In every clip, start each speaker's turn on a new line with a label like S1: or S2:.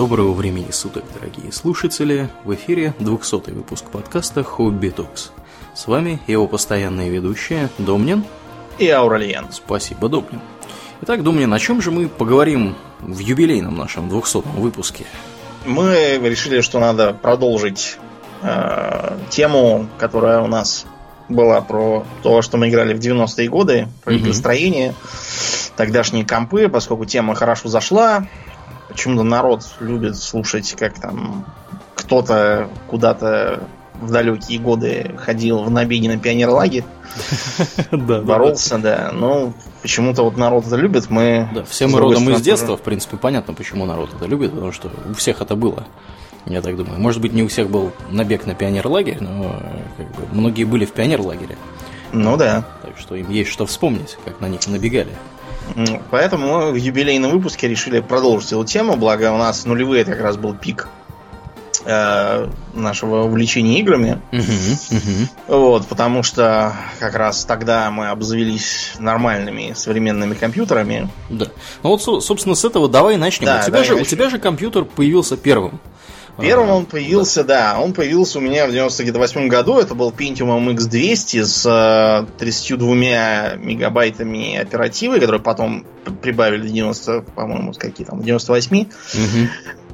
S1: Доброго времени суток, дорогие слушатели! В эфире 200 выпуск подкаста «Хобби Токс». С вами его постоянные ведущие Домнин
S2: и Ауралиен.
S1: Спасибо, Домнин. Итак, Домнин, о чем же мы поговорим в юбилейном нашем 200 выпуске?
S2: Мы решили, что надо продолжить э, тему, которая у нас была про то, что мы играли в 90-е годы, про mm-hmm. настроение, тогдашние компы, поскольку тема хорошо зашла, Почему-то народ любит слушать, как там кто-то куда-то в далекие годы ходил в набеги на пионерлагерь. Боролся, да. Ну, почему-то вот народ это любит. Мы.
S1: Да, все мы родом из детства, в принципе, понятно, почему народ это любит, потому что у всех это было. Я так думаю. Может быть, не у всех был набег на пионерлагерь, но как бы, многие были в пионерлагере.
S2: Ну да.
S1: Так что им есть что вспомнить, как на них набегали.
S2: Поэтому мы в юбилейном выпуске решили продолжить эту тему, благо у нас нулевые это как раз был пик э, нашего увлечения играми. Вот, потому что как раз тогда мы обзавелись нормальными современными компьютерами.
S1: Да. Ну вот, собственно, с этого давай начнем. Да, у, тебя же, начнем. у тебя же компьютер появился первым.
S2: Первым он появился, да. да, он появился у меня в 98 году. Это был Pentium X200 с 32 э, мегабайтами оперативы, которые потом прибавили 90, по-моему, какие там, 98. Угу.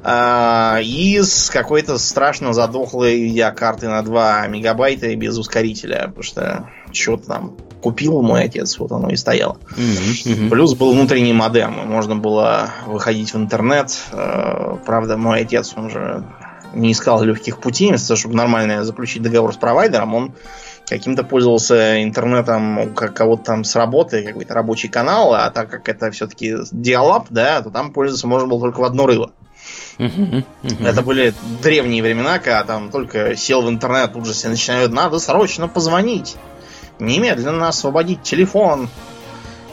S2: А, и с какой-то страшно задохлой видеокартой на 2 мегабайта и без ускорителя, потому что что-то там купил мой отец, вот оно и стояло. Mm-hmm, mm-hmm. Плюс был внутренний модем, можно было выходить в интернет. Э, правда, мой отец, он же не искал легких путей, вместо того, чтобы нормально заключить договор с провайдером, он каким-то пользовался интернетом как кого-то там с работы, какой-то рабочий канал, а так как это все-таки диалап, да, то там пользоваться можно было только в одно рыло. Это были древние времена, когда там только сел в интернет, тут же все начинают, надо срочно позвонить, немедленно освободить телефон.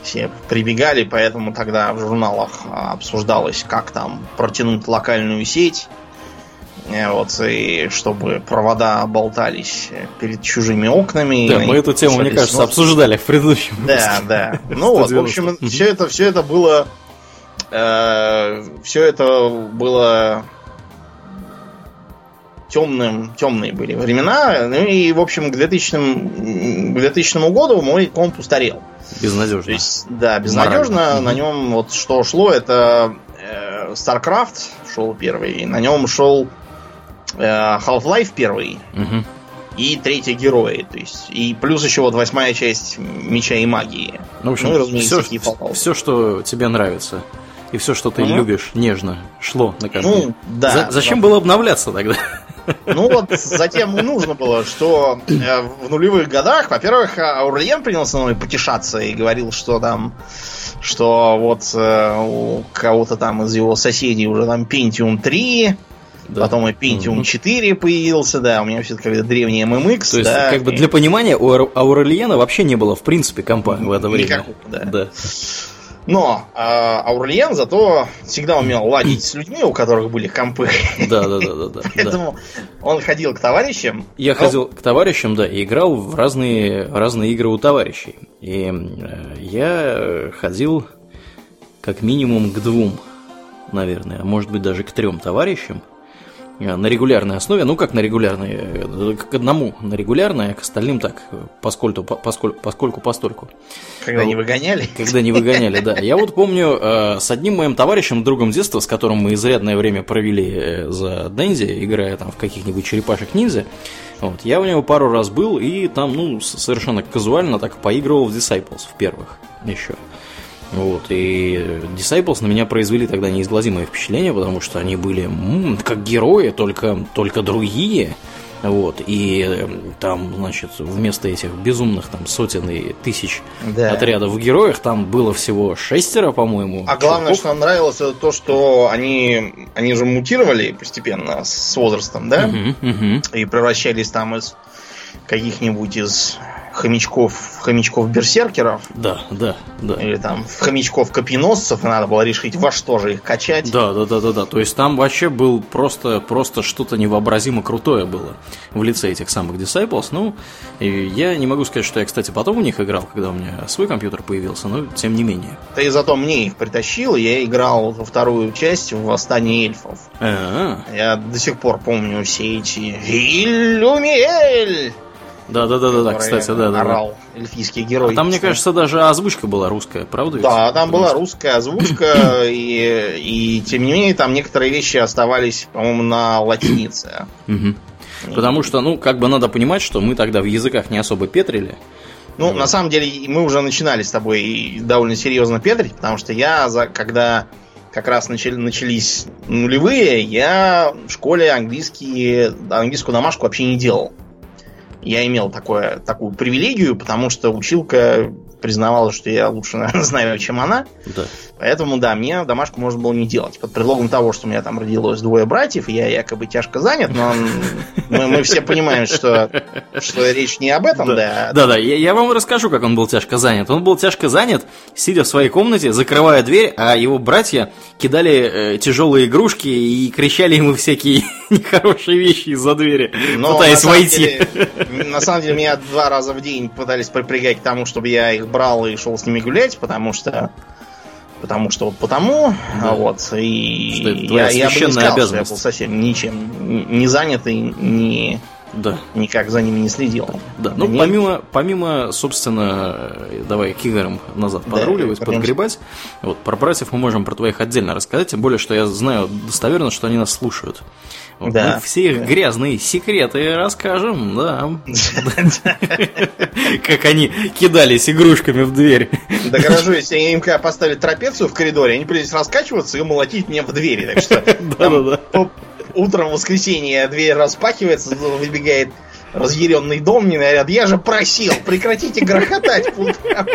S2: Все прибегали, поэтому тогда в журналах обсуждалось, как там протянуть локальную сеть, э, вот, и чтобы провода болтались перед чужими окнами.
S1: Да, мы эту тему, мне кажется, нос. обсуждали в предыдущем
S2: Да, да. Ну вот, в общем, все это, все это было все это было темным, темные были времена. Ну и, в общем, к 2000, к 2000 году мой комп устарел.
S1: Безнадежно.
S2: То есть, да, безнадежно. Морально. На нем вот что шло, это э, StarCraft шел первый. На нем шел э, Half-Life первый. Угу. И третий герой. То есть, и плюс еще вот восьмая часть Меча и Магии.
S1: Ну, в общем, ну, и, разумеется, все, все, что тебе нравится и все, что ты угу. любишь нежно, шло на компьютер. Ну, да. За, зачем да. было обновляться тогда?
S2: Ну вот затем и нужно было, что э, в нулевых годах, во-первых, Аурлиен принялся мной потешаться и говорил, что там, что вот э, у кого-то там из его соседей уже там Pentium 3, да. Потом и Pentium mm 4 появился, да, у меня все это как древний MMX.
S1: То есть,
S2: да,
S1: как бы для понимания, у Аурельена вообще не было, в принципе, компа в это время. Никакого,
S2: да. да. Но э, Аурлиен зато всегда умел ладить с людьми, у которых были компы.
S1: Да, да, да, да. да
S2: Поэтому он ходил к товарищам.
S1: Я но... ходил к товарищам, да, и играл в разные, разные игры у товарищей. И э, я ходил как минимум к двум, наверное, а может быть даже к трем товарищам. Э, на регулярной основе, ну как на регулярной, э, к одному на регулярной, а к остальным так, поскольку, поскольку, поскольку постольку.
S2: Когда не выгоняли?
S1: Когда не выгоняли, да. Я вот помню э, с одним моим товарищем, другом детства, с которым мы изрядное время провели за Дензи, играя там в каких-нибудь черепашек ниндзя, вот, я у него пару раз был и там, ну, совершенно казуально так поигрывал в Disciples в первых еще. Вот, и Disciples на меня произвели тогда неизгладимое впечатление, потому что они были м-м, как герои, только, только другие. Вот, и эм, там, значит, вместо этих безумных там сотен и тысяч да. отрядов в героях, там было всего шестеро, по-моему.
S2: А главное, чуваков. что нам нравилось, это то, что они, они же мутировали постепенно с возрастом, да? Угу, угу. И превращались там из каких-нибудь из хомячков, хомячков-берсеркеров.
S1: Да, да, да.
S2: Или там хомячков-копьеносцев, и надо было решить, во что же их качать.
S1: Да, да, да, да, да. То есть там вообще был просто, просто что-то невообразимо крутое было в лице этих самых Disciples. Ну, я не могу сказать, что я, кстати, потом в них играл, когда у меня свой компьютер появился, но тем не менее.
S2: Ты зато мне их притащил, я играл во вторую часть в Восстании эльфов.
S1: А-а-а.
S2: Я до сих пор помню все эти Иллюмиэль!
S1: Да, да, да, да, да, кстати, да, да. да.
S2: орал эльфийский герой.
S1: А там, мне кажется, даже озвучка была русская, правда?
S2: Да, там была русская озвучка, и, и тем не менее там некоторые вещи оставались, по-моему, на латинице.
S1: Потому что, ну, как бы надо понимать, что мы тогда в языках не особо петрили.
S2: Ну, на самом деле, мы уже начинали с тобой довольно серьезно петрить, потому что я, за, когда как раз начали, начались нулевые, я в школе английский, английскую домашку вообще не делал. Я имел такое, такую привилегию, потому что училка признавала, что я лучше наверное, знаю, чем она.
S1: Да.
S2: Поэтому, да, мне домашку можно было не делать. Под предлогом того, что у меня там родилось двое братьев, и я якобы тяжко занят, но мы, мы все понимаем, что, что речь не об этом, да.
S1: Да, да, я, я вам расскажу, как он был тяжко занят. Он был тяжко занят, сидя в своей комнате, закрывая дверь, а его братья кидали э, тяжелые игрушки и кричали ему всякие нехорошие вещи из-за двери,
S2: Но
S1: пытаясь
S2: на
S1: войти.
S2: деле- на самом деле меня два раза в день пытались припрягать к тому, чтобы я их брал и шел с ними гулять, потому что потому что вот потому,
S1: Да.
S2: вот и
S1: Что это
S2: я, я бы не сказал, что я был совсем ничем не занят и ни,
S1: Да.
S2: никак за ними не следил.
S1: Да, ну
S2: Мне-
S1: помимо, помимо, собственно, э, давай к играм назад
S2: Да,
S1: подруливать,
S2: вернемся.
S1: подгребать. Вот, про братьев мы можем про твоих отдельно рассказать, тем более, что я знаю достоверно, что они нас слушают.
S2: Да.
S1: Мы все их грязные секреты расскажем, да. Как они кидались игрушками в дверь.
S2: Да гаражу, если им когда поставили трапецию в коридоре, они придется раскачиваться и молотить мне в двери. Так что
S1: Да-да-да.
S2: утром в воскресенье дверь распахивается, выбегает разъяренный дом, мне говорят, я же просил, прекратите грохотать по утрам».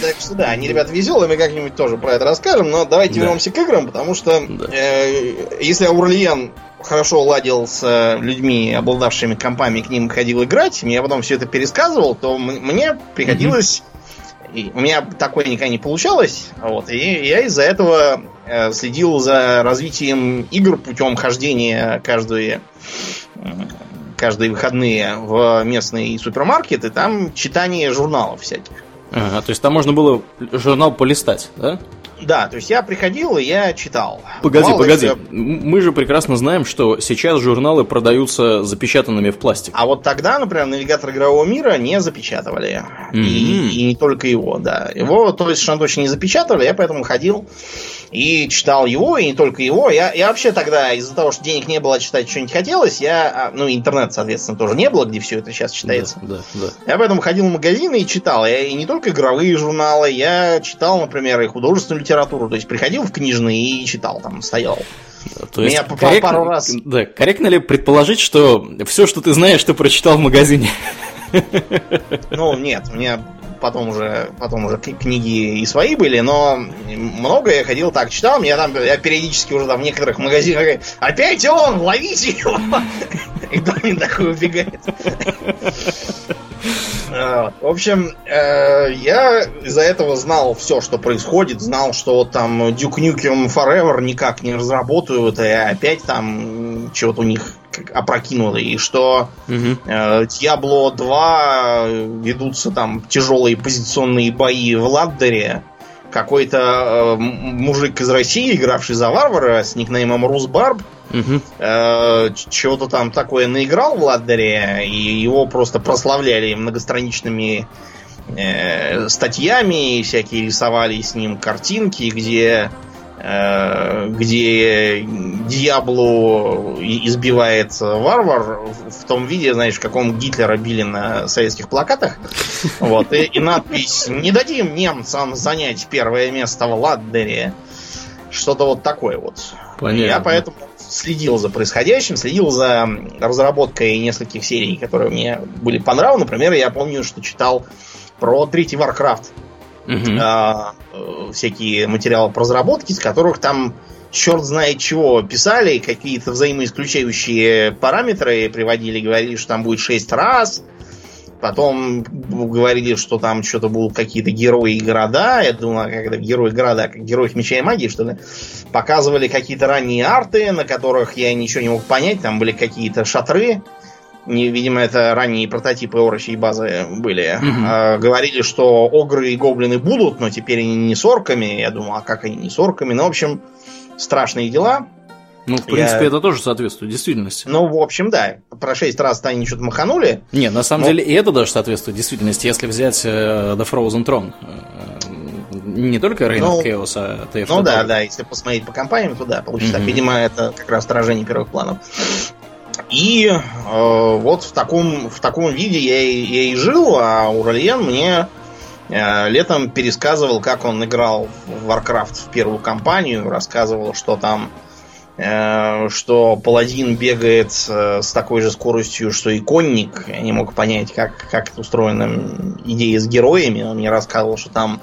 S2: Так что да, они, ребята, веселые, мы как-нибудь тоже про это расскажем, но давайте
S1: Да.
S2: вернемся к играм, потому что
S1: Да.
S2: э, если Аурлиен хорошо ладил с э, людьми, обладавшими компами, к ним ходил играть, мне потом все это пересказывал, то мне приходилось... и у меня такое никогда не получалось, вот, и я из-за этого э, следил за развитием игр путем хождения каждые, каждые выходные в местный супермаркет, и там читание журналов всяких.
S1: Ага, то есть там можно было журнал полистать, да?
S2: Да, то есть я приходил и я читал.
S1: Погоди,
S2: Мало
S1: погоди.
S2: ли,
S1: М- Мы же прекрасно знаем, что сейчас журналы продаются запечатанными в пластик.
S2: А вот тогда, например, навигатор игрового мира не запечатывали.
S1: Мгм.
S2: И, и не только его, да. Его то есть точно не запечатывали, я поэтому ходил и читал его, и не только его. Я, я вообще тогда, из-за того, что денег не было, читать что-нибудь хотелось, я, а, ну, интернет, соответственно, тоже не было, где все это сейчас читается.
S1: Да, да, да.
S2: Я поэтому ходил в магазины и читал. Я и не только игровые журналы, я читал, например, и художественную литературу. То есть приходил в книжные и читал, там стоял.
S1: То
S2: Меня по- по- пару раз-
S1: Да, корректно ли предположить, что все, что ты знаешь, ты прочитал в магазине?
S2: Ну, нет, у меня потом уже, потом уже книги и свои были, но много я ходил так, читал, меня там, я периодически уже там в некоторых магазинах опять он, ловите его! И Домин такой убегает. А, В общем, э, я из-за этого знал все, что происходит, знал, что вот там Duke Nukem Forever никак не разработают, и опять там чего-то у них опрокинуло, и что. Э, Diablo 2 ведутся там тяжелые позиционные бои в Ладдере. Какой-то э, мужик из России, игравший за варвара с никнеймом Русбарб,
S1: Мгм.
S2: э, чего-то там такое наиграл в Ладдере, и его просто прославляли многостраничными э, статьями, всякие рисовали с ним картинки, где э, где Диабло и- избивает варвар в том виде, знаешь, в каком Гитлера били на советских плакатах. Вот, и, и надпись «Не дадим немцам занять первое место в Ладдере». Что-то вот такое вот.
S1: Понятно.
S2: Я поэтому следил за происходящим, следил за разработкой нескольких серий, которые мне были по нраву. Например, я помню, что читал про третий Warcraft.
S1: Мгм.
S2: А, э, всякие материалы по разработке, из которых там черт знает чего писали, какие-то взаимоисключающие параметры приводили, говорили, что там будет 6 раз, Потом говорили, что там что-то будут какие-то герои и города. Я думал, как это герои города, как герои меча и магии, что ли. Показывали какие-то ранние арты, на которых я ничего не мог понять. Там были какие-то шатры. Не, видимо, это ранние прототипы орочей базы были.
S1: Мгм.
S2: А, говорили, что огры и гоблины будут, но теперь они не с орками. Я думал, а как они не с орками? Ну, в общем, страшные дела.
S1: Ну, в принципе,
S2: Я-
S1: это тоже соответствует действительности.
S2: Ну, в общем, да. Про шесть раз они что-то маханули.
S1: Не, на самом
S2: Ну-
S1: деле и это даже соответствует действительности. Если взять э, The Frozen Throne, э, не только Reign
S2: Ну,
S1: of Chaos, а TFT
S2: Ну да, да, если посмотреть по компаниям, то да, получится так.
S1: Мгм.
S2: Видимо, это как раз отражение первых планов. И э, вот в таком, в таком виде я и, я и жил, а Уральян мне э, летом пересказывал, как он играл в Warcraft в первую кампанию, рассказывал, что там э, что паладин бегает э, с такой же скоростью, что и конник. Я не мог понять, как, как это устроена идея с героями. Он мне рассказывал, что там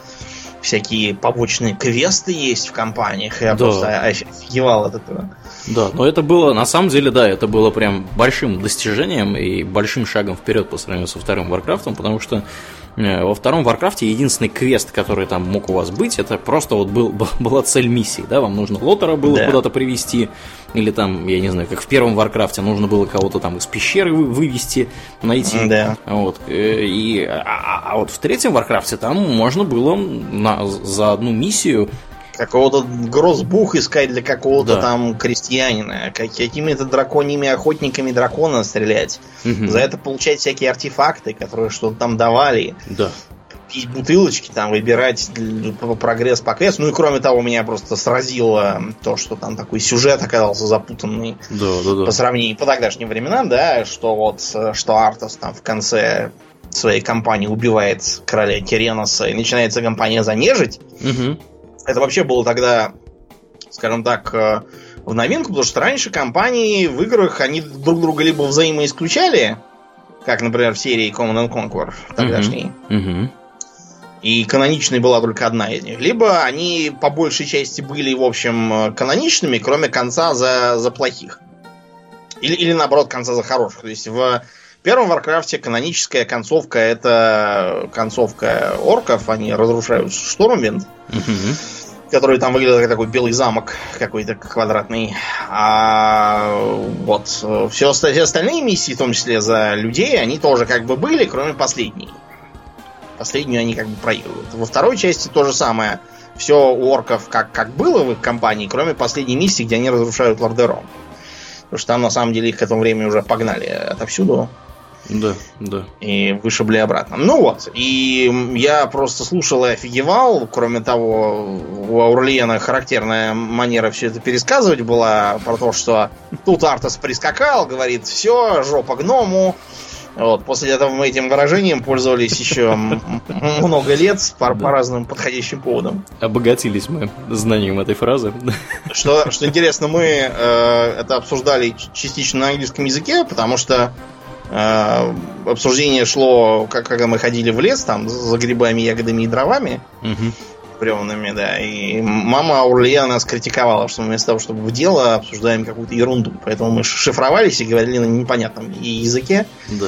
S2: всякие побочные квесты есть в кампаниях. Я
S1: Да.
S2: просто офигевал от этого.
S1: Да, но это было, на самом деле, да, это было прям большим достижением и большим шагом вперед по сравнению со вторым Варкрафтом, потому что во втором Варкрафте единственный квест, который там мог у вас быть, это просто вот был, была цель миссии, да, вам нужно Лотара было
S2: Да.
S1: куда-то привести, или там, я не знаю, как в первом Варкрафте, нужно было кого-то там из пещеры вы- вывести, найти.
S2: Да.
S1: Вот. э, И, а, а- а вот в третьем Варкрафте там можно было на, за одну миссию
S2: Какого-то грозбух искать для какого-то
S1: Да.
S2: там крестьянина. как- Какими-то драконьими охотниками дракона стрелять.
S1: Мгм.
S2: За это получать всякие артефакты, которые что-то там давали.
S1: Да.
S2: пить бутылочки, там, выбирать прогресс по квесту. Ну и кроме того, меня просто сразило то, что там такой сюжет оказался запутанный
S1: Да, да, да.
S2: по сравнению по тогдашним временам, да, что вот, что Артас там в конце своей кампании убивает короля Киреноса и начинается кампания за нежить. Это вообще было тогда, скажем так, э, в новинку, потому что раньше кампании в играх, они друг друга либо взаимоисключали, как, например, в серии Command and Conquer тогдашней,
S1: Мгм.
S2: и каноничной была только одна из них. Либо они по большей части были, в общем, э, каноничными, кроме конца за, за плохих. Или, или наоборот, конца за хороших. То есть в первом Варкрафте каноническая концовка это концовка орков, они разрушают Штормвинд,
S1: Мгм.
S2: который там выглядел как такой белый замок какой-то квадратный. А вот все, все остальные миссии, в том числе за людей, они тоже как бы были, кроме последней. Последнюю они как бы проигрывают. Во второй части то же самое. Все у орков как, как было в их компании, кроме последней миссии, где они разрушают Лордерон. Потому что там на самом деле их к этому времени уже погнали отовсюду
S1: Да, да.
S2: и вышибли обратно. Ну вот, и я просто слушал и офигевал. Кроме того, у Аурлиена характерная манера все это пересказывать была про то, что тут Артас прискакал, говорит, все, жопа гному. Вот, после этого мы этим выражением пользовались еще много лет по, по разным подходящим поводам.
S1: Обогатились мы знанием этой фразы.
S2: Что, что интересно, мы э, это обсуждали частично на английском языке, потому что обсуждение шло, как, когда мы ходили в лес, там, за грибами, ягодами и дровами
S1: Мгм.
S2: бревнами, да. И мама Аурлия нас критиковала, что мы вместо того, чтобы в дело, обсуждаем какую-то ерунду. Поэтому мы шифровались и говорили на непонятном языке,
S1: Да.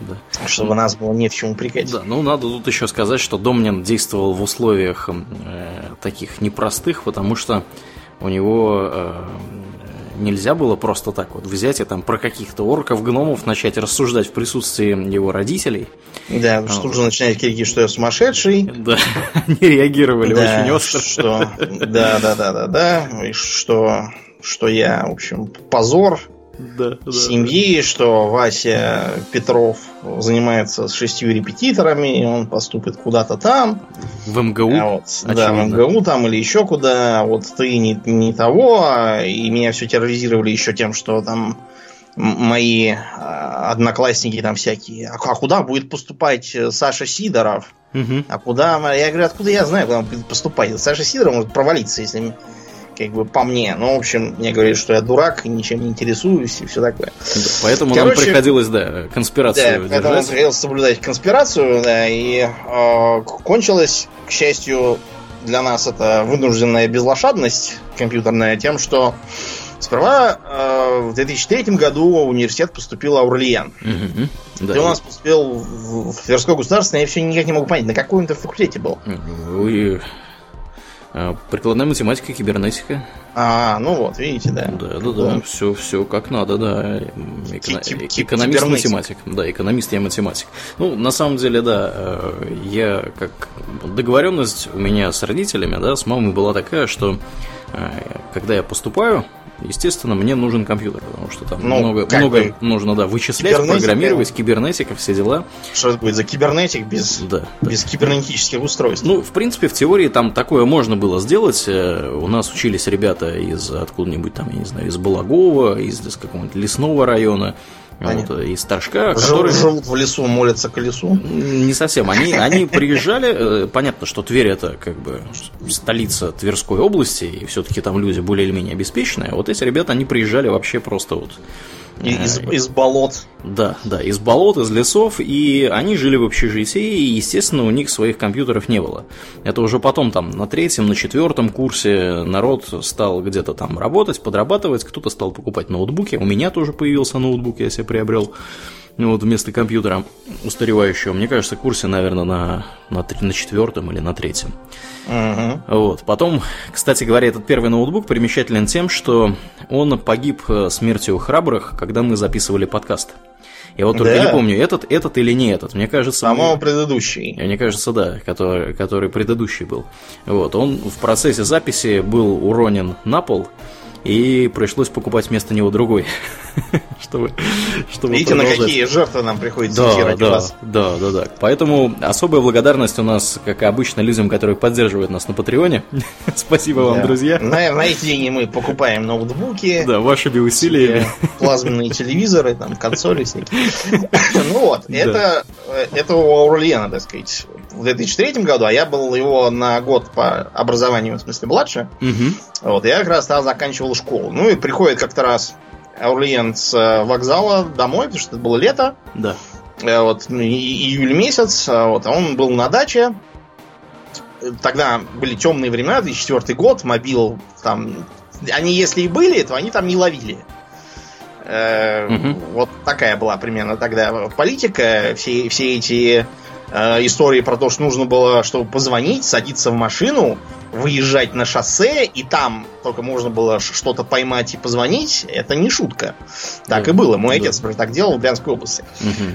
S1: Да.
S2: чтобы нас было не в чем упрекать.
S1: Да, ну надо тут еще сказать, что Домнин действовал в условиях э, таких непростых, потому что у него э, нельзя было просто так вот взять и там про каких-то орков, гномов начать рассуждать в присутствии его родителей.
S2: Да, потому что тут же крики, что я сумасшедший.
S1: Да, они реагировали
S2: Да,
S1: очень остро.
S2: Что, да, да, да, да, да. И что, что я, в общем, позор
S1: Да, да.
S2: семьи, что Вася Петров занимается с шестью репетиторами, и он поступит куда-то там.
S1: В МГУ.
S2: А вот, да, в. МГУ там или еще куда. а Вот ты не, не того, а, и меня все терроризировали еще тем, что там мои а, одноклассники там всякие. А, а куда будет поступать э, Саша Сидоров?
S1: Мгм.
S2: А куда... Я говорю, откуда я знаю, куда он будет поступать? Саша Сидоров может провалиться, если как бы по мне. Ну, в общем, мне говорят, что я дурак, и ничем не интересуюсь, и все такое.
S1: Поэтому нам
S2: Короче,
S1: приходилось, да,
S2: Да,
S1: конспирацию
S2: поэтому
S1: держать.
S2: приходилось соблюдать конспирацию, да, и э, кончилось, к счастью, для нас это вынужденная безлошадность компьютерная тем, что Сперва э, в 2003 году в университет поступил Аурлиен.
S1: Мгм. Да.
S2: Ты у нас поступил в, в Тверской государственный, я все никак не могу понять, на каком ты факультете был.
S1: Э, Прикладная математика, кибернетика.
S2: А, ну вот, видите, да.
S1: Да, да, да. Все, все как надо, да. Эко- Экономист, математик. Да, экономист, я математик. Ну, на самом деле, да, э, я как договоренность у меня с родителями, да, с мамой была такая, что когда я поступаю, естественно, мне нужен компьютер, потому что там
S2: Ну,
S1: много, много
S2: бы
S1: нужно, да, вычислять,
S2: кибернетика.
S1: программировать, кибернетика, все дела.
S2: Что это будет за кибернетик без,
S1: Да.
S2: без кибернетических устройств?
S1: Ну, в принципе, в теории там такое можно было сделать. Э, У нас учились ребята из откуда-нибудь там, я не знаю, из Балагова, из, из какого-нибудь лесного района,
S2: Понятно.
S1: вот, из Торжка,
S2: Жил-
S1: которые...
S2: Живут в лесу, молятся колесу.
S1: Не совсем. Они, они приезжали, э, понятно, что Тверь это как бы столица Тверской области, и все-таки там люди более или менее обеспеченные. Вот эти ребята, они приезжали вообще просто вот
S2: Из, из болот.
S1: да, да, из болот, из лесов, и они жили в общежитии, и, естественно, у них своих компьютеров не было. Это уже потом, там, на третьем, на четвертом курсе народ стал где-то там работать, подрабатывать, кто-то стал покупать ноутбуки, у меня тоже появился ноутбук, я себе приобрел, ну, вот вместо компьютера устаревающего. Мне кажется, курсе, наверное, на, на, на четвертом или на третьем.
S2: Мгм.
S1: Вот. Потом, кстати говоря, этот первый ноутбук примечателен тем, что он погиб э, смертью храбрых, когда мы записывали подкаст. Я вот только
S2: Да?
S1: не помню, этот, этот или не этот. Мне кажется,
S2: По-моему, предыдущий.
S1: мне кажется, да, который, который предыдущий был. Вот, он в процессе записи был уронен на пол, и пришлось покупать вместо него другой, чтобы, чтобы
S2: Видите, на
S1: продолжать.
S2: какие жертвы нам приходится
S1: Да, да,
S2: вас.
S1: да, да, да. Поэтому особая благодарность у нас, как и обычно, людям, которые поддерживают нас на Патреоне. Спасибо вам,
S2: Да.
S1: друзья.
S2: На, на эти деньги мы покупаем ноутбуки,
S1: Да, вашими усилиями.
S2: плазменные телевизоры, там, консоли всякие. Ну вот, это, э, это у Аурлиена, так сказать, в 2003 году, а я был его на год по образованию, в смысле, младше. Вот, я как раз тогда заканчивал школу. Ну и приходит как-то раз Аурлиен с э, вокзала домой, потому что это было лето.
S1: Да.
S2: Э, Вот, ну, и- июль месяц, а вот, а он был на даче. Тогда были темные времена, 2004 год, мобил там... Они если и были, то они там не ловили. Э,
S1: Мгм.
S2: Вот такая была примерно тогда политика. Все, все эти э, истории про то, что нужно было, чтобы позвонить, садиться в машину, выезжать на шоссе, и там только можно было что-то поймать и позвонить, это не шутка. Так
S1: Да.
S2: и было. Мой
S1: Да.
S2: отец, например, так делал в Брянской области.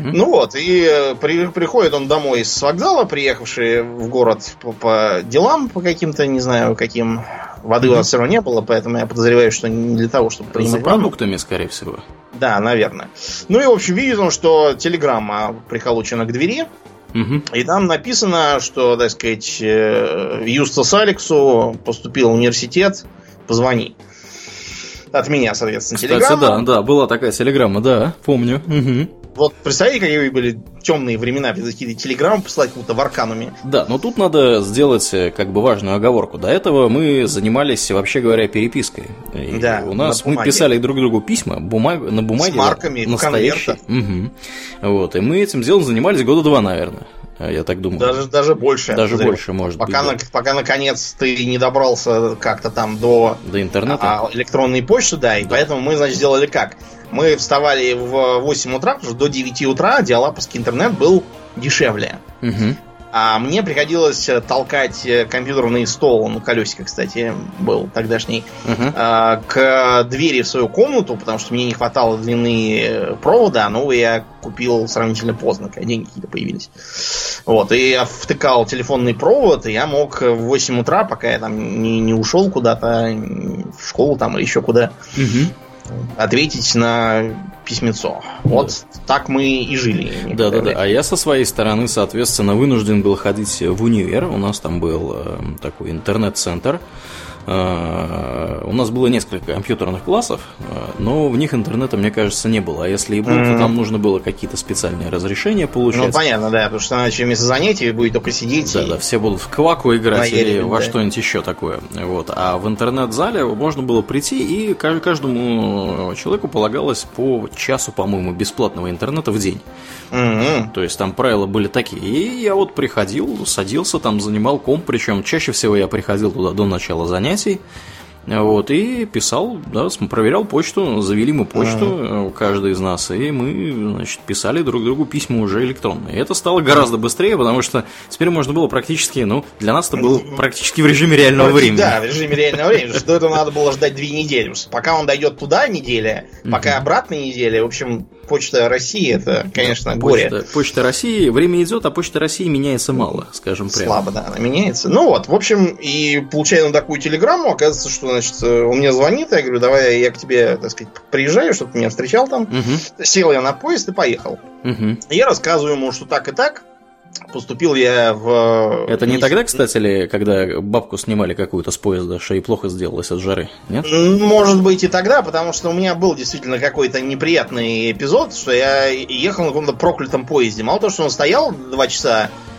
S2: Ну вот, и э, при- приходит он домой с вокзала, приехавший в город по, по делам, по каким-то, не знаю, каким. Воды у нас все равно не было, поэтому я подозреваю, что не для того, чтобы
S1: За
S2: принимать ванну.
S1: продуктами, скорее всего.
S2: Да, наверное. Ну и, в общем, видит он, что телеграмма приколочена к двери,
S1: Мгм.
S2: и там написано, что, так сказать, э, Юстас Алексу поступил в университет, позвони. От меня, соответственно,
S1: Кстати,
S2: телеграмма.
S1: да, да, была такая телеграмма, да, помню. Мгм.
S2: Вот представляете, какие были темные времена, какие телеграммы посылать кому-то в Аркануме.
S1: Да, но тут надо сделать э, как бы важную оговорку. До этого мы занимались, вообще говоря, перепиской. И
S2: Да,
S1: у нас
S2: на
S1: мы писали друг другу письма бумаг, на бумаге.
S2: С марками,
S1: настоящие. Мгм. Вот, и мы этим делом занимались года два, наверное. э, Я так думаю.
S2: Даже, даже больше.
S1: Даже
S2: подозреваю.
S1: больше, может
S2: пока,
S1: быть.
S2: на- пока наконец ты не добрался как-то там до
S1: да. До интернета.
S2: а, электронной почты, да, и поэтому мы, значит, сделали как? Мы вставали в 8 утра, потому что до 9 утра диалаповский интернет был дешевле.
S1: Мгм.
S2: А мне приходилось э, толкать э, компьютерный стол, на колесиках, кстати, был тогдашний, а, к двери в свою комнату, потому что мне не хватало длины э, провода, а новый я купил сравнительно поздно, когда деньги какие-то появились. Вот, и я втыкал телефонный провод, и я мог в 8 утра, пока я там не, не ушел куда-то в школу там или еще куда,
S1: Мгм.
S2: Ответить на письмецо. Вот так мы и жили.
S1: Да, да, да. А я со своей стороны, соответственно, вынужден был ходить в универ. У нас там был э, такой интернет-центр. Э, У нас было несколько компьютерных классов, э, но в них интернета, мне кажется, не было. А если и был, то там нужно было какие-то специальные разрешения
S2: Ну,
S1: получать.
S2: понятно, да, потому что иначе вместо занятий будет только сидеть
S1: Да,
S2: и-
S1: да, все будут в кваку играть или
S2: Наедем,
S1: во
S2: да.
S1: что-нибудь еще такое. Вот. А в интернет-зале можно было прийти, и ка- каждому человеку полагалось по часу, по-моему, бесплатного интернета в день.
S2: Мгм.
S1: То есть там правила были такие. И я вот приходил, садился, там занимал комп, причем чаще всего я приходил туда до начала занятий. Messi Вот, и писал, да, проверял почту, завели мы почту, uh-huh. каждый из нас, и мы, значит, писали друг другу письма уже электронные. И это стало гораздо быстрее, потому что теперь можно было практически, ну, для нас это было практически в режиме реального времени.
S2: Да, в режиме реального времени, что это надо было ждать две недели. Пока он дойдет туда неделя, пока обратно неделя, в общем, Почта России это, конечно, да, горе.
S1: Почта, Почта России, время идет, а Почта России меняется мало, скажем прямо.
S2: Слабо, да, она меняется. Ну вот, в общем, и получаю на такую телеграмму, оказывается, что, значит, он мне звонит, я говорю, давай я к тебе, так сказать, приезжаю, чтобы ты меня встречал там. Угу. Сел я на поезд и поехал. Угу. И я рассказываю ему, что так и так, Поступил я в...
S1: Это не тогда, кстати, ли, когда бабку снимали какую-то с поезда, что ей плохо сделалось от жары, нет?
S2: Может быть и тогда, потому что у меня был действительно какой-то неприятный эпизод, что я ехал на каком-то проклятом поезде. Мало того, что он стоял два часа Э,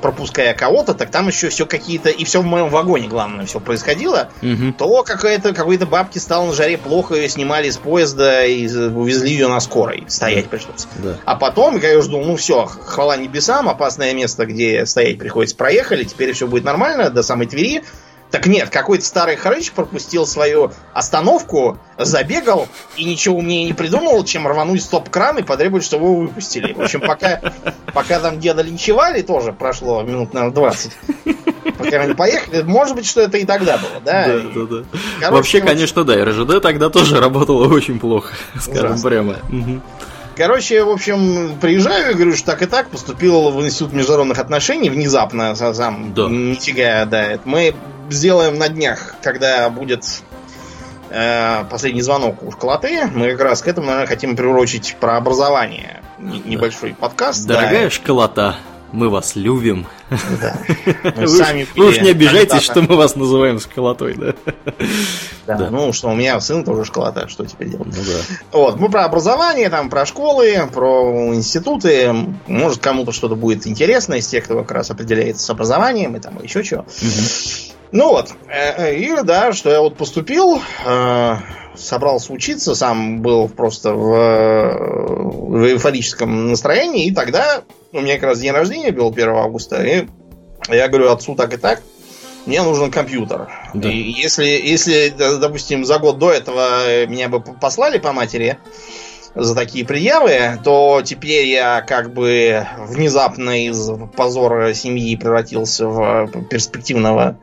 S2: пропуская кого-то, так там еще все какие-то, и все в моем вагоне, главное, все происходило, угу. то какая-то, какой-то бабке стало на жаре плохо, ее снимали с поезда и увезли ее на скорой. Стоять пришлось. Да. А потом, я уже думал, ну все, хвала небесам, опасное место, где стоять приходится, проехали, теперь все будет нормально, до самой Твери. Так нет, какой-то старый хрыч пропустил свою остановку, забегал и ничего умнее не придумал, чем рвануть стоп-кран и потребовать, чтобы его выпустили. В общем, пока, пока там деда линчевали, тоже прошло минут, наверное, 20. Пока они поехали, может быть, что это и тогда было, да? Да, да,
S1: да. Короче, Вообще, вот... конечно, да, РЖД тогда тоже работало очень плохо, скажем Ужасно. прямо. Угу.
S2: Короче, в общем, приезжаю и говорю, что так и так поступил в Институт международных отношений внезапно, сам да. нифига, да. Мы сделаем на днях, когда будет э, последний звонок у школоты. Мы как раз к этому, наверное, хотим приурочить про образование. Небольшой подкаст.
S1: Дорогая да. школота, мы вас любим. Да. Мы вы, сами вы уж не обижайтесь, что мы вас называем школотой, да?
S2: Да, да. ну что у меня сын тоже школота, что теперь делать? Ну, да. Вот, мы про образование, там, про школы, про институты. Может, кому-то что-то будет интересно из тех, кто как раз определяется с образованием и там еще чего. Угу. Ну вот, э, э, и да, что я вот поступил, э, собрался учиться, сам был просто в, в эйфорическом настроении, и тогда у меня как раз день рождения был 1 августа, и я говорю отцу так и так, мне нужен компьютер. Да. И если, если, допустим, за год до этого меня бы послали по матери за такие предъявы, то теперь я как бы внезапно из позора семьи превратился в перспективного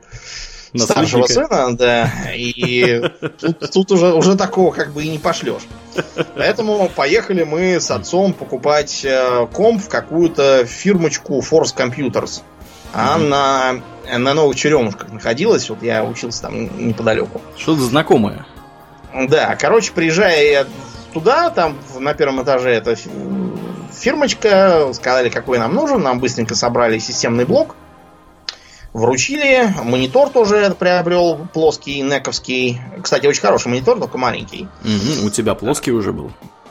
S2: старшего сына, да, и тут, тут уже, уже такого как бы и не пошлешь. Поэтому поехали мы с отцом покупать э, комп в какую-то фирмочку Force Computers. А mm-hmm. на, на Новых Черемушках находилась, вот я учился там неподалеку.
S1: Что-то знакомое.
S2: Да, короче, приезжая туда, там на первом этаже эта фирмочка, сказали, какой нам нужен, нам быстренько собрали системный блок, Вручили, монитор тоже приобрел, плоский, нековский. Кстати, очень хороший монитор, только маленький.
S1: Угу, у тебя плоский уже был?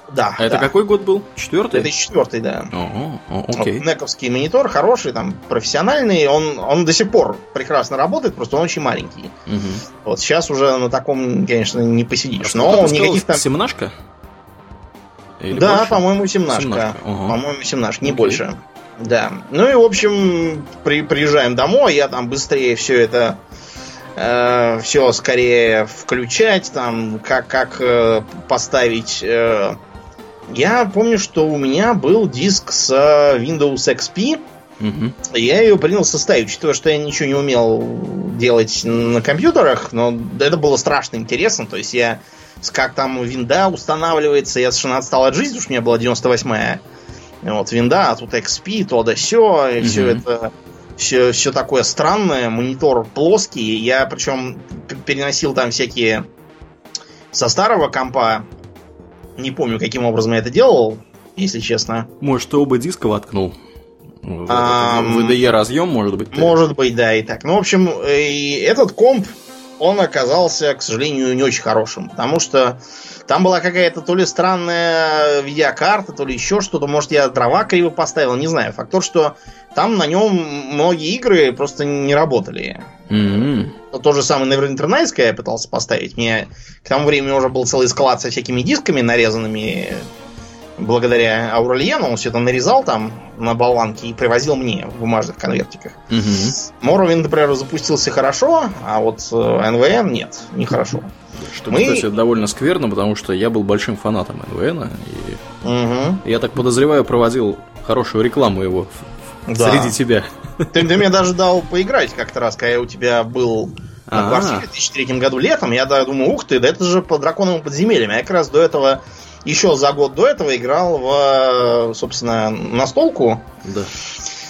S2: Да.
S1: А это
S2: да.
S1: какой год был? Четвертый?
S2: Это четвертый, да. Ого, окей. Вот, нековский монитор, хороший, там, профессиональный. Он, он до сих пор прекрасно работает, просто он очень маленький. Угу. Вот сейчас уже на таком, конечно, не посидишь. А но он никаких там...
S1: Семнашка?
S2: Или да, по-моему, семнашка. семнашка. Угу. По-моему, семнашка, не окей. больше. Да. Ну и, в общем, при, приезжаем домой, я там быстрее все это э, все скорее включать, там, как, как э, поставить. Э, я помню, что у меня был диск с э, Windows XP. Угу. Я ее принялся ставить, учитывая, что я ничего не умел делать на компьютерах, но это было страшно интересно. То есть я как там винда устанавливается, я совершенно отстал от жизни, потому что у меня была 98-я вот винда, а тут XP, то да все, и mm все это все, все такое странное, монитор плоский. Я причем переносил там всякие со старого компа. Не помню, каким образом я это делал, если честно.
S1: Может, ты оба диска воткнул? А, VDE разъем, может быть?
S2: Ты? Может быть, да, и так. Ну, в общем, и этот комп, он оказался, к сожалению, не очень хорошим, потому что там была какая-то то ли странная видеокарта, то ли еще что-то. Может, я дрова криво поставил, не знаю. Факт то, что там на нем многие игры просто не работали. Mm-hmm. То же самое Neverwinter Nights я пытался поставить. Мне к тому времени уже был целый склад со всякими дисками нарезанными благодаря Аурельену, он все это нарезал там на болванке и привозил мне в бумажных конвертиках. Угу. Morrowind, например, запустился хорошо, а вот НВН нет, нехорошо.
S1: Что, Мы... кстати, довольно скверно, потому что я был большим фанатом НВН, и угу. я так подозреваю, проводил хорошую рекламу его да. среди тебя.
S2: Ты, ты мне даже дал поиграть как-то раз, когда я у тебя был на квартире в 2003 году летом. Я думаю, ух ты, да это же по драконовым подземельям. Я как раз до этого, еще за год до этого играл в, собственно, настолку. Да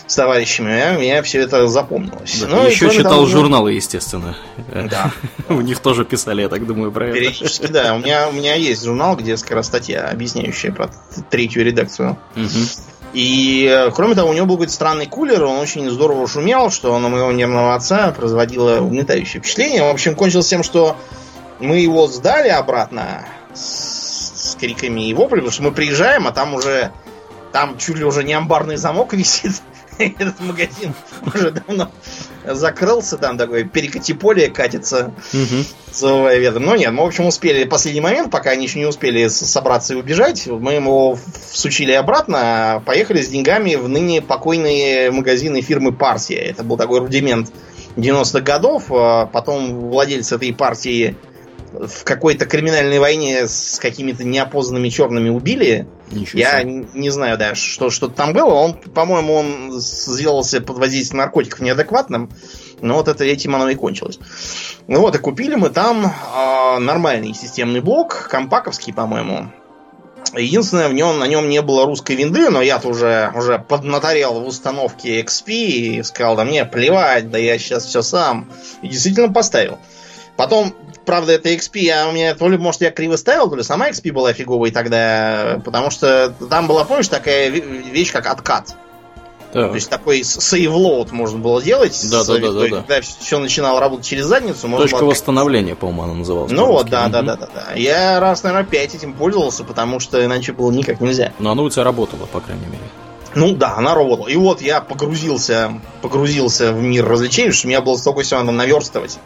S2: с товарищами, а меня все это запомнилось.
S1: Да, ну, еще читал того, журналы, естественно. Да. У них тоже писали, я так думаю, про
S2: это. Периодически, да. У меня, у меня есть журнал, где раз статья, объясняющая про третью редакцию. И, э, кроме того, у него был какой-то странный кулер, он очень здорово шумел, что на моего нервного отца производило угнетающее впечатление. В общем, кончилось тем, что мы его сдали обратно с, с криками и воплями, потому что мы приезжаем, а там уже там чуть ли уже не амбарный замок висит. Этот магазин уже давно закрылся, там такое перекати-поле катится, завывая ветром. Но нет, мы, в общем, успели последний момент, пока они еще не успели собраться и убежать. Мы его всучили обратно, поехали с деньгами в ныне покойные магазины фирмы Партия. Это был такой рудимент 90-х годов. А потом владелец этой партии в какой-то криминальной войне с какими-то неопознанными черными убили. Ничего Я себе. не знаю, да, что, что там было. Он, по-моему, он сделался под воздействием наркотиков неадекватным. Но вот это этим оно и кончилось. Ну вот, и купили мы там э, нормальный системный блок, компаковский, по-моему. Единственное, в нем, на нем не было русской винды, но я-то уже, уже поднаторел в установке XP и сказал, да мне плевать, да я сейчас все сам. И действительно поставил. Потом правда, это XP, я, у меня то ли, может, я криво ставил, то ли сама XP была фиговой тогда, потому что там была, помнишь, такая вещь, как откат. Так. То есть такой load можно было делать.
S1: Да, да, да, да, да.
S2: Когда все начинало работать через задницу.
S1: Точка было... восстановления, по-моему, она называлась.
S2: Ну вот, да, да, да, да, да. Я раз, наверное, пять этим пользовался, потому что иначе было никак нельзя.
S1: Но оно у тебя работало, по крайней мере.
S2: Ну да, она работала. И вот я погрузился, погрузился в мир развлечений, что у меня было столько всего надо наверстывать.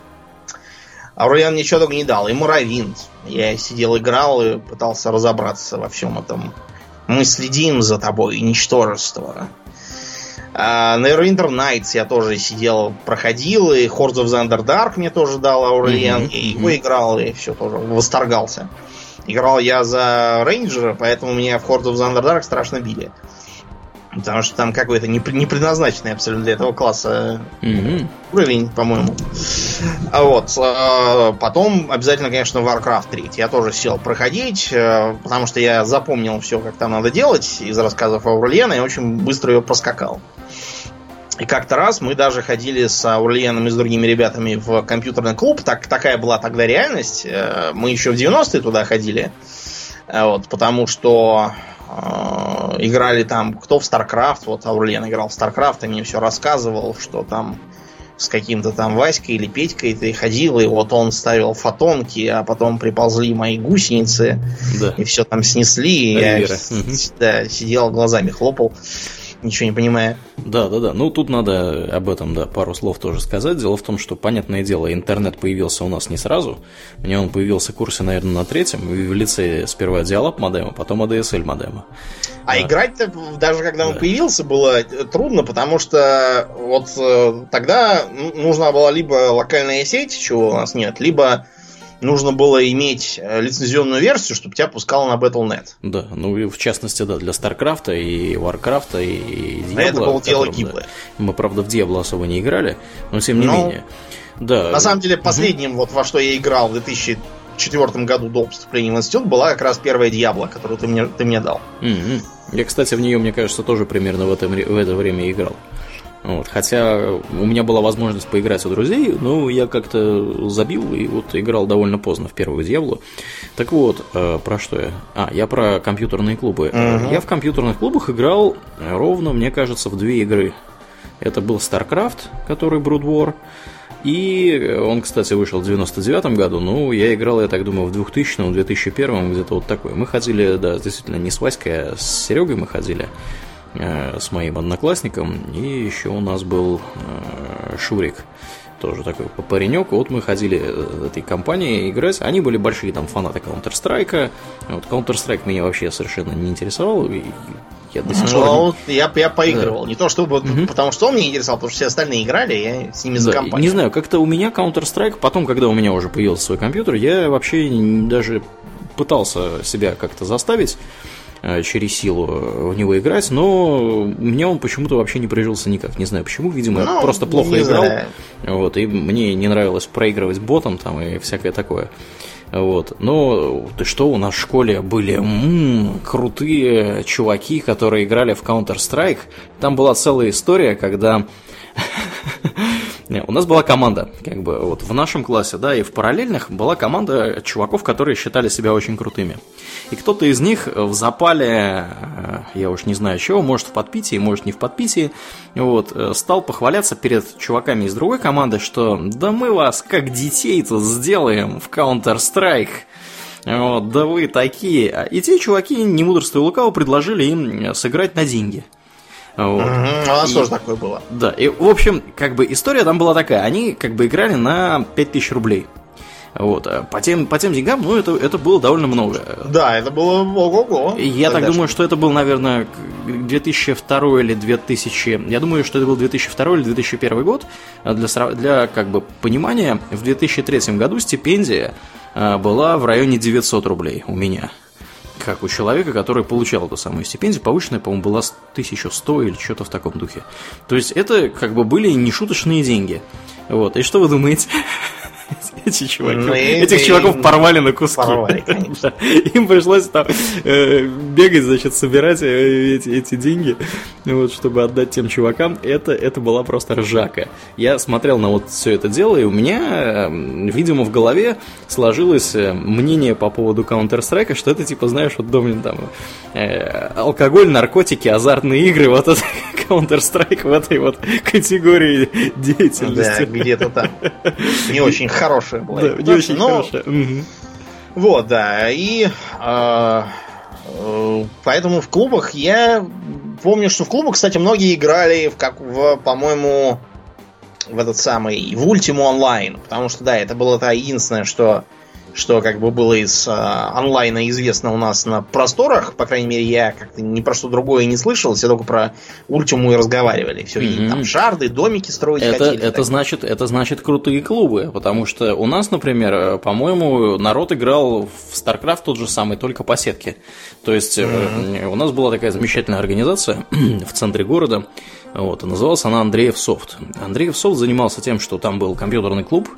S2: Аурлиан ничего только не дал. И Муравинт. Я сидел, играл и пытался разобраться во всем этом. Мы следим за тобой, ничтожество. А, Neverwinter Nights я тоже сидел, проходил, и Hordes of the Underdark мне тоже дал Аурлиан, mm-hmm. и его играл, и все тоже восторгался. Играл я за рейнджера, поэтому меня в Hordes of the Underdark страшно били. Потому что там какой-то не, не предназначенный абсолютно для этого класса mm-hmm. уровень, по-моему. А вот. А, потом обязательно, конечно, Warcraft 3. Я тоже сел проходить, э, потому что я запомнил все, как там надо делать из рассказов Аурлиена, и очень быстро ее проскакал. И как-то раз мы даже ходили с Аурлиеном и с другими ребятами в компьютерный клуб. Так, такая была тогда реальность. Э, мы еще в 90-е туда ходили. Э, вот, потому что Э, играли там, кто в StarCraft, вот Аурлен играл в StarCraft, и мне все рассказывал, что там с каким-то там Васькой или Петькой ты ходил, и вот он ставил фотонки, а потом приползли мои гусеницы, да. и все там снесли, и я да, сидел, глазами хлопал ничего не понимая.
S1: Да, да, да. Ну, тут надо об этом, да, пару слов тоже сказать. Дело в том, что, понятное дело, интернет появился у нас не сразу. Мне он появился в курсе, наверное, на третьем, в лице сперва диалог модема, потом ADSL модема.
S2: А да. играть-то, даже когда он да. появился, было трудно, потому что вот э, тогда нужна была либо локальная сеть, чего у нас нет, либо нужно было иметь э, лицензионную версию, чтобы тебя пускало на Battle.net.
S1: Да, ну и в частности, да, для StarCraft и Warcraft и
S2: Diablo. Это было дело гиблое. Да,
S1: мы, правда, в Diablo особо не играли, но тем не но, менее.
S2: Да. На самом деле, последним, угу. вот во что я играл в 2004 году до поступления в институт, была как раз первая Diablo, которую ты мне, ты мне дал.
S1: Угу. Я, кстати, в нее, мне кажется, тоже примерно в, этом, в это время играл. Вот, хотя у меня была возможность поиграть у друзей, но я как-то забил и вот играл довольно поздно в первую Дьяволу. Так вот, э, про что я? А, я про компьютерные клубы. Uh-huh. Я в компьютерных клубах играл ровно, мне кажется, в две игры. Это был StarCraft, который Brood War, и он, кстати, вышел в 99 году, ну, я играл, я так думаю, в 2000 в 2001 где-то вот такой. Мы ходили, да, действительно, не с Васькой, а с Серегой мы ходили. Э, с моим одноклассником, и еще у нас был э, Шурик. тоже такой паренек. Вот мы ходили э, этой компании играть. Они были большие там фанаты Counter-Strike. Вот Counter-Strike меня вообще совершенно не интересовал. И
S2: я до сих пор... я, я поигрывал. Да. Не то чтобы угу. потому, что он меня интересовал, потому что все остальные играли, я с ними за да, компанию.
S1: Не знаю, как-то у меня Counter-Strike, потом, когда у меня уже появился свой компьютер, я вообще даже пытался себя как-то заставить через силу в него играть, но меня он почему-то вообще не прижился никак. Не знаю почему, видимо, ну, я просто плохо играл. Знаю. Вот, и мне не нравилось проигрывать ботом там и всякое такое. Вот. Но ты что, у нас в школе были м-м, крутые чуваки, которые играли в Counter-Strike. Там была целая история, когда у нас была команда, как бы вот в нашем классе, да, и в параллельных была команда чуваков, которые считали себя очень крутыми. И кто-то из них в запале, э, я уж не знаю чего, может в подпитии, может не в подпитии, вот, э, стал похваляться перед чуваками из другой команды, что да мы вас как детей тут сделаем в Counter-Strike. Вот, да вы такие. И те чуваки, не мудрствуя лукаво, предложили им сыграть на деньги –
S2: вот. Угу, у нас и, тоже такое было.
S1: Да, и в общем, как бы история там была такая, они как бы играли на 5000 рублей. Вот. А по тем, по тем деньгам, ну, это, это было довольно много.
S2: Да, это было ого-го.
S1: Я так думаю, что это был, наверное, 2002 или 2000... Я думаю, что это был 2002 или 2001 год. Для, для как бы, понимания, в 2003 году стипендия а, была в районе 900 рублей у меня как у человека, который получал эту самую стипендию, повышенная, по-моему, была 1100 или что-то в таком духе. То есть это как бы были нешуточные деньги. Вот. И что вы думаете? Эти чуваки, ну, этих чуваков порвали на куски. Порвали, конечно. Им пришлось там э, бегать, значит, собирать э, эти, эти деньги, вот, чтобы отдать тем чувакам. Это, это была просто ржака. Я смотрел на вот все это дело, и у меня, видимо, в голове сложилось э, мнение по поводу Counter-Strike, что это, типа, знаешь, вот, Домнин, там, э, алкоголь, наркотики, азартные игры, вот это Counter-Strike в этой вот категории деятельности.
S2: Да, где-то там. Не очень хорошая была. Да,
S1: не очень но... хорошая.
S2: Угу. Вот, да. И э, э, поэтому в клубах я помню, что в клубах, кстати, многие играли в, как в, по-моему, в этот самый в Ultimo Online, потому что да, это было это единственное, что что как бы было из э, онлайна известно у нас на просторах. По крайней мере, я как-то ни про что другое не слышал, все только про Ультиму и разговаривали. Все, mm-hmm. там шарды, домики строить
S1: это, хотели. Это значит, это значит крутые клубы, потому что у нас, например, э, по-моему, народ играл в StarCraft тот же самый, только по сетке. То есть mm-hmm. у нас была такая замечательная организация в центре города, вот, и называлась она Андреев Софт. Андреев Софт занимался тем, что там был компьютерный клуб,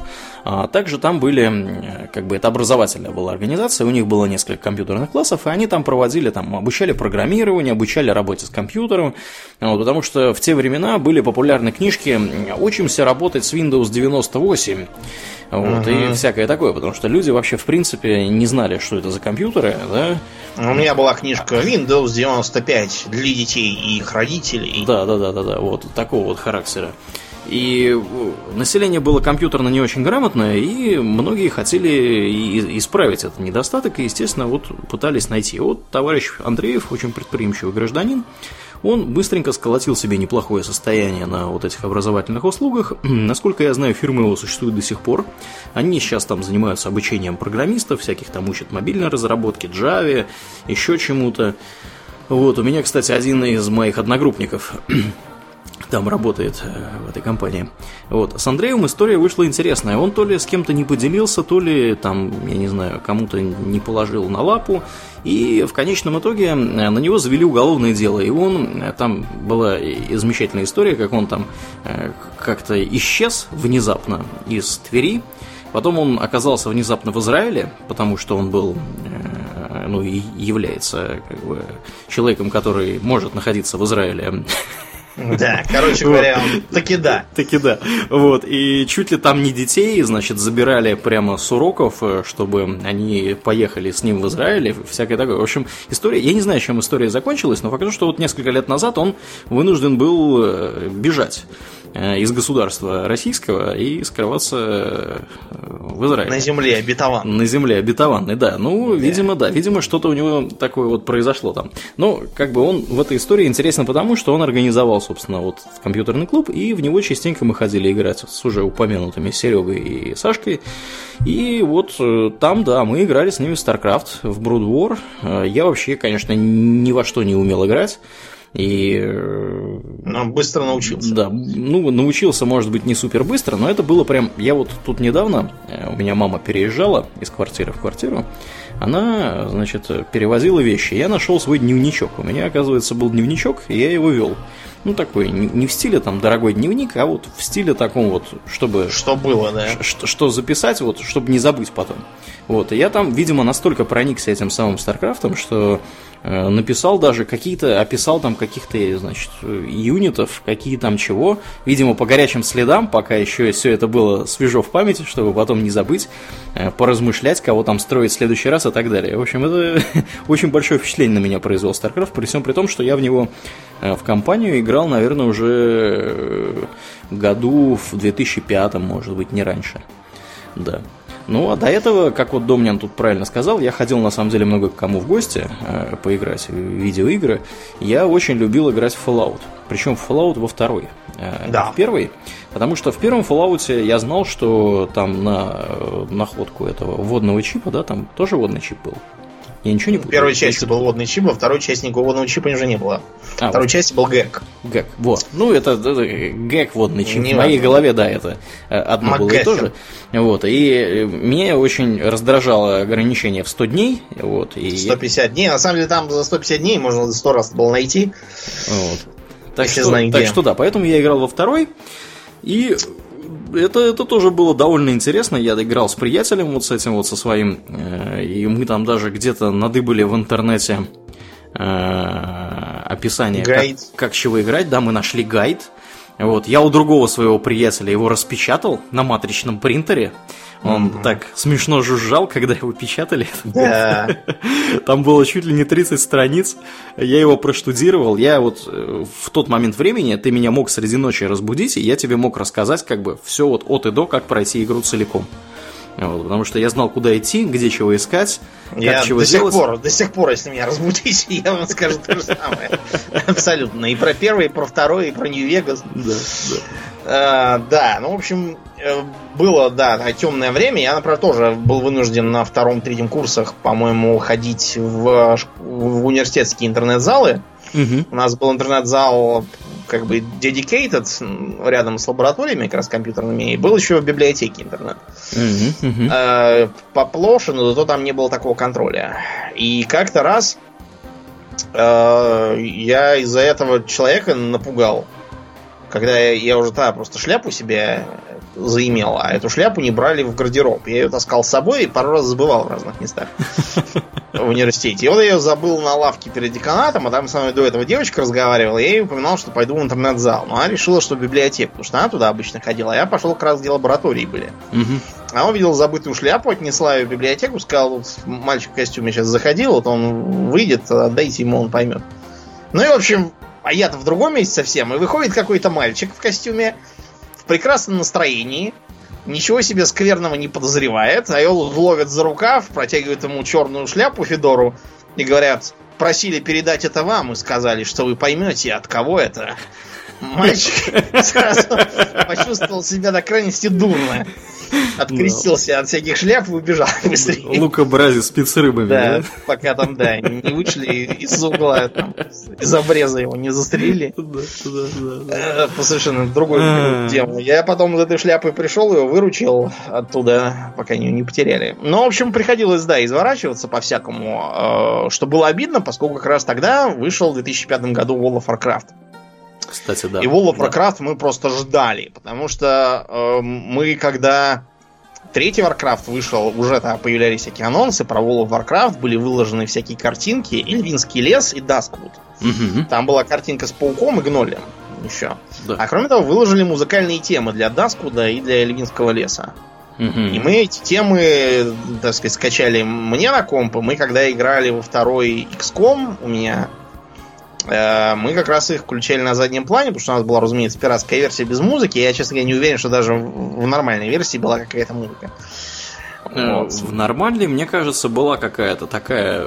S1: также там были, как бы это образовательная была организация, у них было несколько компьютерных классов, и они там проводили, там, обучали программированию, обучали работе с компьютером, вот, потому что в те времена были популярны книжки «Учимся работать с Windows 98», вот, uh-huh. и всякое такое, потому что люди вообще, в принципе, не знали, что это за компьютеры, да.
S2: У меня была книжка Windows 95 для детей и их родителей.
S1: Да, да, да, да, да, вот такого вот характера. И население было компьютерно не очень грамотное, и многие хотели исправить этот недостаток, и, естественно, вот пытались найти. Вот товарищ Андреев, очень предприимчивый гражданин, он быстренько сколотил себе неплохое состояние на вот этих образовательных услугах. Насколько я знаю, фирмы его существуют до сих пор. Они сейчас там занимаются обучением программистов, всяких там учат мобильной разработки, Java, еще чему-то. Вот, у меня, кстати, один из моих одногруппников там работает э, в этой компании. Вот. С Андреем история вышла интересная. Он то ли с кем-то не поделился, то ли там, я не знаю, кому-то не положил на лапу. И в конечном итоге э, на него завели уголовное дело. И он, э, там была замечательная история, как он там как-то исчез внезапно из Твери. Потом он оказался внезапно в Израиле, потому что он был ну, и является как бы, человеком, который может находиться в Израиле
S2: Да, короче говоря, он таки да.
S1: Таки да. Вот, и чуть ли там не детей, значит, забирали прямо с уроков, э, чтобы они поехали с ним в Израиль, всякое такое. В общем, история, я не знаю, чем история закончилась, но факт, что вот несколько лет назад он вынужден был э, бежать. Э, из государства российского и скрываться э, в Израиле.
S2: На земле обетованной.
S1: На земле обетованной, да. Ну, да. видимо, да. Видимо, что-то у него такое вот произошло там. Но, как бы он в этой истории интересно потому, что он организовал, собственно, вот компьютерный клуб, и в него частенько мы ходили играть с уже упомянутыми Серегой и Сашкой. И вот э, там, да, мы играли с ними в StarCraft, в Brood War. Я вообще, конечно, ни во что не умел играть. И...
S2: Э, но быстро научился.
S1: Да, ну, научился, может быть, не супер быстро, но это было прям... Я вот тут недавно, э, у меня мама переезжала из квартиры в квартиру, она, значит, перевозила вещи. Я нашел свой дневничок. У меня, оказывается, был дневничок, и я его вел. Ну, такой, не в стиле там дорогой дневник, а вот в стиле таком вот, чтобы...
S2: Что было, да?
S1: Что, что записать, вот, чтобы не забыть потом. Вот, и я там, видимо, настолько проникся этим самым Старкрафтом, что написал даже какие-то, описал там каких-то, значит, юнитов, какие там чего, видимо, по горячим следам, пока еще все это было свежо в памяти, чтобы потом не забыть, э, поразмышлять, кого там строить в следующий раз и так далее. В общем, это очень большое впечатление на меня произвел StarCraft, при всем при том, что я в него э, в компанию играл, наверное, уже году в 2005, может быть, не раньше. Да. Ну, а до этого, как вот Домнян тут правильно сказал, я ходил на самом деле много к кому в гости э, поиграть в видеоигры. Я очень любил играть в Fallout. Причем в Fallout во второй. Э, да. В первый. Потому что в первом Fallout я знал, что там на э, находку этого водного чипа, да, там тоже водный чип был. Я ничего не
S2: путаю. В первой части был водный чип, во второй части никакого водного чипа уже не было. А, второй вот. части был гэг.
S1: Гэг, вот. Ну, это, это гэг водный чип. Не В моей важно. голове, да, это э, одно Макгаффин. было и тоже. Вот. И э, меня очень раздражало ограничение в 100 дней. Вот, и
S2: 150 я... дней. На самом деле там за 150 дней можно 100 раз было найти.
S1: Вот. Так, что, знаю, так что да, поэтому я играл во второй. И это, это тоже было довольно интересно. Я играл с приятелем вот с этим вот, со своим, э, и мы там даже где-то надыбали в интернете э, описание, как, как чего играть. Да, мы нашли гайд. Вот, я у другого своего приятеля его распечатал на матричном принтере. Он mm-hmm. так смешно жужжал, когда его печатали.
S2: Да.
S1: Там было чуть ли не 30 страниц. Я его проштудировал. Я вот э, в тот момент времени ты меня мог среди ночи разбудить, и я тебе мог рассказать как бы все вот от и до, как пройти игру целиком. Вот, потому что я знал, куда идти, где чего искать, как
S2: я
S1: чего
S2: до
S1: делать.
S2: Сих пор, до сих пор, если меня разбудите, я вам скажу то же самое. Абсолютно. И про первый, и про второй, и про Нью-Вегас.
S1: Да, да.
S2: А, да, ну, в общем, э, было, да, темное время. Я, например, тоже был вынужден на втором-третьем курсах, по-моему, ходить в, в университетские интернет-залы. Угу. У нас был интернет-зал как бы dedicated рядом с лабораториями как раз компьютерными, и был еще в библиотеке интернет. Uh-huh, uh-huh. Э, поплоше, но зато там не было такого контроля. И как-то раз э, я из-за этого человека напугал. Когда я, я уже тогда просто шляпу себе заимел, а эту шляпу не брали в гардероб. Я ее таскал с собой и пару раз забывал в разных местах в университете. И вот я ее забыл на лавке перед деканатом, а там со мной до этого девочка разговаривала, я ей упоминал, что пойду в интернет-зал. Но она решила, что в библиотеку, потому что она туда обычно ходила, а я пошел как раз, где лаборатории были. А он видел забытую шляпу, отнесла ее в библиотеку, сказал, вот мальчик в костюме сейчас заходил, вот он выйдет, отдайте ему, он поймет. Ну и, в общем, а я-то в другом месте совсем, и выходит какой-то мальчик в костюме, прекрасном настроении, ничего себе скверного не подозревает, а его ловят за рукав, протягивают ему черную шляпу Федору и говорят, просили передать это вам и сказали, что вы поймете, от кого это. Мальчик сразу почувствовал себя до крайности дурно. Открестился от всяких шляп и убежал быстрее.
S1: Лука Брази спит с рыбами,
S2: да? да? Пока там, да, не вышли из угла, там, из обреза его не застрелили. Да, да, да. Э, по совершенно другой тему. Я потом из этой шляпы пришел, его выручил оттуда, пока ее не потеряли. Но, в общем, приходилось, да, изворачиваться по-всякому, э, что было обидно, поскольку как раз тогда вышел в 2005 году World of Warcraft.
S1: Кстати, да.
S2: И World of Warcraft да. мы просто ждали, потому что э, мы когда третий Warcraft вышел, уже там появлялись всякие анонсы про World of Warcraft, были выложены всякие картинки, Эльвинский лес и Дасквуд. Угу. Там была картинка с пауком и гнолем еще. Да. А кроме того, выложили музыкальные темы для Дасквуда и для Эльвинского леса. Угу. И мы эти темы, так сказать, скачали мне на комп. Мы когда играли во второй XCOM у меня мы как раз их включали на заднем плане, потому что у нас была, разумеется, пиратская версия без музыки. Я, честно говоря, не уверен, что даже в нормальной версии была какая-то музыка.
S1: Э, вот. В нормальной, мне кажется, была какая-то такая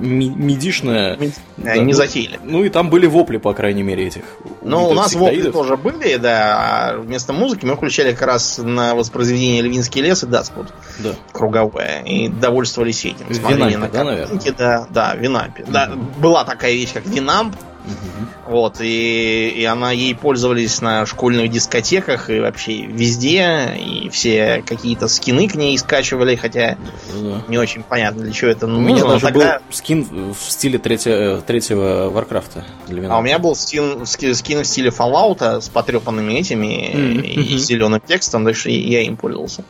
S1: медишная.
S2: Да, не затеяли.
S1: Ну и там были вопли, по крайней мере, этих.
S2: Ну, у нас вопли тоже были, да. А вместо музыки мы включали как раз на воспроизведение Львинский лес и Даспут.
S1: Да.
S2: Круговое. И довольствовались этим.
S1: Винампе, на да, наверное?
S2: Да, да, Винампе. Mm-hmm. Да, была такая вещь, как Винамп. Угу. Вот, и, и она ей пользовались на школьных дискотеках и вообще везде, и все какие-то скины к ней скачивали, хотя да. не очень понятно, для чего это
S1: нужно. У меня даже тогда... был скин в стиле третьего, третьего Варкрафта.
S2: Для меня. А у меня был скин, скин в стиле Fallout с потрепанными этими mm-hmm. и зеленым текстом, что я им пользовался.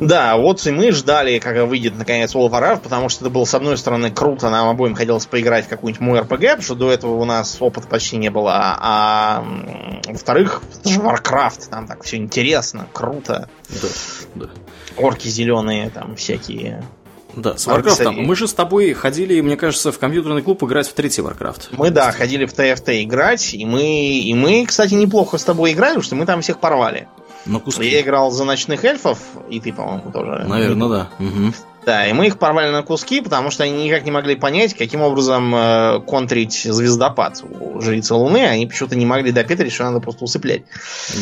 S2: Да, вот и мы ждали, когда выйдет наконец World of Warcraft, потому что это было, с одной стороны, круто, нам обоим хотелось поиграть в какую-нибудь мой RPG, потому что до этого у нас опыта почти не было, а во-вторых, это же Warcraft, там так все интересно, круто.
S1: Да, да.
S2: Орки зеленые, там всякие.
S1: Да, с Warcraft. Мы же с тобой ходили, мне кажется, в компьютерный клуб играть в третий Warcraft.
S2: Мы, да, ходили в TFT играть, и мы, и мы, кстати, неплохо с тобой играли, потому что мы там всех порвали.
S1: На куски.
S2: Я играл за ночных эльфов, и ты, по-моему, тоже.
S1: Наверное, да. Угу.
S2: Да, и мы их порвали на куски, потому что они никак не могли понять, каким образом э, контрить звездопад у жрицы Луны. Они почему-то не могли допетрить, что надо просто усыплять.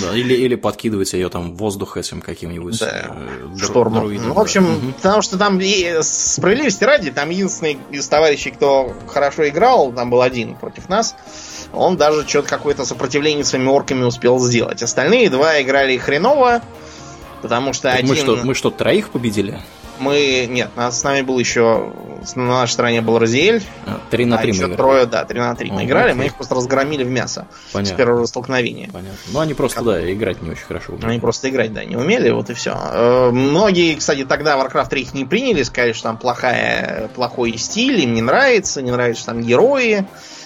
S1: Да, или, или подкидывать ее там в воздух этим каким-нибудь
S2: да, э, штормом. Друидом, ну, в общем, да. потому что там и, справедливости ради, там единственный из товарищей, кто хорошо играл, там был один против нас он даже что-то какое-то сопротивление своими орками успел сделать. Остальные два играли хреново, потому что так один...
S1: Мы что, мы что, троих победили?
S2: Мы... Нет, нас, с нами был еще... На нашей стороне был Розиэль.
S1: А, 3 на 3
S2: а мы еще трое, да, 3 на 3 мы играли. Окей. Мы их просто разгромили в мясо.
S1: Понятно.
S2: С первого столкновения.
S1: Понятно. Ну, они просто, как... да, играть не очень хорошо
S2: умели. Они просто играть, да, не умели, вот и все. Э, многие, кстати, тогда Warcraft 3 не приняли, сказали, что там плохая, плохой стиль, им не нравится, не нравится, что там герои.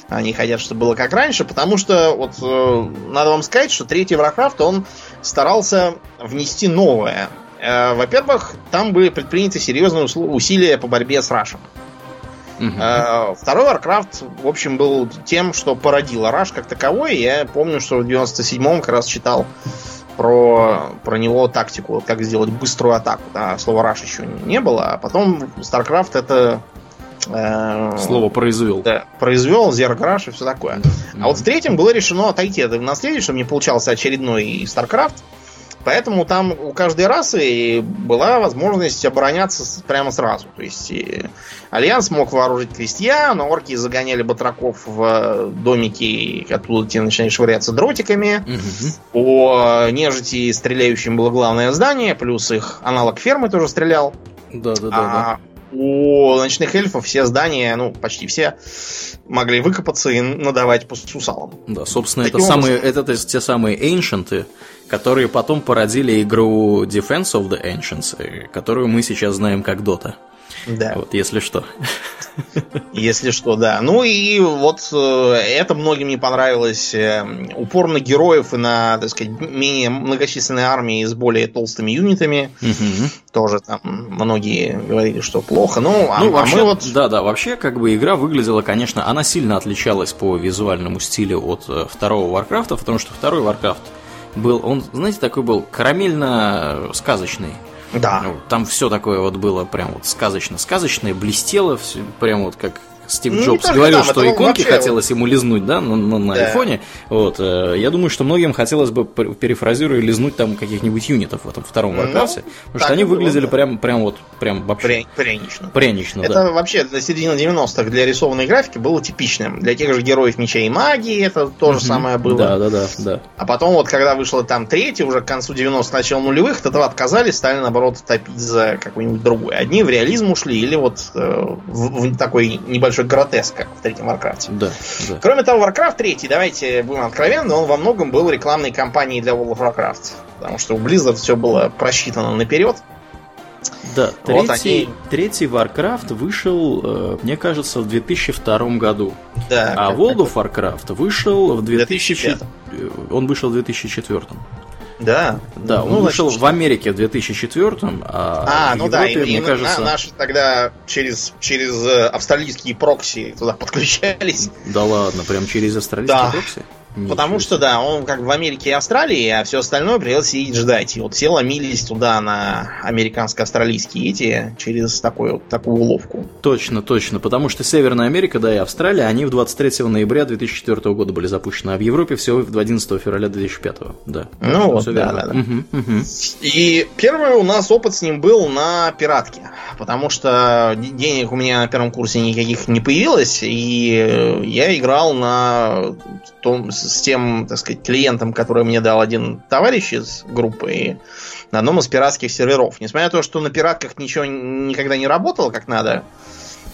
S2: Они хотят, чтобы было как раньше, потому что, вот, э, надо вам сказать, что третий Warcraft, он старался внести новое. Э, во-первых, там были предприняты серьезные усилия по борьбе с Рашем. Uh-huh. Второй Warcraft, в общем, был тем, что породил Раш как таковой. Я помню, что в 97-м как раз читал про, про него тактику, как сделать быструю атаку. Да, слова Раш еще не было, а потом StarCraft это
S1: Э, Слово произвел.
S2: Да, произвел, Зеркраш и все такое. Mm-hmm. А вот в третьем было решено отойти от наследия, чтобы не получался очередной StarCraft. Поэтому там у каждой расы была возможность обороняться прямо сразу. То есть Альянс мог вооружить крестьян, орки загоняли батраков в домики, оттуда те начинали швыряться дротиками. Угу. У нежити стреляющим было главное здание, плюс их аналог фермы тоже стрелял.
S1: Да, да, да. А да
S2: у ночных эльфов все здания, ну, почти все, могли выкопаться и надавать по сусалам.
S1: Да, собственно, это, самые, это, это те самые Ancient, которые потом породили игру Defense of the Ancients, э, которую мы сейчас знаем как Dota.
S2: Да.
S1: Вот, если что.
S2: Если что, да. Ну и вот э, это многим не понравилось. Э, упор на героев и на, так сказать, менее многочисленные армии с более толстыми юнитами. Угу. Тоже там многие говорили, что плохо. Ну, а, ну, вообще, а мы вот...
S1: Да, да, вообще, как бы игра выглядела, конечно, она сильно отличалась по визуальному стилю от э, второго Варкрафта, потому что второй Варкрафт был, он, знаете, такой был карамельно-сказочный.
S2: Да.
S1: Ну, там все такое вот было прям вот сказочно-сказочное, блестело, все, прям вот как Стив ну, Джобс говорил, там, что иконки вообще... хотелось ему лизнуть, да, на, на, на да. айфоне. Вот, э, я думаю, что многим хотелось бы, перефразируя, лизнуть там каких-нибудь юнитов в этом втором ну, Warcraft, потому что они выглядели было, да. прям, прям вот, прям вообще...
S2: Прянично.
S1: Прянично,
S2: Это
S1: да.
S2: вообще до середины 90-х для рисованной графики было типичным. Для тех же героев Меча и Магии это то же угу. самое было.
S1: Да, да, да, да.
S2: А потом вот, когда вышло там третий, уже к концу 90-х, начало нулевых, от этого отказались, стали, наоборот, топить за какой-нибудь другой. Одни в реализм ушли, или вот э, в, в такой небольшой гротеск, как в третьем Warcraft.
S1: Да, да.
S2: Кроме того, Warcraft 3, давайте будем откровенны, он во многом был рекламной кампанией для World of Warcraft. Потому что у Blizzard все было просчитано наперед.
S1: Да, третий, вот они... третий Warcraft вышел, э, мне кажется, в 2002 году. Да, а World of Warcraft вышел в 2000... 2005. Он вышел в 2004.
S2: Да.
S1: Да, он ну, вышел значит, в Америке в 2004
S2: а, а ну да, и, мне и кажется... наши тогда через, через э, австралийские прокси туда подключались.
S1: Да ладно, прям через австралийские да. прокси?
S2: Ничего Потому что, да, он как в Америке и Австралии, а все остальное придется сидеть ждать. И вот все ломились туда на американско-австралийские эти через вот, такую уловку.
S1: Точно, точно. Потому что Северная Америка, да, и Австралия, они в 23 ноября 2004 года были запущены, а в Европе всего в 11 февраля 2005. Да.
S2: Ну вот, да, да, да. Угу, угу. И первый у нас опыт с ним был на пиратке. Потому что денег у меня на первом курсе никаких не появилось, и я играл на том, с тем, так сказать, клиентом, который мне дал один товарищ из группы, на одном из пиратских серверов. Несмотря на то, что на пиратках ничего никогда не работало как надо,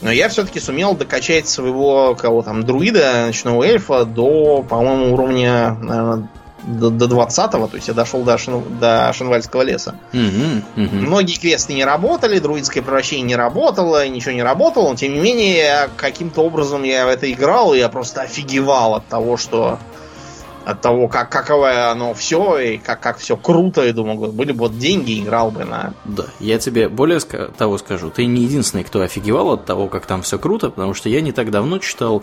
S2: но я все-таки сумел докачать своего кого там друида, ночного эльфа до, по-моему, уровня наверное, до, до 20-го, то есть я дошел до, Шен, до Шенвальского леса. Угу, угу. Многие квесты не работали, друидское превращение не работало, ничего не работало, но тем не менее, каким-то образом я в это играл, и я просто офигевал от того, что от того, как, каковое оно все, и как, как все круто, и думал, были бы вот деньги, играл бы на...
S1: Да, я тебе более того скажу, ты не единственный, кто офигевал от того, как там все круто, потому что я не так давно читал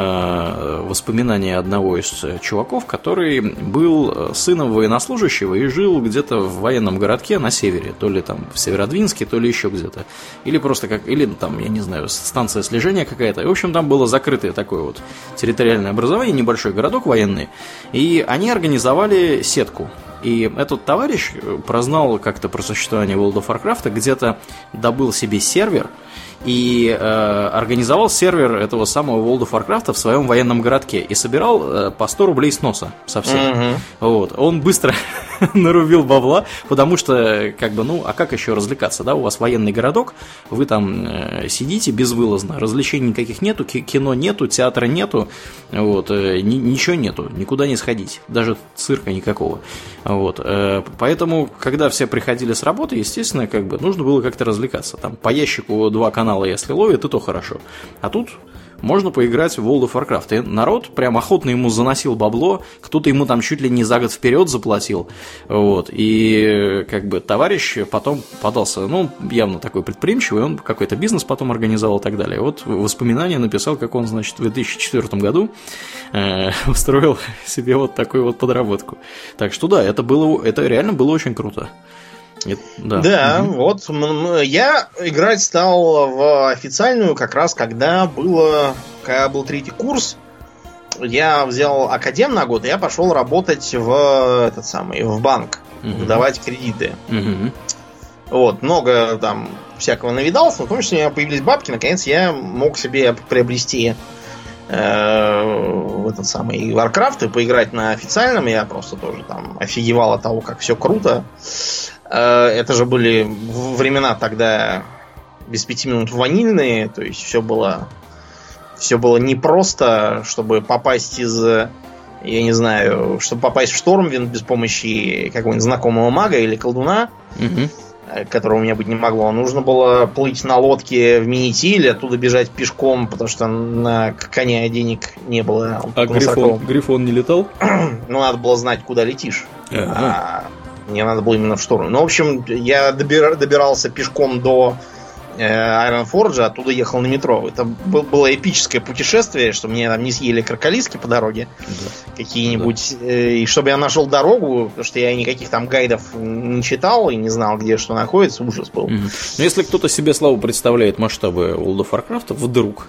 S1: Э, воспоминания одного из чуваков, который был э, сыном военнослужащего и жил где-то в военном городке на севере, то ли там в Северодвинске, то ли еще где-то. Или просто как, или там, я не знаю, станция слежения какая-то. В общем, там было закрытое такое вот территориальное образование, небольшой городок военный. И они организовали сетку. И этот товарищ прознал как-то про существование World of Warcraft, где-то добыл себе сервер, и э, организовал сервер этого самого World of Warcraft в своем военном городке и собирал э, по 100 рублей с носа со всех. Mm-hmm. Вот. Он быстро нарубил бабла, потому что, как бы, ну, а как еще развлекаться, да? У вас военный городок, вы там э, сидите безвылазно, развлечений никаких нету, кино нету, театра нету, вот, э, ни, ничего нету, никуда не сходить, даже цирка никакого. Вот. Э, поэтому, когда все приходили с работы, естественно, как бы нужно было как-то развлекаться. Там по ящику два канала канала, если ловит, и то хорошо. А тут можно поиграть в World of Warcraft. И народ прям охотно ему заносил бабло, кто-то ему там чуть ли не за год вперед заплатил. Вот. И как бы товарищ потом подался, ну, явно такой предприимчивый, он какой-то бизнес потом организовал и так далее. Вот воспоминания написал, как он, значит, в 2004 году э, устроил себе вот такую вот подработку. Так что да, это было, это реально было очень круто.
S2: Это, да, да угу. вот я играть стал в официальную как раз когда было, когда был третий курс. Я взял академ на год, и я пошел работать в этот самый в банк, угу. давать кредиты. Угу. Вот, много там всякого навидался, но в том числе у меня появились бабки, наконец я мог себе приобрести э, этот самый Warcraft и поиграть на официальном. Я просто тоже там офигевал от того, как все круто. Э, это же были времена тогда без пяти минут ванильные, то есть все было все было непросто, чтобы попасть из я не знаю, чтобы попасть в Штормвин без помощи какого-нибудь знакомого мага или колдуна, угу. которого у меня быть не могло. Нужно было плыть на лодке в Минитиле, оттуда бежать пешком, потому что на коня денег не было.
S1: А Грифон, Грифон не летал?
S2: ну, надо было знать, куда летишь. Ага. А мне надо было именно в сторону. Ну, в общем, я добир, добирался пешком до э, Айронфорджа, оттуда ехал на метро. Это было эпическое путешествие, что мне там не съели кроколиски по дороге да. какие-нибудь. Да. Э, и чтобы я нашел дорогу, потому что я никаких там гайдов не читал и не знал, где что находится, ужас был.
S1: Угу. Но если кто-то себе славу представляет масштабы World of Warcraft, вдруг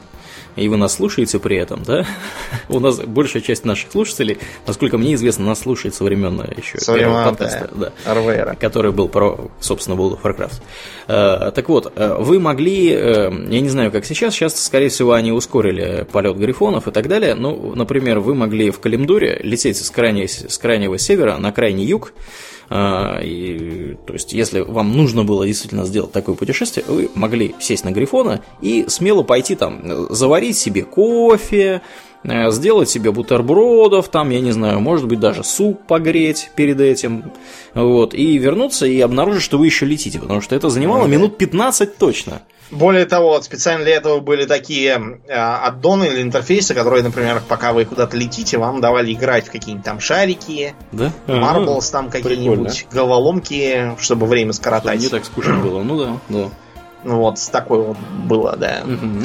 S1: и вы нас слушаете при этом, да? У нас большая часть наших слушателей, насколько мне известно, нас слушает со времен еще
S2: со первого подкаста,
S1: да, да, который был про, собственно, World of Warcraft. Э, так вот, э, вы могли, э, я не знаю, как сейчас, сейчас, скорее всего, они ускорили полет грифонов и так далее, ну, например, вы могли в Калимдоре лететь с, крайней, с крайнего севера на крайний юг, и, то есть, если вам нужно было действительно сделать такое путешествие, вы могли сесть на Грифона и смело пойти там, заварить себе кофе, сделать себе бутербродов, там, я не знаю, может быть, даже суп погреть перед этим, вот, и вернуться и обнаружить, что вы еще летите, потому что это занимало минут 15 точно.
S2: Более того, специально для этого были такие э, аддоны или интерфейсы, которые, например, пока вы куда-то летите, вам давали играть в какие-нибудь там шарики,
S1: Да?
S2: марблс, там какие-нибудь головоломки, чтобы время
S1: Чтобы
S2: скоротать.
S1: не так скучно было, ну да, да.
S2: Ну вот, такое вот было, да.
S1: Мгм.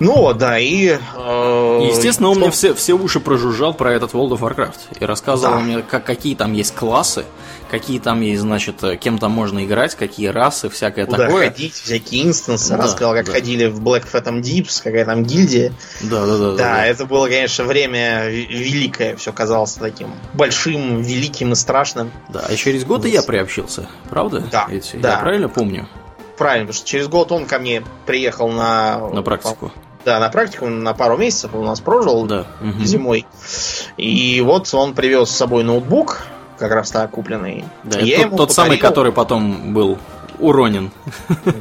S2: Ну вот, да, и... э,
S1: Естественно, он
S2: что-
S1: мне все, все уши прожужжал про этот World of Warcraft. И рассказывал
S2: Да.
S1: мне, как, какие там есть классы, какие там есть, значит, э, кем там можно играть, какие расы, всякое
S2: Куда
S1: такое.
S2: ходить, всякие инстансы,
S1: Да,
S2: рассказал, как
S1: да.
S2: ходили в Black Phantom Deeps, какая там гильдия.
S1: Да, да, да.
S2: Да, это было, конечно, время великое, все казалось таким большим, великим и страшным.
S1: Да, а через год и я приобщился, правда?
S2: Да,
S1: Ведь
S2: да.
S1: Я правильно помню?
S2: Правильно, потому что через год он ко мне приехал на...
S1: На практику.
S2: Да, на практику, на пару месяцев он у нас прожил
S1: Да.
S2: зимой. И вот он привез с собой ноутбук, как раз так купленный.
S1: Да,
S2: Я
S1: тот,
S2: ему
S1: тот самый,
S2: подарил-
S1: который потом был уронен.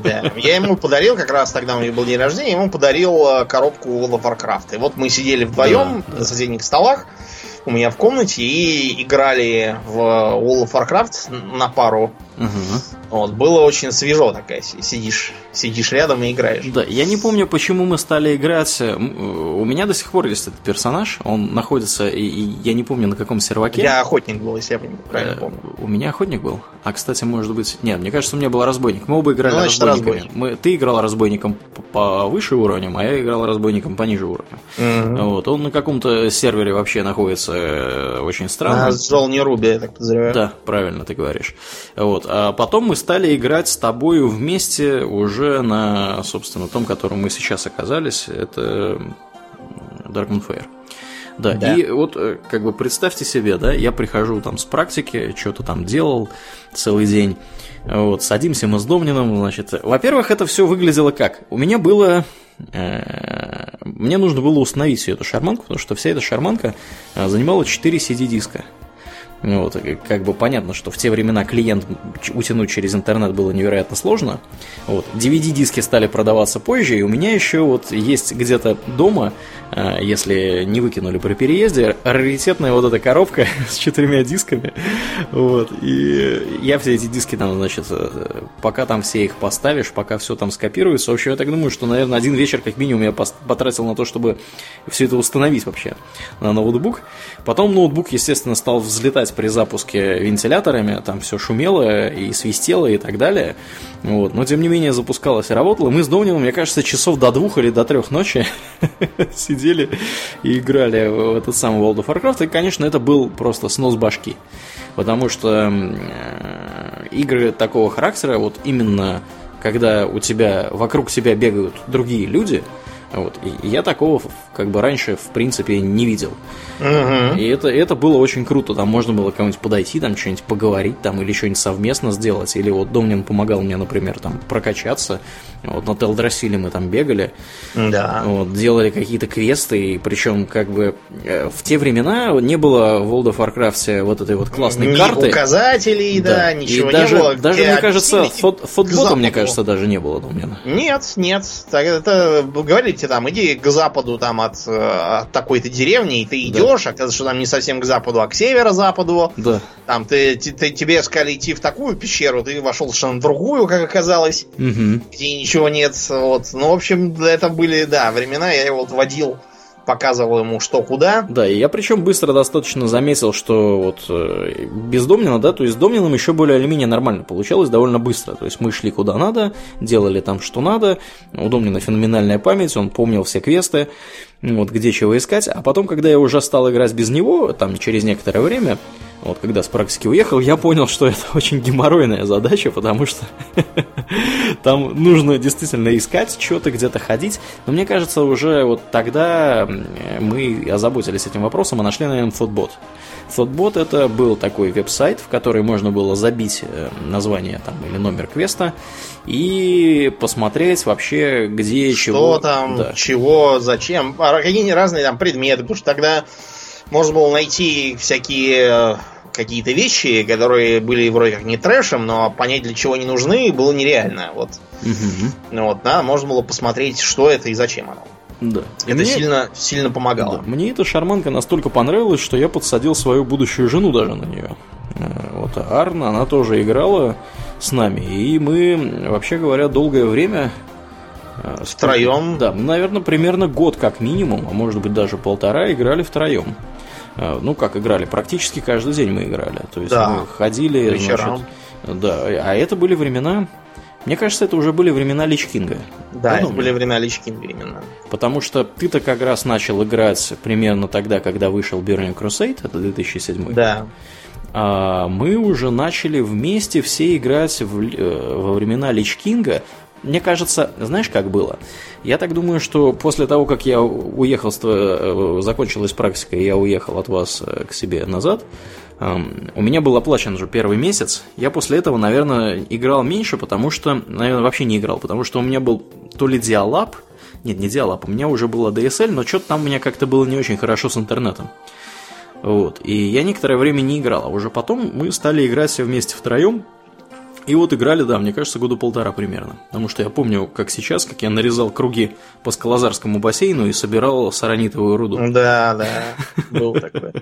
S2: Да, я ему подарил, как раз тогда у него был день рождения, ему подарил э, коробку World of Warcraft. И вот мы сидели вдвоем
S1: Да, да.
S2: на соседних столах у меня в комнате и играли в World of Warcraft на пару.
S1: Мгм.
S2: Вот, было очень свежо такая, си- сидишь, сидишь рядом и играешь.
S1: Да, я не помню, почему мы стали играть. Э, У меня до сих пор есть этот персонаж. Он находится, и, и я не помню на каком серваке.
S2: Я охотник был, если я правильно
S1: Э,
S2: помню.
S1: У меня охотник был. А, кстати, может быть... Нет, мне кажется, у меня был разбойник. Мы оба играли
S2: Ну, значит,
S1: разбойниками.
S2: разбойник.
S1: Мы, ты играл разбойником п- повыше уровнем, а я играл разбойником пониже уровнем.
S2: Мгм.
S1: Вот. Он на каком-то сервере вообще находится э, очень странно.
S2: А, с Джол не Руби, я так подозреваю.
S1: Да, правильно ты говоришь. Вот. А потом мы стали играть с тобою вместе уже на, собственно, том, котором мы сейчас оказались. Это Fair. Да,
S2: Да.
S1: и вот э, как бы представьте себе, да, я прихожу там с практики, что-то там делал целый день, вот, садимся мы с Домнином, значит, во-первых, это все выглядело как? У меня было, э, мне нужно было установить всю эту шарманку, потому что вся эта шарманка э, занимала 4 CD-диска. Ну Вот, как бы понятно, что в те времена клиент утянуть через интернет было невероятно сложно. Вот. DVD-диски стали продаваться позже, и у меня еще вот есть где-то дома, э, если не выкинули при переезде, раритетная вот эта коробка с четырьмя дисками. Вот. И я все эти диски там, значит, э, пока там все их поставишь, пока все там скопируется. В общем, я так думаю, что, наверное, один вечер как минимум я потратил на то, чтобы все это установить вообще на ноутбук. Потом ноутбук, естественно, стал взлетать при запуске вентиляторами, там все шумело и свистело и так далее. Вот. Но, тем не менее, запускалось и работало. Мы с Домнином, мне кажется, часов до двух или до трех ночи сидели и играли в этот самый World of Warcraft. И, конечно, это был просто снос башки. Потому что э, игры такого характера, вот именно когда у тебя вокруг тебя бегают другие люди, вот, и я такого как бы раньше в принципе не видел.
S2: Мгм.
S1: И это, это было очень круто. Там можно было кому-нибудь подойти, там что-нибудь поговорить, там, или что-нибудь совместно сделать. Или вот Домнин помогал мне, например, там прокачаться. Вот на Телдрасиле мы там бегали,
S2: Да.
S1: вот, делали какие-то квесты, и причем как бы э, в те времена не было в World of Warcraft вот этой вот классной
S2: Ни
S1: карты.
S2: указателей, да,
S1: И
S2: ничего
S1: даже,
S2: не было.
S1: Даже, мне кажется, фот, фотбота, мне кажется, даже не было Домнина.
S2: Нет, нет. Так это говорите там, иди к западу там от, э, от такой-то деревни, и ты
S1: Да.
S2: идешь, оказывается, что там не совсем к западу, а к северо-западу.
S1: Да.
S2: Там ты, ты- ты- тебе сказали идти в такую пещеру, ты вошел совершенно в другую, как оказалось,
S1: Мгм.
S2: где ничего нет. Вот. Ну, в общем, это были, да, времена, я его вот водил, показывал ему что куда.
S1: Да, и я причем быстро достаточно заметил, что вот э, без да, то есть с Домнином еще более или менее нормально получалось довольно быстро. То есть мы шли куда надо, делали там что надо. У Домнина феноменальная память, он помнил все квесты, вот где чего искать. А потом, когда я уже стал играть без него, там через некоторое время, вот когда с практики уехал, я понял, что это очень геморройная задача, потому что там нужно действительно искать что-то, где-то ходить. Но мне кажется, уже вот тогда мы озаботились этим вопросом и нашли, наверное, Thoughtbot. Thoughtbot это был такой веб-сайт, в который можно было забить э, название там, или номер квеста и посмотреть вообще, где
S2: Что
S1: чего.
S2: там,
S1: Да.
S2: чего, зачем. Какие разные там предметы, потому что тогда можно было найти всякие э, какие-то вещи, которые были вроде как не трэшем, но понять для чего они нужны было нереально. Вот. Ну Вот, да, можно было посмотреть, что это и зачем оно. Да. Это мне... сильно, сильно помогало. Да.
S1: Мне эта шарманка настолько понравилась, что я подсадил свою будущую жену даже на нее. Э, вот Арна, она тоже играла с нами. И мы, вообще говоря, долгое время
S2: э, Втроем?
S1: Да, наверное, примерно год как минимум, а может быть даже полтора играли втроем. Э, ну, как играли, практически каждый день мы играли. То есть да. мы ходили... Вечером. Значит, да, а это были времена... Мне кажется, это уже были времена Лич Кинга.
S2: Да, это были времена Лич Кинга именно.
S1: Потому что ты-то как раз начал играть примерно тогда, когда вышел Burning Crusade, это 2007.
S2: Да.
S1: А мы уже начали вместе все играть в, э, во времена Лич Кинга. Мне кажется, знаешь, как было? Я так думаю, что после того, как я уехал, э, закончилась практика, и я уехал от вас э, к себе назад, у меня был оплачен уже первый месяц. Я после этого, наверное, играл меньше, потому что, наверное, вообще не играл, потому что у меня был то ли диалаб, нет, не диалаб, у меня уже было DSL, но что-то там у меня как-то было не очень хорошо с интернетом. Вот. И я некоторое время не играл, а уже потом мы стали играть все вместе втроем, и вот играли, да, мне кажется, года полтора примерно. Потому что я помню, как сейчас, как я нарезал круги по Скалозарскому бассейну и собирал саранитовую руду.
S2: Да, да, был такой.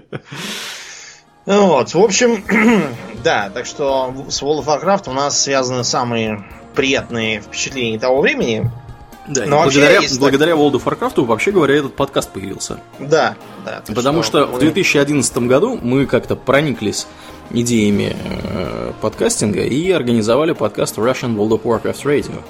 S2: Вот, в общем, да, так что с World of Warcraft у нас связаны самые приятные впечатления того времени.
S1: Да, Но благодаря, благодаря World of Warcraft, вообще говоря, этот подкаст появился.
S2: Да, да.
S1: Потому что, что в 2011 году мы как-то прониклись идеями э, подкастинга и организовали подкаст Russian World of Warcraft Radio.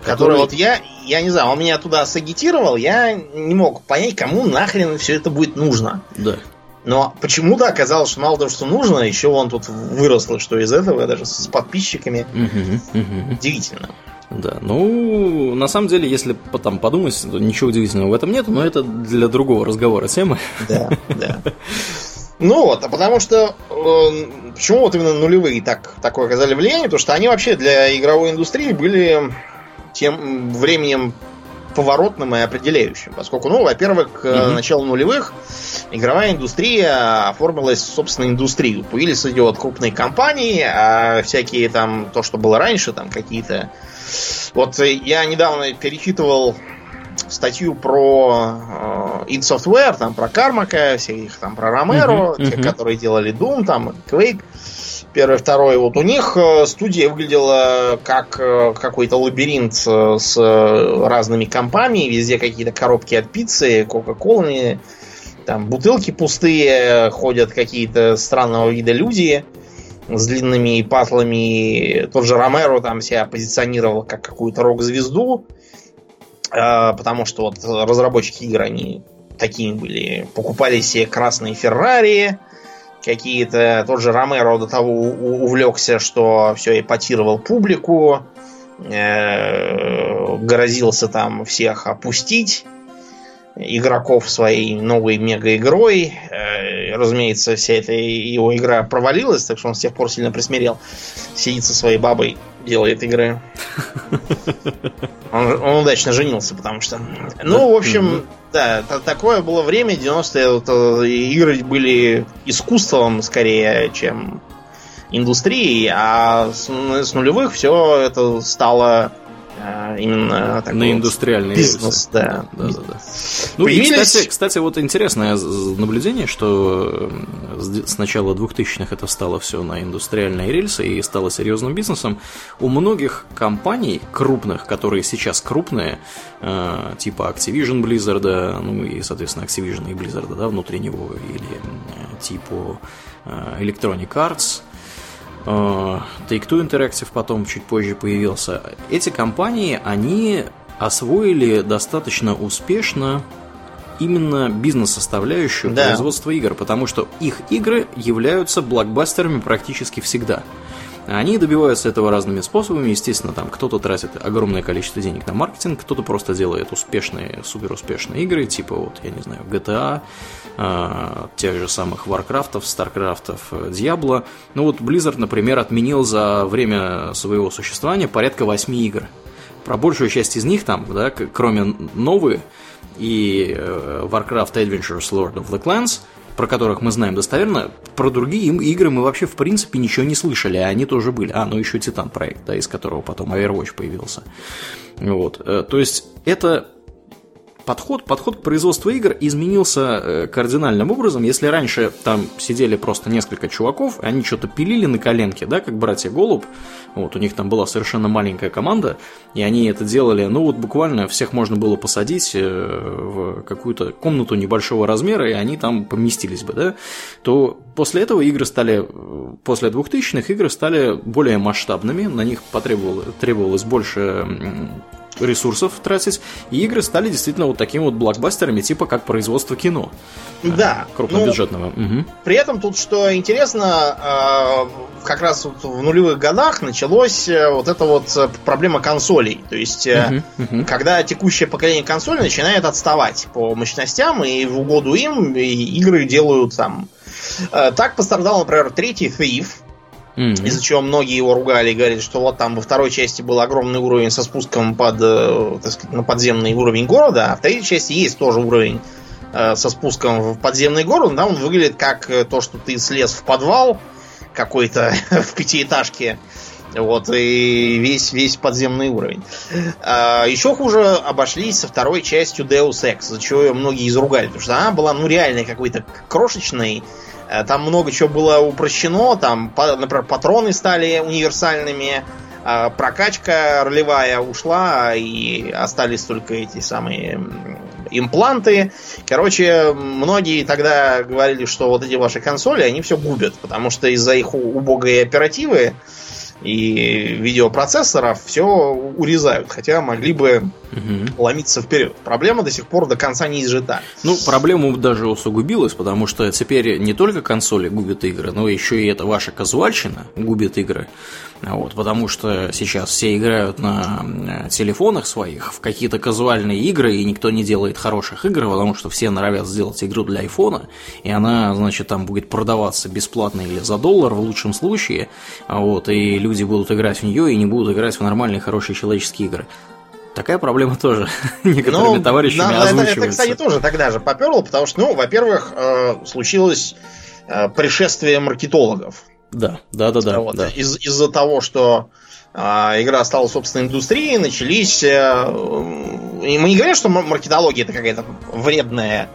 S2: Который, который вот я, я не знаю, он меня туда сагитировал, я не мог понять, кому нахрен все это будет нужно.
S1: Да.
S2: Но почему-то оказалось, что мало того, что нужно, еще он тут выросло, что из этого, даже с подписчиками. Угу, угу. Удивительно.
S1: Да, ну, на самом деле, если там подумать, то ничего удивительного в этом нет, но это для другого разговора тема.
S2: Да, да. Ну вот, а потому что э, почему вот именно нулевые так, такое оказали влияние? Потому что они вообще для игровой индустрии были тем временем поворотным и определяющим. Поскольку, ну, во-первых, к mm началу нулевых игровая индустрия оформилась собственно индустрию. Появились вот крупные компании, а всякие там, то, что было раньше, там какие-то... Вот я недавно перечитывал статью про э, id Software, там про Кармака, всяких там про Ромеро, uh-huh, uh-huh. которые делали Doom, там Quake, первый, второй. Вот у них э, студия выглядела как э, какой-то лабиринт э, с разными компаниями, везде какие-то коробки от пиццы, кока-колами, там бутылки пустые, ходят какие-то странного вида люди с длинными патлами. Тот же Ромеро там себя позиционировал как какую-то рок-звезду. А, потому что вот разработчики игр, они такими были. Покупали себе красные Феррари, какие-то... Тот же Ромеро до того увлекся, что все эпатировал публику, э, грозился там всех опустить игроков своей новой мега-игрой. Разумеется, вся эта его игра провалилась, так что он с тех пор сильно присмирел. Сидит со своей бабой, делает игры. Он, он удачно женился, потому что... Ну, в общем, да, такое было время, 90-е, вот, э, игры были искусством скорее, чем индустрией, а с, с нулевых все это стало а, именно
S1: такой на индустриальный
S2: бизнес, да.
S1: да, да, да. Ну Появились... и, кстати, кстати, вот интересное наблюдение, что с начала 2000-х это стало все на индустриальные рельсы и стало серьезным бизнесом. У многих компаний крупных, которые сейчас крупные, э, типа Activision Blizzard, ну и, соответственно, Activision и Blizzard, да, внутри него, или типа Electronic Arts, Э, Take-Two Interactive потом чуть позже появился. Эти компании, они освоили достаточно успешно именно бизнес-составляющую да. производства игр, потому что их игры являются блокбастерами практически всегда. Они добиваются этого разными способами. Естественно, там кто-то тратит огромное количество денег на маркетинг, кто-то просто делает успешные, супер успешные игры, типа вот, я не знаю, GTA, э, тех же самых Warcraft, Starcraft, Diablo. Ну вот Blizzard, например, отменил за время своего существования порядка 8 игр. Про большую часть из них там, да, кроме новые и э, Warcraft Adventures Lord of the Clans, про которых мы знаем достоверно, про другие игры мы вообще в принципе ничего не слышали, а они тоже были. А, ну еще Титан проект, да, из которого потом Overwatch появился. Вот. Э, то есть это подход, подход к производству игр изменился э, кардинальным образом. Если раньше там сидели просто несколько чуваков, они что-то пилили на коленке, да, как братья Голуб, вот, у них там была совершенно маленькая команда, и они это делали, ну вот буквально всех можно было посадить э, в какую-то комнату небольшого размера, и они там поместились бы, да, то после этого игры стали, после 2000-х игры стали более масштабными, на них потребовалось, требовалось больше ресурсов тратить, и игры стали действительно вот такими вот блокбастерами, типа как производство кино.
S2: Да.
S1: Крупнобюджетного.
S2: Ну, угу. При этом тут, что интересно, а, как раз вот в нулевых годах началась э, вот эта вот э, проблема консолей. То есть, uh uh когда текущее поколение консолей начинает отставать по мощностям, и в угоду им игры делают там... Так пострадал, например, третий Thief, Mm-hmm. Из-за чего многие его ругали и говорили, что вот там во второй части был огромный уровень со спуском под, э, так сказать, на подземный уровень города, а в третьей части есть тоже уровень э, со спуском в подземный город, да, он выглядит как э, то, что ты слез в подвал какой-то в пятиэтажке, вот, и весь, весь подземный уровень. А, еще хуже обошлись со второй частью Deus Ex, за чего многие изругали, потому что она была, ну, реально какой-то крошечной, там много чего было упрощено, там, например, патроны стали универсальными, а прокачка ролевая ушла, и остались только эти самые импланты. Короче, многие тогда говорили, что вот эти ваши консоли, они все губят, потому что из-за их убогой оперативы и видеопроцессоров все урезают, хотя могли бы угу. ломиться вперед. Проблема до сих пор до конца не изжита.
S1: Ну, проблема даже усугубилась, потому что теперь не только консоли губят игры, но еще и это ваша казуальщина губит игры. Вот, потому что сейчас все играют на э, телефонах своих в какие-то казуальные игры, и никто не делает хороших игр, потому что все норовят сделать игру для айфона, и она, значит, там будет продаваться бесплатно или за доллар в лучшем случае, вот, и люди будут играть в нее и не будут играть в нормальные хорошие человеческие игры. Такая проблема тоже некоторыми ну, товарищами на, озвучивается.
S2: Это, это, кстати, тоже тогда же поперло, потому что, ну, во-первых, э, случилось э, пришествие маркетологов.
S1: Да, да, да, да.
S2: Вот. да. Из- из-за того, что а, игра стала собственной индустрией, начались... А, и мы не говорим, что маркетология это какая-то вредная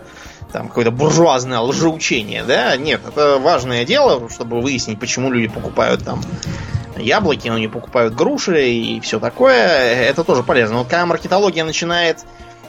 S2: там какое-то буржуазное лжеучение, да? Нет, это важное дело, чтобы выяснить, почему люди покупают там яблоки, но не покупают груши и все такое. Это тоже полезно. Но когда маркетология начинает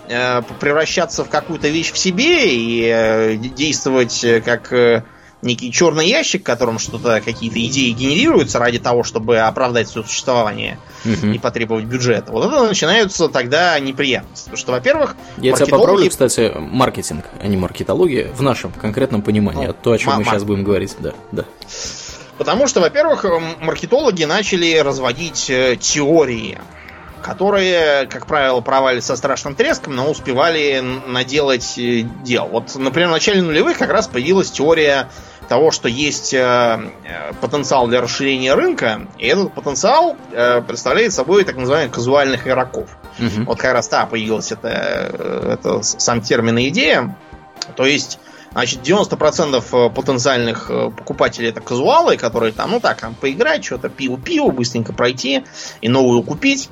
S2: э, превращаться в какую-то вещь в себе и э, действовать как э, некий черный ящик, в котором что-то, какие-то идеи генерируются ради того, чтобы оправдать свое существование угу. и потребовать бюджета. Вот это начинаются тогда неприятности. Потому что, во-первых,
S1: Я маркетологи... тебя поправлю, кстати, маркетинг, а не маркетология, в нашем конкретном понимании. Ну, то, о чем мы сейчас будем говорить, да, да.
S2: Потому что, во-первых, маркетологи начали разводить э, теории которые, как правило, провалились со страшным треском, но успевали наделать э, дел. Вот, например, в начале нулевых как раз появилась теория того, что есть э, потенциал для расширения рынка, и этот потенциал представляет собой так называемых казуальных игроков. Угу. Вот как раз та появилась это, это сам термин и идея. То есть Значит, 90% потенциальных покупателей это казуалы, которые там, ну так, там поиграть, что-то пиво-пиво, быстренько пройти и новую купить.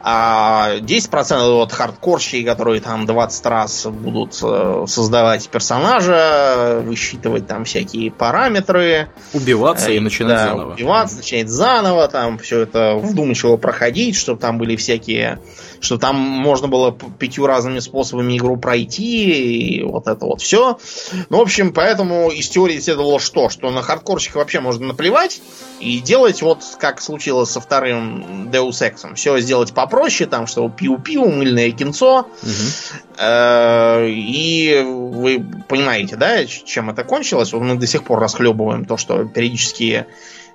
S2: А 10% вот хардкорщики, которые там 20 раз будут э, создавать персонажа, высчитывать там всякие параметры.
S1: Убиваться и, и начинать да, заново.
S2: Убиваться, начинать заново, там все это вдумчиво проходить, чтобы там были всякие что там можно было пятью разными способами игру пройти, и вот это вот все. Ну, в общем, поэтому из теории следовало что? Что на хардкорщиков вообще можно наплевать и делать вот как случилось со вторым Deus Ex. Все сделать попроще, там, что пиу-пиу, мыльное кинцо. Угу. И вы понимаете, да, чем это кончилось? Мы до сих пор расхлебываем то, что периодически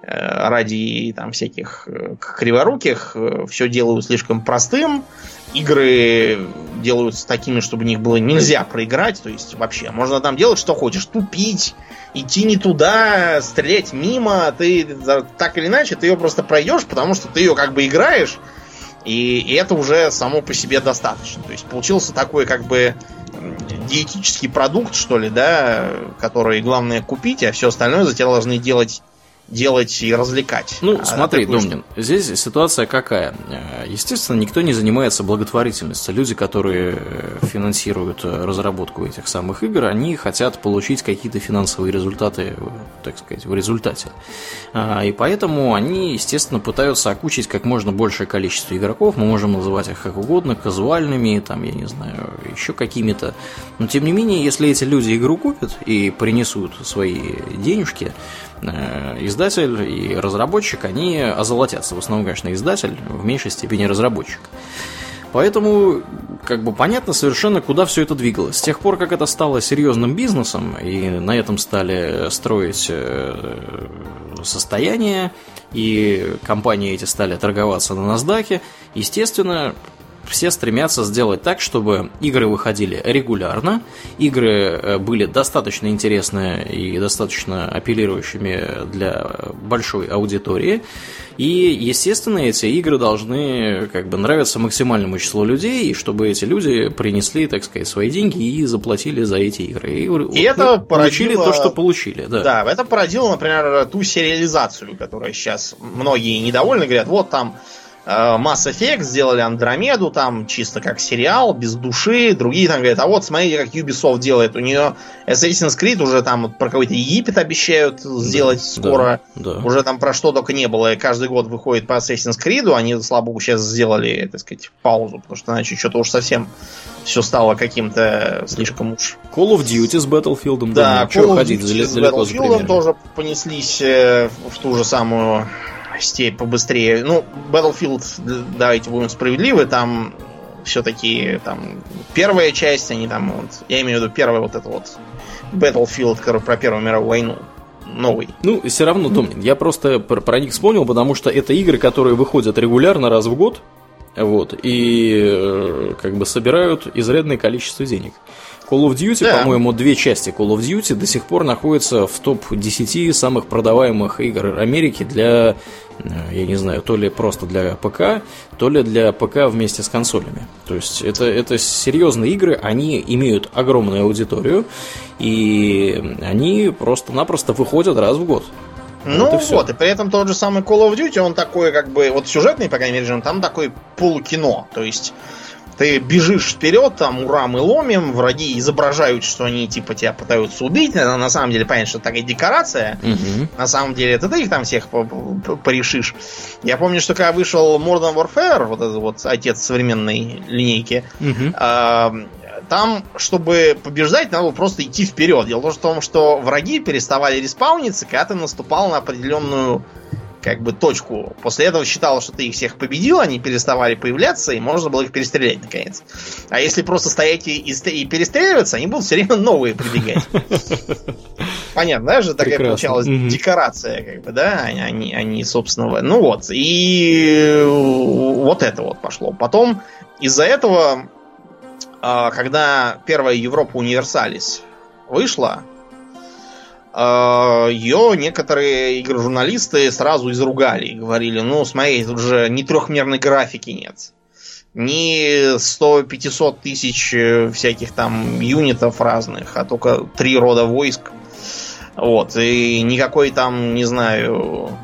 S2: ради там всяких э, криворуких э, все делают слишком простым. Игры делаются такими, чтобы них было нельзя проиграть. То есть вообще можно там делать что хочешь. Тупить, идти не туда, стрелять мимо. Ты так или иначе ты ее просто пройдешь, потому что ты ее как бы играешь. И, и это уже само по себе достаточно. То есть получился такой как бы диетический продукт, что ли, да, который главное купить, а все остальное за тебя должны делать делать и развлекать.
S1: Ну, а смотри, такой, Домнин, здесь ситуация какая? Э, естественно, никто не занимается благотворительностью. Люди, которые э, финансируют э, разработку этих самых игр, они хотят получить какие-то финансовые результаты, так сказать, в результате. А, и поэтому они, естественно, пытаются окучить как можно большее количество игроков. Мы можем называть их как угодно, казуальными, там, я не знаю, еще какими-то. Но, тем не менее, если эти люди игру купят и принесут свои денежки, издатель и разработчик, они озолотятся. В основном, конечно, издатель, в меньшей степени разработчик. Поэтому, как бы понятно совершенно, куда все это двигалось. С тех пор, как это стало серьезным бизнесом, и на этом стали строить э, состояние, и компании эти стали торговаться на NASDAQ, естественно, все стремятся сделать так, чтобы игры выходили регулярно, игры э, были достаточно интересные и достаточно апеллирующими для большой аудитории. И, естественно, эти игры должны как бы нравиться максимальному числу людей, и чтобы эти люди принесли, так сказать, свои деньги и заплатили за эти игры.
S2: И, и это
S1: получили породило... то, что получили. Да.
S2: да, это породило, например, ту сериализацию, которая сейчас многие недовольны, говорят, вот там Mass Effect сделали Андромеду, там чисто как сериал, без души. Другие там говорят, а вот смотрите, как Ubisoft делает. У нее Assassin's Creed уже там про какой-то Египет обещают сделать да, скоро. Да, да. Уже там про что только не было. И каждый год выходит по Assassin's Creed. Они, слава богу, сейчас сделали, так сказать, паузу, потому что иначе что-то уж совсем все стало каким-то слишком уж...
S1: Call of Duty с Battlefield.
S2: Да, Call of Duty с Battlefield тоже понеслись э, в ту же самую степь побыстрее. Ну, Battlefield, давайте будем справедливы, там все-таки там первая часть, они там, вот, я имею в виду первая вот это вот Battlefield, который про Первую мировую войну новый.
S1: Ну, все равно, Домнин, я просто про, про них вспомнил, потому что это игры, которые выходят регулярно раз в год, вот, и э, как бы собирают изрядное количество денег. Call of Duty, да. по-моему, две части Call of Duty до сих пор находятся в топ-10 самых продаваемых игр Америки для, э, я не знаю, то ли просто для ПК, то ли для ПК вместе с консолями. То есть это, это серьезные игры, они имеют огромную аудиторию, и они просто-напросто выходят раз в год.
S2: Ну вот, и, вот, и при этом тот же самый Call of Duty, он такой, как бы, вот сюжетный, по крайней мере, он там такой полукино. То есть ты бежишь вперед, там, ура, мы ломим, враги изображают, что они, типа, тебя пытаются убить. На, на самом деле, понятно, что такая декорация. Угу. На самом деле, это ты их там всех порешишь. Я помню, что когда вышел Modern Warfare, вот этот вот отец современной линейки, угу. э, там, чтобы побеждать, надо было просто идти вперед. Дело в том, что враги переставали респауниться, когда ты наступал на определенную как бы точку. После этого считал, что ты их всех победил, они переставали появляться, и можно было их перестрелять наконец. А если просто стоять и, и перестреливаться, они будут все время новые прибегать. Понятно, да, же такая получалась декорация, как бы, да, они, они, собственно, ну вот. И вот это вот пошло. Потом из-за этого, а, когда первая Европа Универсалис вышла, ее некоторые игрожурналисты сразу изругали и говорили, ну, смотри, тут же ни трехмерной графики нет, ни 100-500 тысяч э, всяких там юнитов разных, а только три рода войск. Вот, и никакой там, не знаю,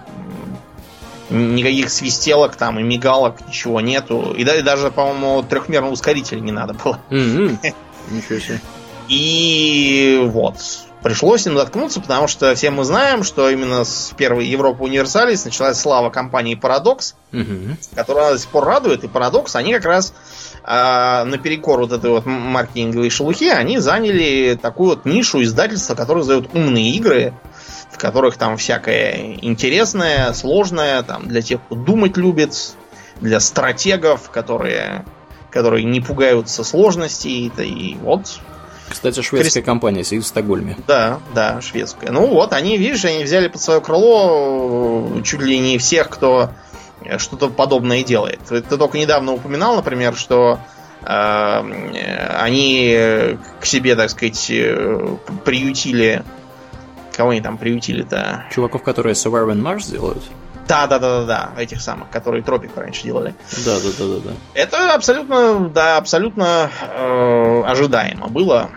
S2: никаких свистелок там и мигалок, ничего нету. И, даже, по-моему, трехмерный ускоритель не надо было. Ничего себе. И вот. Пришлось им заткнуться, потому что все мы знаем, что именно с первой Европы Универсалис началась слава компании Paradox, угу. которая до сих пор радует. И Paradox, они как раз э, наперекор вот этой вот маркетинговой шелухи, они заняли такую вот нишу издательства, которое издает умные игры, в которых там всякое интересное, сложное, там для тех, кто думать любит, для стратегов, которые, которые не пугаются сложностей. И вот
S1: кстати, шведская Христ... компания сидит в Стокгольме.
S2: Да, да, шведская. Ну вот, они, видишь, они взяли под свое крыло э, чуть ли не всех, кто э, что-то подобное делает. Ты только недавно упоминал, например, что э, они к себе, так сказать, э, приютили... Кого они там приютили-то?
S1: Чуваков, которые Survivor Mars делают?
S2: Да, да, да, да, да, этих самых, которые Тропик раньше делали.
S1: Да, да, да, да, да.
S2: Это абсолютно, да, абсолютно э, ожидаемо было.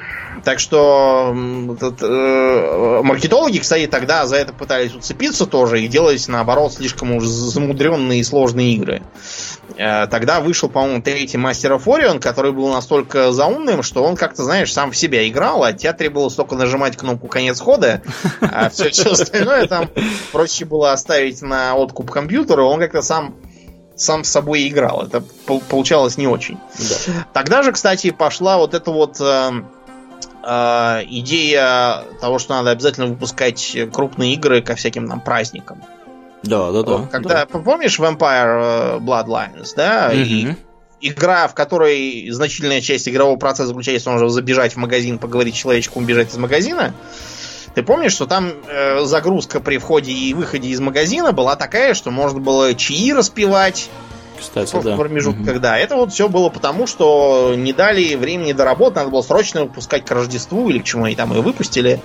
S2: Так что этот, э, маркетологи, кстати, тогда за это пытались уцепиться тоже и делать, наоборот, слишком уж замудренные и сложные игры. Э, тогда вышел, по-моему, третий Мастер of Orion, который был настолько заумным, что он как-то, знаешь, сам в себя играл, а тебе требовалось только нажимать кнопку конец хода, а все, все остальное там проще было оставить на откуп компьютера, он как-то сам сам с собой играл. Это получалось не очень. Да. Тогда же, кстати, пошла вот эта вот э, э, идея того, что надо обязательно выпускать крупные игры ко всяким нам праздникам.
S1: Да, да, да.
S2: Когда, да. помнишь Vampire э, Bloodlines, да? Угу. И игра, в которой значительная часть игрового процесса заключается в том, чтобы забежать в магазин, поговорить с человечком, убежать из магазина. Ты помнишь, что там э, загрузка при входе и выходе из магазина была такая, что можно было чаи распивать,
S1: кстати, в да.
S2: промежутках, угу. да. Это вот все было потому, что не дали времени до работы, надо было срочно выпускать к Рождеству или к чему они там и выпустили.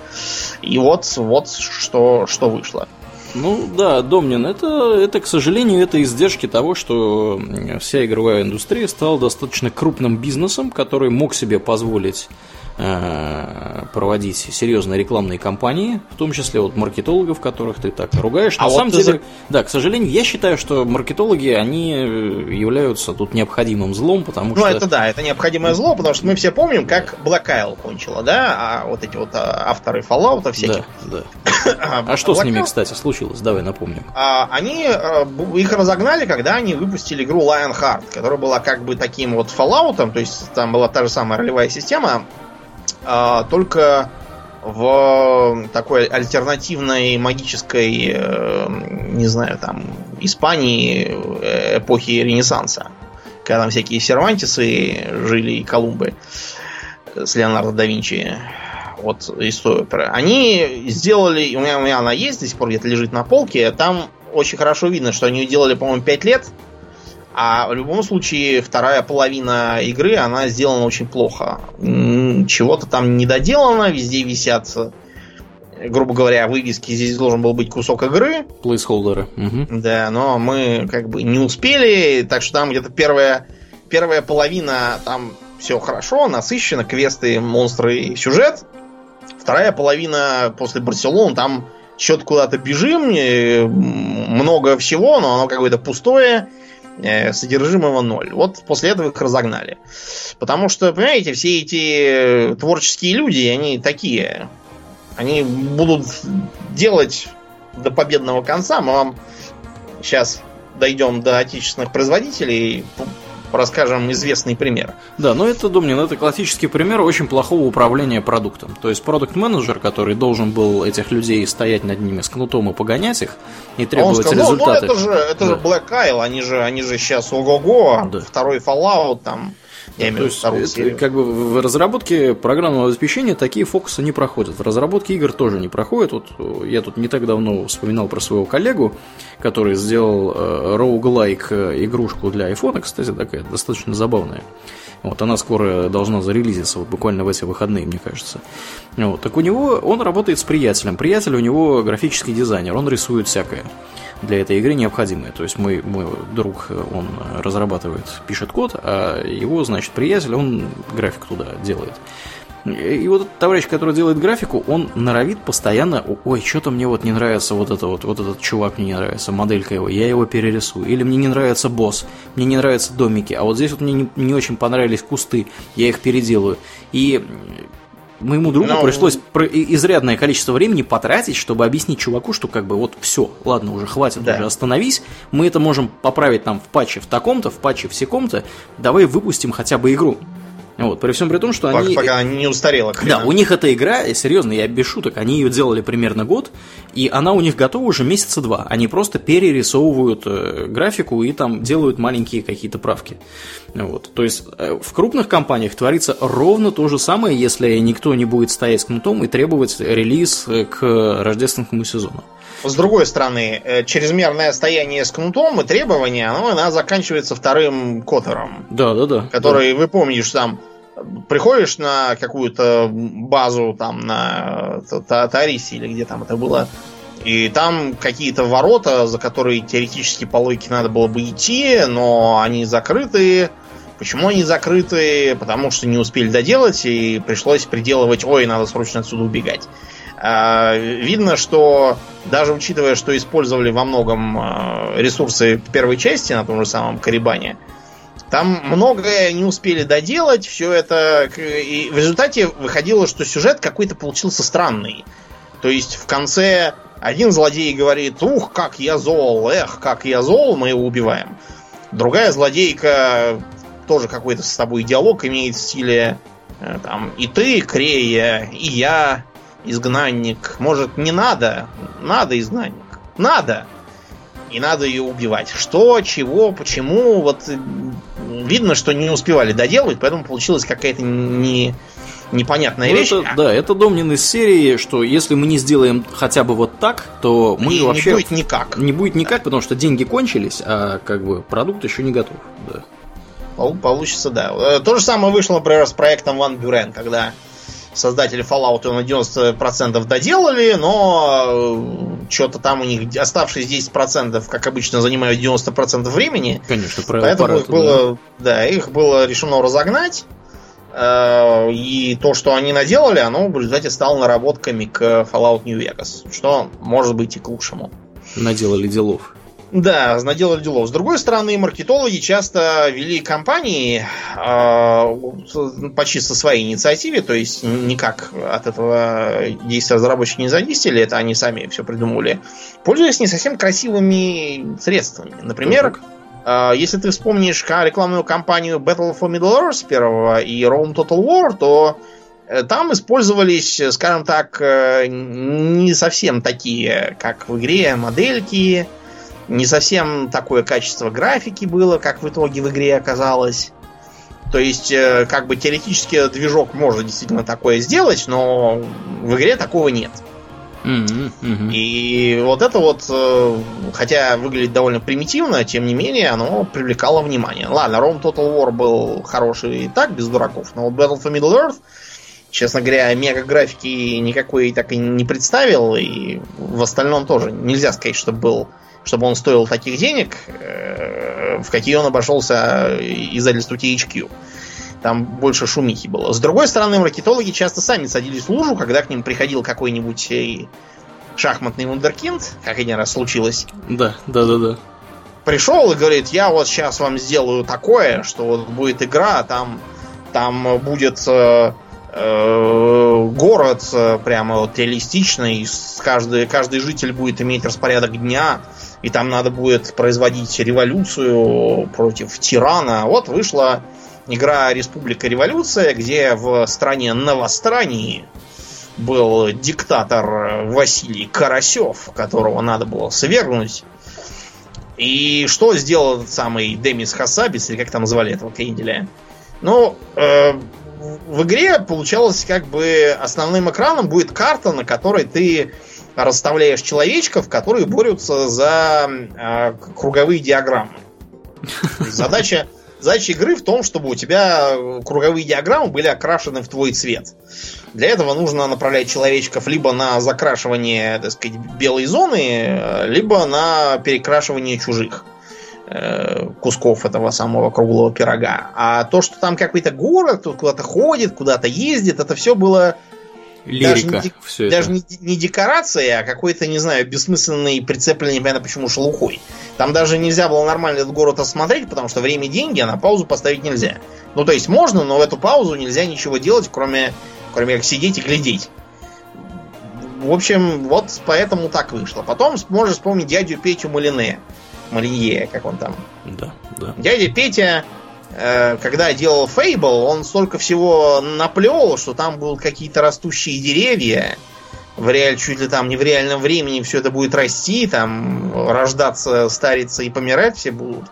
S2: И вот, вот что, что вышло.
S1: Ну да, Домнин, это, это, к сожалению, это издержки того, что вся игровая индустрия стала достаточно крупным бизнесом, который мог себе позволить проводить серьезные рекламные кампании, в том числе вот маркетологов, которых ты так ругаешь. А На вот самом деле, за... да, к сожалению, я считаю, что маркетологи, они э, являются тут необходимым злом, потому
S2: ну,
S1: что...
S2: Ну, это да, это необходимое зло, потому что мы все помним, как Black Isle кончила, да, а вот эти вот а, авторы Fallout всяких.
S1: Да, да. а, а что Black с ними, кстати, случилось? Давай напомним.
S2: А, они, а, их разогнали, когда они выпустили игру Lionheart, которая была как бы таким вот Fallout, то есть там была та же самая ролевая система, только в такой альтернативной магической, э, не знаю, там, Испании э, эпохи Ренессанса. Когда там всякие сервантисы жили и Колумбы с Леонардо да Винчи. Вот история про. Они сделали, у меня, у меня она есть до сих пор где-то лежит на полке. Там очень хорошо видно, что они делали, по-моему, 5 лет. А в любом случае, вторая половина игры, она сделана очень плохо. Чего-то там недоделано, везде висят, грубо говоря, вывески. Здесь должен был быть кусок игры.
S1: Плейсхолдеры.
S2: Угу. Да, но мы как бы не успели, так что там где-то первая, первая половина, там все хорошо, насыщенно, квесты, монстры и сюжет. Вторая половина после Барселоны, там что-то куда-то бежим, много всего, но оно какое-то пустое содержимого ноль. Вот после этого их разогнали. Потому что, понимаете, все эти творческие люди, они такие. Они будут делать до победного конца. Мы вам сейчас дойдем до отечественных производителей, расскажем известный пример.
S1: Да, но это, Думнин, это классический пример очень плохого управления продуктом. То есть продукт-менеджер, который должен был этих людей стоять над ними с кнутом и погонять их, и требовать а он сказал, результаты.
S2: Ну, ну это же, это да. же Black Isle, они же, они же сейчас ого-го, да. второй Fallout там
S1: я имею в виду это, Как бы в разработке программного обеспечения такие фокусы не проходят. В разработке игр тоже не проходят. Вот э, я тут не так давно вспоминал про своего коллегу, который сделал э, roguelike э, игрушку для iPhone, кстати, такая достаточно забавная. Вот, она скоро должна зарелизиться, вот буквально в эти выходные, мне кажется. Вот, так у него, он работает с приятелем. Приятель у него графический дизайнер, он рисует всякое для этой игры необходимые. То есть мой, мой друг, он разрабатывает, пишет код, а его, значит, приятель, он график туда делает. И вот этот товарищ, который делает графику, он норовит постоянно, ой, что-то мне вот не нравится вот это вот, вот этот чувак мне не нравится, моделька его, я его перерисую. Или мне не нравится босс, мне не нравятся домики, а вот здесь вот мне не, не очень понравились кусты, я их переделаю. И моему другу Но... пришлось изрядное количество времени потратить, чтобы объяснить чуваку, что как бы вот все, ладно, уже хватит, да. уже остановись, мы это можем поправить там в патче в таком-то, в патче в секом-то, давай выпустим хотя бы игру. Вот, при всем при том, что они...
S2: Пока она не устарела.
S1: Да, у них эта игра, серьезно, я без шуток, они ее делали примерно год, и она у них готова уже месяца два. Они просто перерисовывают э, графику и там делают маленькие какие-то правки. Вот. То есть э, в крупных компаниях творится ровно то же самое, если никто не будет стоять с кнутом и требовать релиз э, к рождественскому сезону.
S2: С другой стороны, чрезмерное стояние с кнутом и требования, оно, оно заканчивается вторым котором.
S1: Да, да, да.
S2: Который, да. вы помнишь, там приходишь на какую-то базу там на Тарисе или где там это было, и там какие-то ворота, за которые теоретически по логике надо было бы идти, но они закрыты, Почему они закрыты? Потому что не успели доделать и пришлось приделывать, ой, надо срочно отсюда убегать. А, видно, что даже учитывая, что использовали во многом а, ресурсы первой части на том же самом Карибане, там многое не успели доделать, все это... И в результате выходило, что сюжет какой-то получился странный. То есть в конце один злодей говорит, ух, как я зол, эх, как я зол, мы его убиваем. Другая злодейка тоже какой-то с тобой диалог имеет в стиле э, там и ты, Крея, и я, изгнанник. Может, не надо? Надо, изгнанник. Надо. И надо ее убивать. Что, чего, почему? Вот видно, что не успевали доделать, поэтому получилась какая-то не, непонятная ну, вещь.
S1: Это, да, это Домнин из серии, что если мы не сделаем хотя бы вот так, то мы
S2: не,
S1: вообще...
S2: Не будет никак.
S1: Не будет никак, да. потому что деньги кончились, а как бы продукт еще не готов. Да.
S2: Получится, да. Э, то же самое вышло, например, с проектом Ван Бюрен, когда создатели Fallout на 90% доделали, но э, что-то там у них оставшиеся 10%, как обычно, занимают 90% времени.
S1: Конечно,
S2: Поэтому их было, да. да, их было решено разогнать. Э, и то, что они наделали, оно в результате стало наработками к Fallout New Vegas. Что может быть и к лучшему.
S1: Наделали делов.
S2: Да, наделали делов. С другой стороны, маркетологи часто вели кампании э, по чисто своей инициативе, то есть никак от этого действия разработчики не зависели, это они сами все придумывали, пользуясь не совсем красивыми средствами. Например, э, если ты вспомнишь рекламную кампанию Battle for Middle-earth первого и Rome Total War, то э, там использовались, скажем так, э, не совсем такие, как в игре, модельки, не совсем такое качество графики было, как в итоге в игре оказалось. То есть, э, как бы теоретически движок может действительно такое сделать, но в игре такого нет. Mm-hmm, mm-hmm. И вот это вот, э, хотя выглядит довольно примитивно, тем не менее, оно привлекало внимание. Ладно, Rome Total War был хороший и так, без дураков, но вот Battle for Middle Earth, честно говоря, мега графики никакой так и не представил, и в остальном тоже нельзя сказать, что был чтобы он стоил таких денег, э, в какие он обошелся издательству THQ. Там больше шумихи было. С другой стороны, маркетологи часто сами садились в лужу, когда к ним приходил какой-нибудь э, шахматный вундеркинд, как один раз случилось.
S1: Да, да, да, да.
S2: Пришел и говорит, я вот сейчас вам сделаю такое, что вот будет игра, там, там будет э, э, город э, прямо вот реалистичный, каждый, каждый житель будет иметь распорядок дня, и там надо будет производить революцию против тирана. Вот вышла игра Республика Революция, где в стране Новострании был диктатор Василий Карасев, которого надо было свергнуть. И что сделал этот самый Демис Хасабис, или как там звали этого Кренделя? Ну, э, в игре получалось как бы основным экраном будет карта, на которой ты расставляешь человечков, которые борются за э, круговые диаграммы. Задача, задача игры в том, чтобы у тебя круговые диаграммы были окрашены в твой цвет. Для этого нужно направлять человечков либо на закрашивание, так сказать, белой зоны, либо на перекрашивание чужих э, кусков этого самого круглого пирога. А то, что там какой-то город, тут куда-то ходит, куда-то ездит, это все было
S1: Лирика,
S2: даже, не, все даже это. Не, не декорация, а какой-то, не знаю, бессмысленный прицепленный, непонятно почему, шелухой. Там даже нельзя было нормально этот город осмотреть, потому что время деньги, а на паузу поставить нельзя. Ну, то есть можно, но в эту паузу нельзя ничего делать, кроме, кроме как сидеть и глядеть. В общем, вот поэтому так вышло. Потом можешь вспомнить дядю Петю Малине. Малинье, как он там.
S1: Да, да.
S2: Дядя Петя Э, когда делал Fable, он столько всего наплел, что там будут какие-то растущие деревья. В реаль, чуть ли там не в реальном времени все это будет расти, там рождаться, стариться и помирать все будут.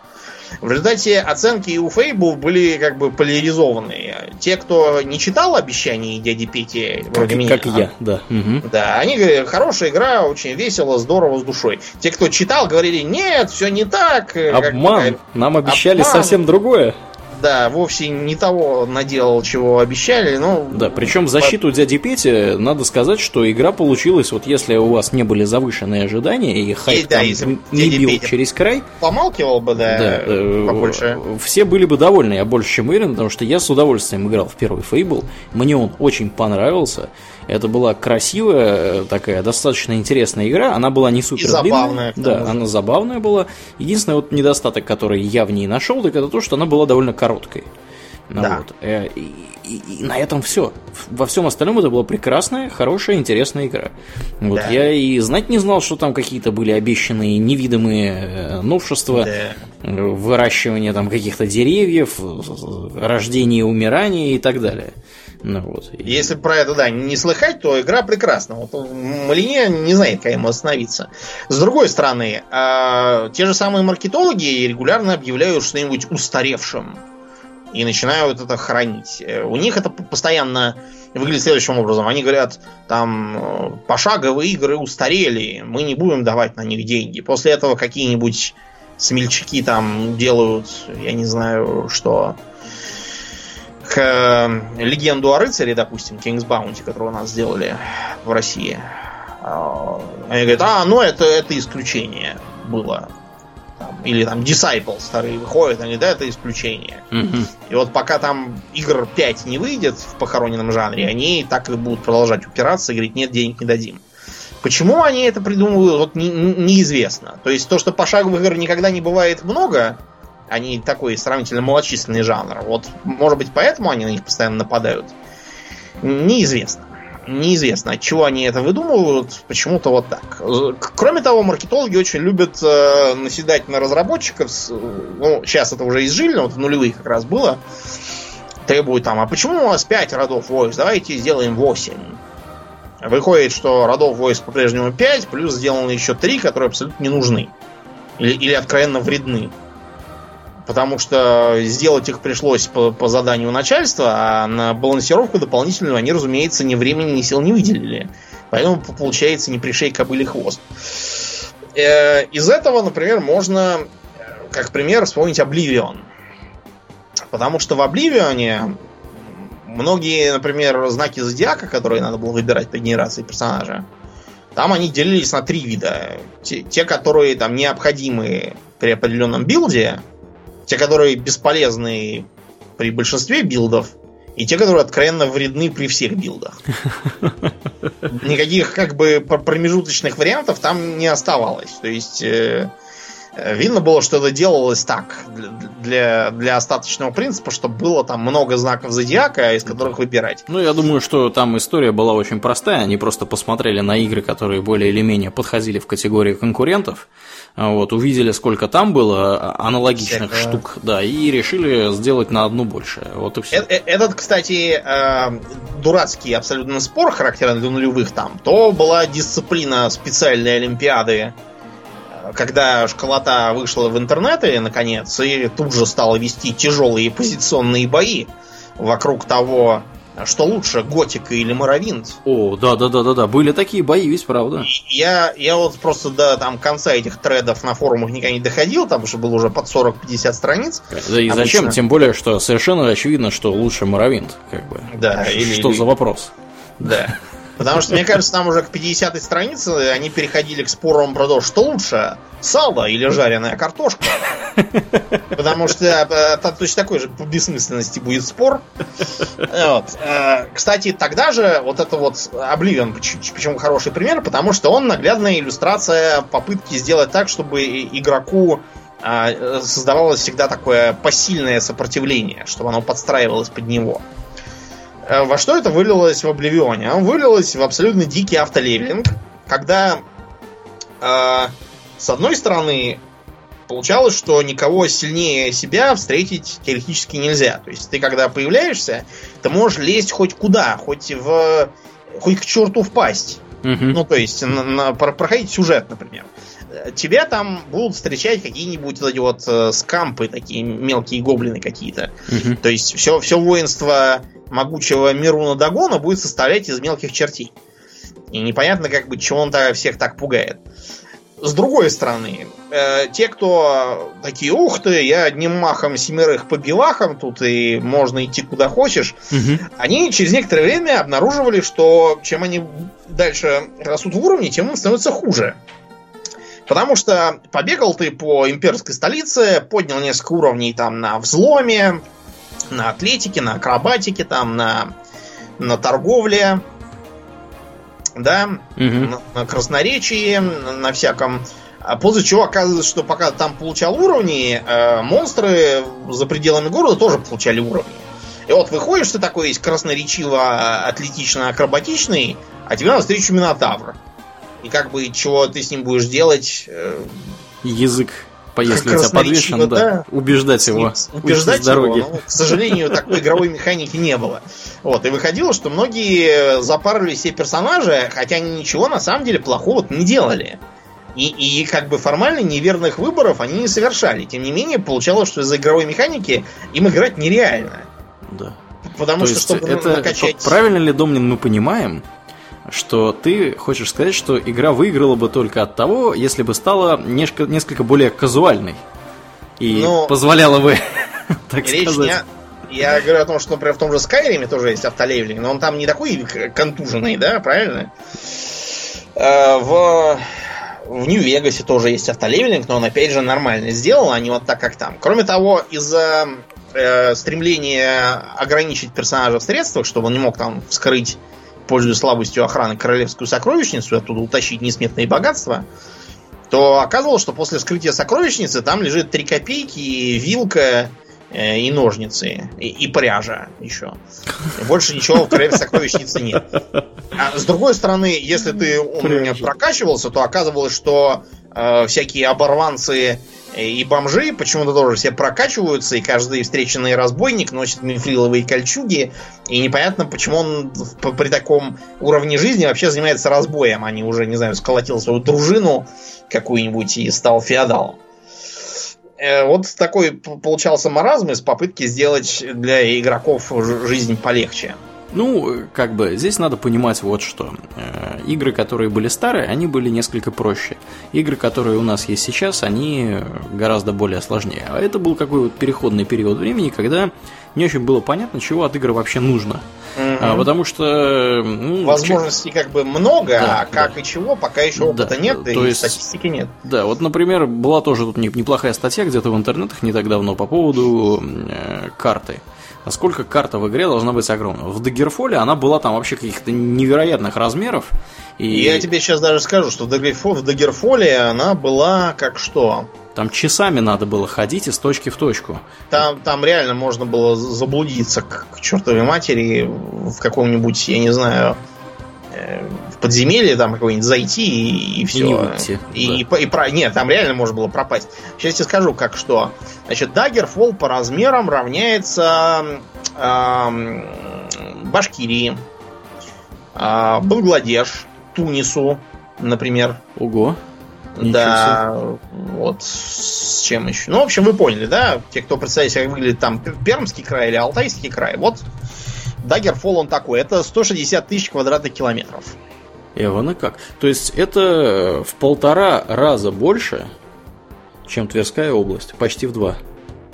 S2: В результате оценки у Fable были как бы поляризованные. Те, кто не читал обещаний дяди Пети, вроде
S1: как,
S2: меня.
S1: Как я, да.
S2: Угу. Да, они говорили, хорошая игра, очень весело, здорово, с душой. Те, кто читал, говорили, нет, все не так.
S1: Обман. Как, Нам обещали Обман. совсем другое.
S2: Да, вовсе не того наделал, чего обещали, но...
S1: Да, причем защиту дяди Пети надо сказать, что игра получилась, вот если у вас не были завышенные ожидания, и хайп и, да, там не бил Петя через край...
S2: Помалкивал бы, да, да э, побольше.
S1: Все были бы довольны, я больше чем уверен, потому что я с удовольствием играл в первый Фейбл, мне он очень понравился, это была красивая, такая достаточно интересная игра. Она была не супер длинная. Да, она забавная была. Единственный вот недостаток, который я в ней нашел, так это то, что она была довольно короткой. Ну, да. Вот. Э, и, и, и на этом все. Во всем остальном это была прекрасная, хорошая, интересная игра. Вот да. я и знать не знал, что там какие-то были обещанные невидимые э, новшества, да. выращивание там каких-то деревьев, рождение и умирание и так далее.
S2: Ну, вот. Если про это, да, не слыхать, то игра прекрасна. Вот Малине не знает, как ему остановиться. С другой стороны, э, те же самые маркетологи регулярно объявляют что-нибудь устаревшим. И начинают это хранить. Э, у них это постоянно выглядит следующим образом. Они говорят, там, э, пошаговые игры устарели, мы не будем давать на них деньги. После этого какие-нибудь смельчаки там делают, я не знаю, что к э, легенду о рыцаре, допустим, King's Bounty, которую у нас сделали в России. А, они говорят, а, ну это, это исключение было. Там, или там Disciple старые выходят, они, да, это исключение. Mm-hmm. И вот пока там игр 5 не выйдет в похороненном жанре, они так и будут продолжать упираться и говорить, нет, денег не дадим. Почему они это придумывают, вот не, неизвестно. То есть то, что пошаговых игр никогда не бывает много, они такой сравнительно малочисленный жанр. Вот, может быть, поэтому они на них постоянно нападают. Неизвестно. Неизвестно, от чего они это выдумывают, почему-то вот так. Кроме того, маркетологи очень любят э, наседать на разработчиков. Ну, сейчас это уже изжили, но вот в нулевых как раз было. Требуют там, а почему у вас 5 родов войск? Давайте сделаем 8. Выходит, что родов войск по-прежнему 5, плюс сделаны еще 3, которые абсолютно не нужны. Или, или откровенно вредны потому что сделать их пришлось по, по заданию начальства, а на балансировку дополнительную они, разумеется, ни времени, ни сил не выделили. Поэтому получается не пришей кобыли хвост. Э, из этого, например, можно, как пример, вспомнить Oblivion. Потому что в Обливионе многие, например, знаки зодиака, которые надо было выбирать при генерации персонажа, там они делились на три вида. Те, те которые там необходимы при определенном билде, те, которые бесполезны при большинстве билдов, и те, которые откровенно вредны при всех билдах. Никаких как бы промежуточных вариантов там не оставалось. То есть э, видно было, что это делалось так, для, для остаточного принципа, чтобы было там много знаков зодиака, из которых выбирать.
S1: Ну, я думаю, что там история была очень простая. Они просто посмотрели на игры, которые более или менее подходили в категорию конкурентов, а вот, увидели, сколько там было а, аналогичных Всякого. штук, да, и решили сделать на одну больше. Вот и все. Э,
S2: э, этот, кстати, э, дурацкий абсолютно спор, характерный для нулевых там, то была дисциплина специальной олимпиады, когда школота вышла в интернеты, наконец, и тут же стала вести тяжелые позиционные бои вокруг того, что лучше, Готика или Моровинт?
S1: О, да, да, да, да, да. Были такие бои, ведь правда.
S2: Я, я вот просто до там конца этих тредов на форумах никогда не доходил, там уже было уже под 40-50 страниц.
S1: Да и обычно. зачем? Тем более, что совершенно очевидно, что лучше Моровинт, как бы.
S2: Да,
S1: или, что или... за вопрос?
S2: Да. Потому что, мне кажется, там уже к 50-й странице они переходили к спорам про то, что лучше, сало или жареная картошка. Потому что это точно такой же по бессмысленности будет спор. Вот. Э, кстати, тогда же вот это вот Oblivion, почему хороший пример, потому что он наглядная иллюстрация попытки сделать так, чтобы игроку а, создавалось всегда такое посильное сопротивление, чтобы оно подстраивалось под него. Э, во что это вылилось в Обливионе? Оно вылилось в абсолютно дикий автолевелинг, когда э, с одной стороны получалось, что никого сильнее себя встретить теоретически нельзя. То есть ты когда появляешься, ты можешь лезть хоть куда, хоть в хоть к черту впасть. Угу. Ну, то есть на, на, проходить сюжет, например. Тебя там будут встречать какие-нибудь вот эти вот э, скампы, такие мелкие гоблины какие-то. Угу. То есть все, все воинство могучего Мируна Дагона будет состоять из мелких чертей. И непонятно, как бы, чего он -то всех так пугает. с другой стороны, э, те, кто такие, ух ты, я одним махом семерых по белахам тут и можно идти куда хочешь,
S1: Мгм.
S2: они через некоторое время обнаруживали, что чем они дальше растут в уровне, тем им становится хуже. Потому что побегал ты по имперской столице, поднял несколько уровней там на взломе, на атлетике, на акробатике, там на, на торговле, да,
S1: Мгм.
S2: на, на красноречии, на, на всяком. А после чего оказывается, что пока ты там получал уровни, э, монстры за пределами города тоже получали уровни. И вот выходишь, ты такой весь красноречиво, атлетично, акробатичный, а тебе навстречу Минотавр. И как бы чего ты с ним будешь делать? э,
S1: Язык, если у тебя подвешен, да,
S2: да.
S1: убеждать его.
S2: убеждать его. Ну, к сожалению, такой игровой механики не было. Вот, и выходило, что многие запарывали все персонажи, хотя они ничего на самом деле плохого не делали. И, и как бы формально неверных выборов они не совершали. Тем не менее, получалось, что из-за игровой механики им играть нереально.
S1: Да.
S2: Потому
S1: То
S2: что, чтобы
S1: это
S2: накачать...
S1: правильно ли, Домнин, мы понимаем, что ты хочешь сказать, что игра выиграла бы только от того, если бы стала несколько, несколько более казуальной и
S2: Ну,
S1: позволяла бы, так
S2: Речь
S1: сказать.
S2: не... Я говорю о том, что, например, в том же Скайриме тоже есть автолевелинг, но он там не такой контуженный, да, правильно? Э, В, в Нью-Вегасе тоже есть автолевелинг, но он, опять же, нормально сделал, а не вот так, как там. Кроме того, из-за э, стремления ограничить персонажа в средствах, чтобы он не мог там вскрыть, пользуясь слабостью охраны, королевскую сокровищницу оттуда утащить несметные богатства, то оказывалось, что после вскрытия сокровищницы там лежит 3 копейки, вилка и ножницы, и, и пряжа еще. Больше ничего в сокровищнице нет. А с другой стороны, если ты
S1: Пряжа.
S2: прокачивался, то оказывалось, что э, всякие оборванцы э, и бомжи почему-то тоже все прокачиваются, и каждый встреченный разбойник носит мифриловые кольчуги, и непонятно, почему он при таком уровне жизни вообще занимается разбоем, а не уже, не знаю, сколотил свою дружину какую-нибудь и стал феодалом. Э, Вот такой получался маразм из попытки сделать для игроков жизнь полегче.
S1: Ну, как бы, здесь надо понимать вот что. Э, Игры, которые были старые, они были несколько проще. Игры, которые у нас есть сейчас, они гораздо более сложнее. А это был какой вот переходный период времени, когда не очень было понятно, чего от игры вообще нужно. А, потому что... ну,
S2: Возможностей как бы много,
S1: Да,
S2: а как
S1: да.
S2: и чего, пока еще опыта
S1: Да,
S2: нет,
S1: то
S2: и
S1: есть-
S2: статистики нет.
S1: Да, вот, например, была тоже тут не- неплохая статья где-то в интернетах не так давно по поводу э, карты. Насколько карта в игре должна быть огромна. В Дагерфоле она была там вообще каких-то невероятных размеров. И
S2: Я тебе сейчас даже скажу, что в Дагерфо- в Дагерфоле она была как что?
S1: там часами надо было ходить из точки в точку.
S2: Там, там реально можно было заблудиться к, к чертовой матери в каком-нибудь, я не знаю, подземелье там какой-нибудь зайти и, все.
S1: не выйти,
S2: И, и по- и про- Нет, там реально можно было пропасть. Сейчас я тебе скажу, как что. Значит, Daggerfall по размерам равняется эм, Башкирии, э, Бангладеш, Тунису, например.
S1: Ого. Ничего
S2: Да, вот с чем еще. Ну, в общем, вы поняли, да? Те, кто представляет себе, как выглядит там Пермский край или Алтайский край. Вот Даггерфолл он такой. Это 160 тысяч квадратных километров.
S1: Эвана как? То есть это в полтора раза больше, чем Тверская область. Почти в два.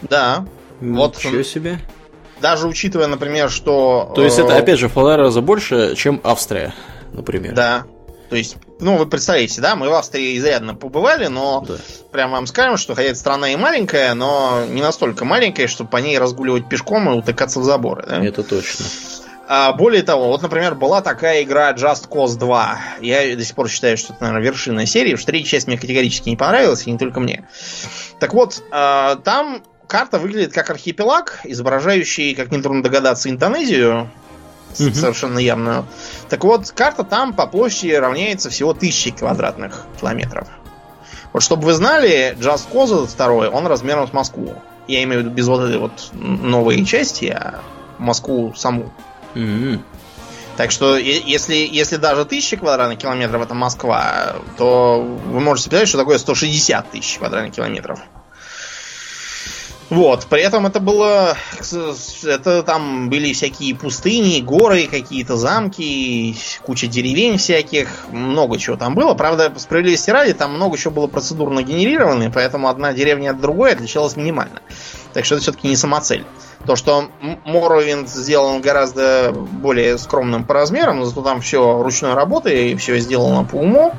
S2: Да. Вот.
S1: Ничего себе.
S2: Даже учитывая, например, что...
S1: То есть
S2: э,
S1: это опять же в полтора раза больше, чем Австрия, например.
S2: Да. То есть, ну, вы представляете, да, мы в Австрии изрядно побывали, но
S1: Да.
S2: прям вам скажем, что хотя страна и маленькая, но не настолько маленькая, чтобы по ней разгуливать пешком и утыкаться в заборы. Да?
S1: Это точно.
S2: А, более того, вот, например, была такая игра Just Cause 2. Я до сих пор считаю, что это, наверное, вершина серии, что третья часть мне категорически не понравилась, и не только мне. Так вот, а, там карта выглядит как архипелаг, изображающий, как нетрудно догадаться, Индонезию.
S1: Мгм.
S2: Совершенно явную. Так вот, карта там по площади равняется всего тысячи квадратных километров. Вот чтобы вы знали, Just Cause этот второй, он размером с Москву. Я имею в виду без вот этой вот новой части, а Москву саму.
S1: М-м.
S2: Так что, если, если даже тысяча квадратных километров это Москва, то вы можете представить, что такое 160 тысяч квадратных километров. Вот, при этом это было... Это там были всякие пустыни, горы, какие-то замки, куча деревень всяких, много чего там было. Правда, справедливости ради, там много чего было процедурно генерировано, поэтому одна деревня от другой отличалась минимально. Так что это все-таки не самоцель. То, что Morrowind сделан гораздо более скромным по размерам, зато там все ручной работы и все сделано по уму,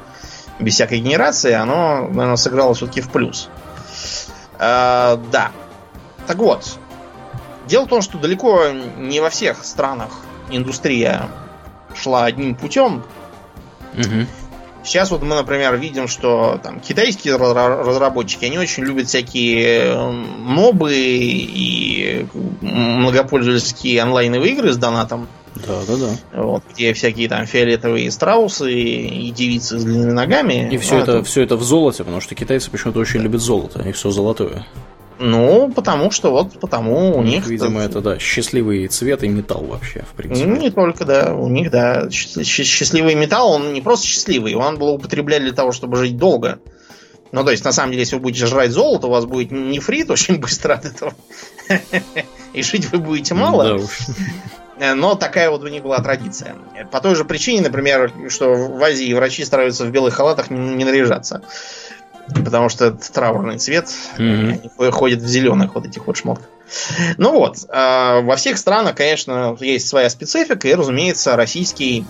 S2: без всякой генерации, оно, наверное, сыграло все-таки в плюс. А, да. Так вот, дело в том, что далеко не во всех странах индустрия шла одним путем. Угу. Сейчас вот мы, например, видим, что там китайские разработчики, они очень любят всякие э, мобы и многопользовательские онлайновые игры с донатом.
S1: Да, да, да.
S2: Вот, где всякие там фиолетовые страусы и девицы с длинными ногами.
S1: И все, это, это, все это в золоте, потому что китайцы почему-то очень любят золото, и все золотое.
S2: Ну, потому что вот потому у них...
S1: Видимо, это, да, счастливый цвет и металл вообще, в принципе.
S2: Ну, не только, да, у них, да, счастливый металл, он не просто счастливый, он был употреблять для того, чтобы жить долго. Ну, то есть, на самом деле, если вы будете жрать золото, у вас будет нефрит очень быстро от этого. И жить вы будете мало. Да уж. Но такая вот у них была традиция. По той же причине, например, что в Азии врачи стараются в белых халатах не наряжаться. Потому что это траурный цвет. Mm-hmm. Они ходят в зеленых вот этих вот шмотках. Ну вот, э, во всех странах, конечно, есть своя специфика, и, разумеется, российский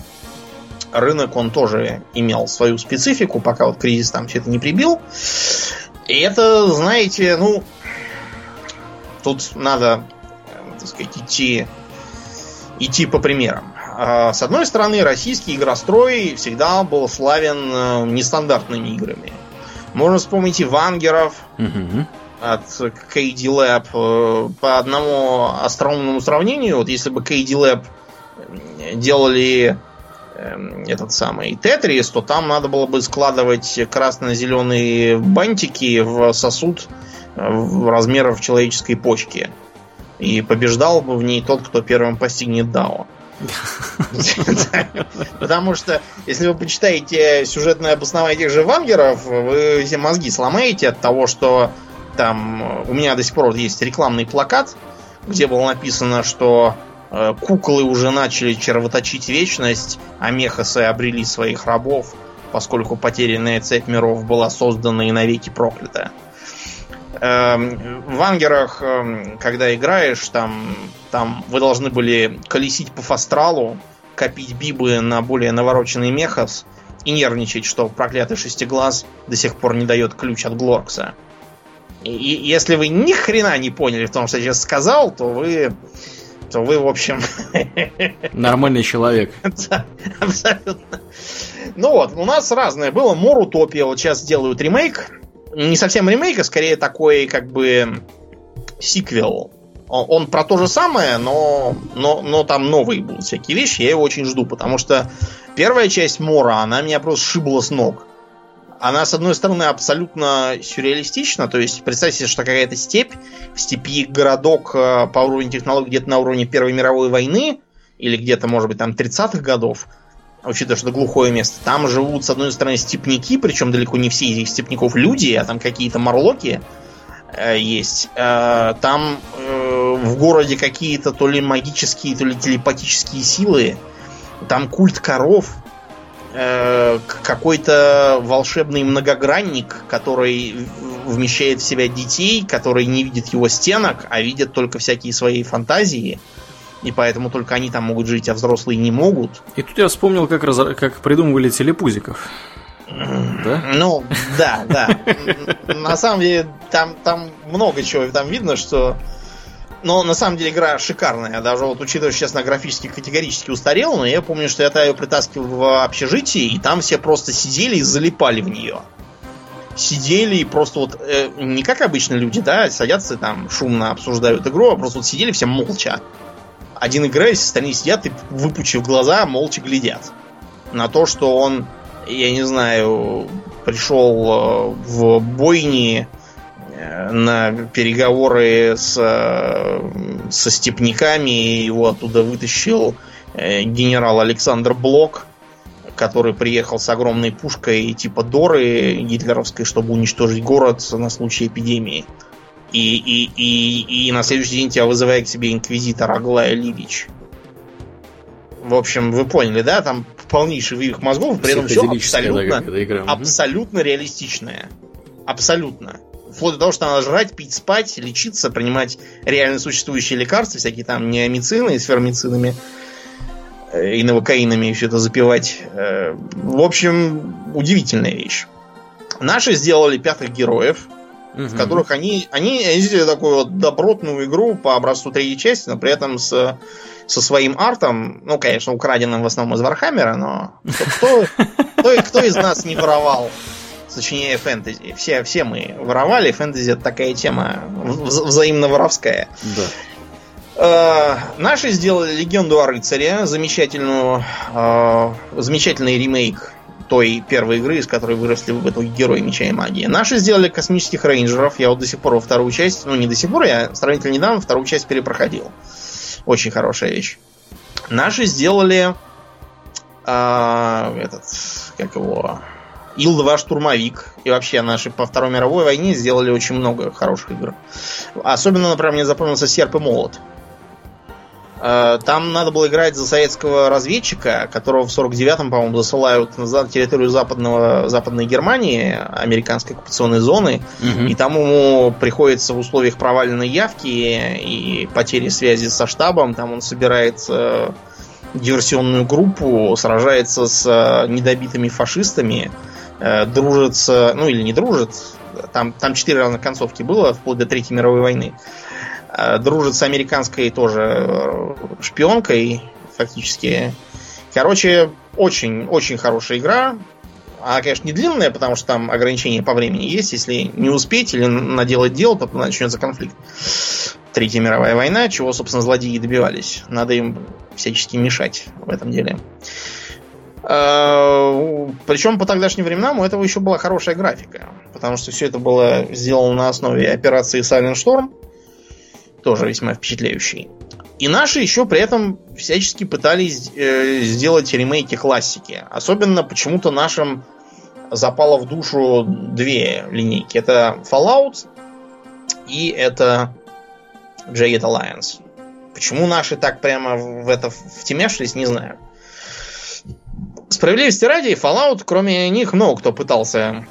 S2: рынок, он тоже имел свою специфику, пока вот кризис там все это не прибил. И это, знаете, ну, тут надо, так сказать, идти, идти по примерам. А, с одной стороны, российский игрострой всегда был славен э, нестандартными играми. Можно вспомнить и Вангеров угу. от KD Lab. Э, по одному остроумному сравнению, вот если бы KD Lab делали эм, этот самый Тетрис, то там надо было бы складывать красно-зеленые бантики в сосуд в размеров человеческой почки. И побеждал бы в ней тот, кто первым постигнет Дао. Потому что, если вы почитаете сюжетное обоснование тех же вангеров, вы все мозги сломаете от того, что там у меня до сих пор есть рекламный плакат, где было написано, что э, куклы уже начали червоточить вечность, а мехасы обрели своих рабов, поскольку потерянная цепь миров была создана и навеки проклята. Эм, в ангерах, эм, когда играешь, там, там вы должны были колесить по фастралу, копить бибы на более навороченный мехас и нервничать, что проклятый шестиглаз до сих пор не дает ключ от Глоркса. И, и если вы ни хрена не поняли в том, что я сейчас сказал, то вы то вы, в общем...
S1: Нормальный человек.
S2: Да, абсолютно. Ну вот, у нас разное было. Мор Утопия вот сейчас делают ремейк не совсем ремейк, а скорее такой как бы сиквел. Он, про то же самое, но, но, но там новые будут всякие вещи. Я его очень жду, потому что первая часть Мора, она меня просто шибла с ног. Она, с одной стороны, абсолютно сюрреалистична. То есть, представьте, что какая-то степь, в степи городок э, по уровню технологий где-то на уровне Первой мировой войны, или где-то, может быть, там 30-х годов, учитывая, что это глухое место, там живут, с одной стороны, степняки, причем далеко не все из этих степняков люди, а там какие-то марлоки э, есть. Э, там э, в городе какие-то то ли магические, то ли телепатические силы. Там культ коров. Э, какой-то волшебный многогранник, который вмещает в себя детей, который не видит его стенок, а видит только всякие свои фантазии. И поэтому только они там могут жить, а взрослые не могут.
S1: И тут я вспомнил, как, раз, как придумывали телепузиков.
S2: Да? Ну, да, да. На самом деле, там, там много чего там видно, что... Но на самом деле игра шикарная. Даже вот учитывая, что честно, графически категорически устарел, но я помню, что я ее притаскивал в общежитие, и там все просто сидели и залипали в нее. Сидели и просто вот, э, не как обычно люди, да, садятся там шумно обсуждают игру, а просто вот сидели все молча один играет, остальные сидят и, выпучив глаза, молча глядят на то, что он, я не знаю, пришел э, в бойни э, на переговоры с, э, со степняками, и его оттуда вытащил генерал Александр Блок, который приехал с огромной пушкой типа Доры гитлеровской, чтобы уничтожить город на случай эпидемии. И, и, и, и на следующий день тебя вызывает к себе инквизитор Аглая Ливич. В общем, вы поняли, да? Там полнейший вывих мозгов, при этом все абсолютно, абсолютно реалистичное. Абсолютно. Вплоть до того, что надо жрать, пить, спать, лечиться, принимать реально существующие лекарства, всякие там неомицины с фермицинами э, и новокаинами, и все это запивать. Э, в общем, удивительная вещь. Наши сделали пятых героев, угу. в которых они, они, сделали такую вот добротную игру по образцу третьей части, но при этом с, со своим артом, ну, конечно, украденным в основном из Вархаммера, но кто, кто, кто из нас не воровал сочинение фэнтези? Все, все мы воровали, фэнтези это такая тема взаимно воровская. Да. Uh, наши сделали легенду о рыцаре, замечательную, uh, замечательный ремейк той первой игры, из которой выросли в итоге герои меча и магии. Наши сделали космических рейнджеров. Я вот до сих пор во вторую часть, ну не до сих пор, я сравнительно недавно вторую часть перепроходил. Очень хорошая вещь. Наши сделали а, этот, как его, Ил-2 штурмовик. И вообще наши по Второй мировой войне сделали очень много хороших игр. Особенно, например, мне запомнился Серп и Молот. Э, там надо было играть за советского разведчика, которого в 49-м, по-моему, засылают на территорию западного, Западной Германии, американской оккупационной зоны. Угу. И там ему приходится в условиях проваленной явки и потери связи со штабом, там он собирает э, диверсионную группу, сражается с э, недобитыми фашистами, дружит с... Ну, или не дружит, там, там четыре разных концовки было, вплоть до Третьей мировой войны. Э, дружит с американской тоже э, шпионкой, фактически. Короче, очень-очень хорошая игра. Она, конечно, не длинная, потому что там ограничения по времени есть. Если не успеть или наделать дел, то начнется конфликт. Третья мировая война, чего, собственно, злодеи добивались. Надо им всячески мешать в этом деле. Э, Причем по тогдашним временам у этого еще была хорошая графика. Потому что все это было сделано на основе операции Silent Storm тоже весьма впечатляющий. И наши еще при этом всячески пытались э, сделать ремейки классики. Особенно почему-то нашим запало в душу две линейки. Это Fallout и это Jagged Alliance. Почему наши так прямо в это втемяшились, не знаю. Справедливости ради, Fallout, кроме них, много кто пытался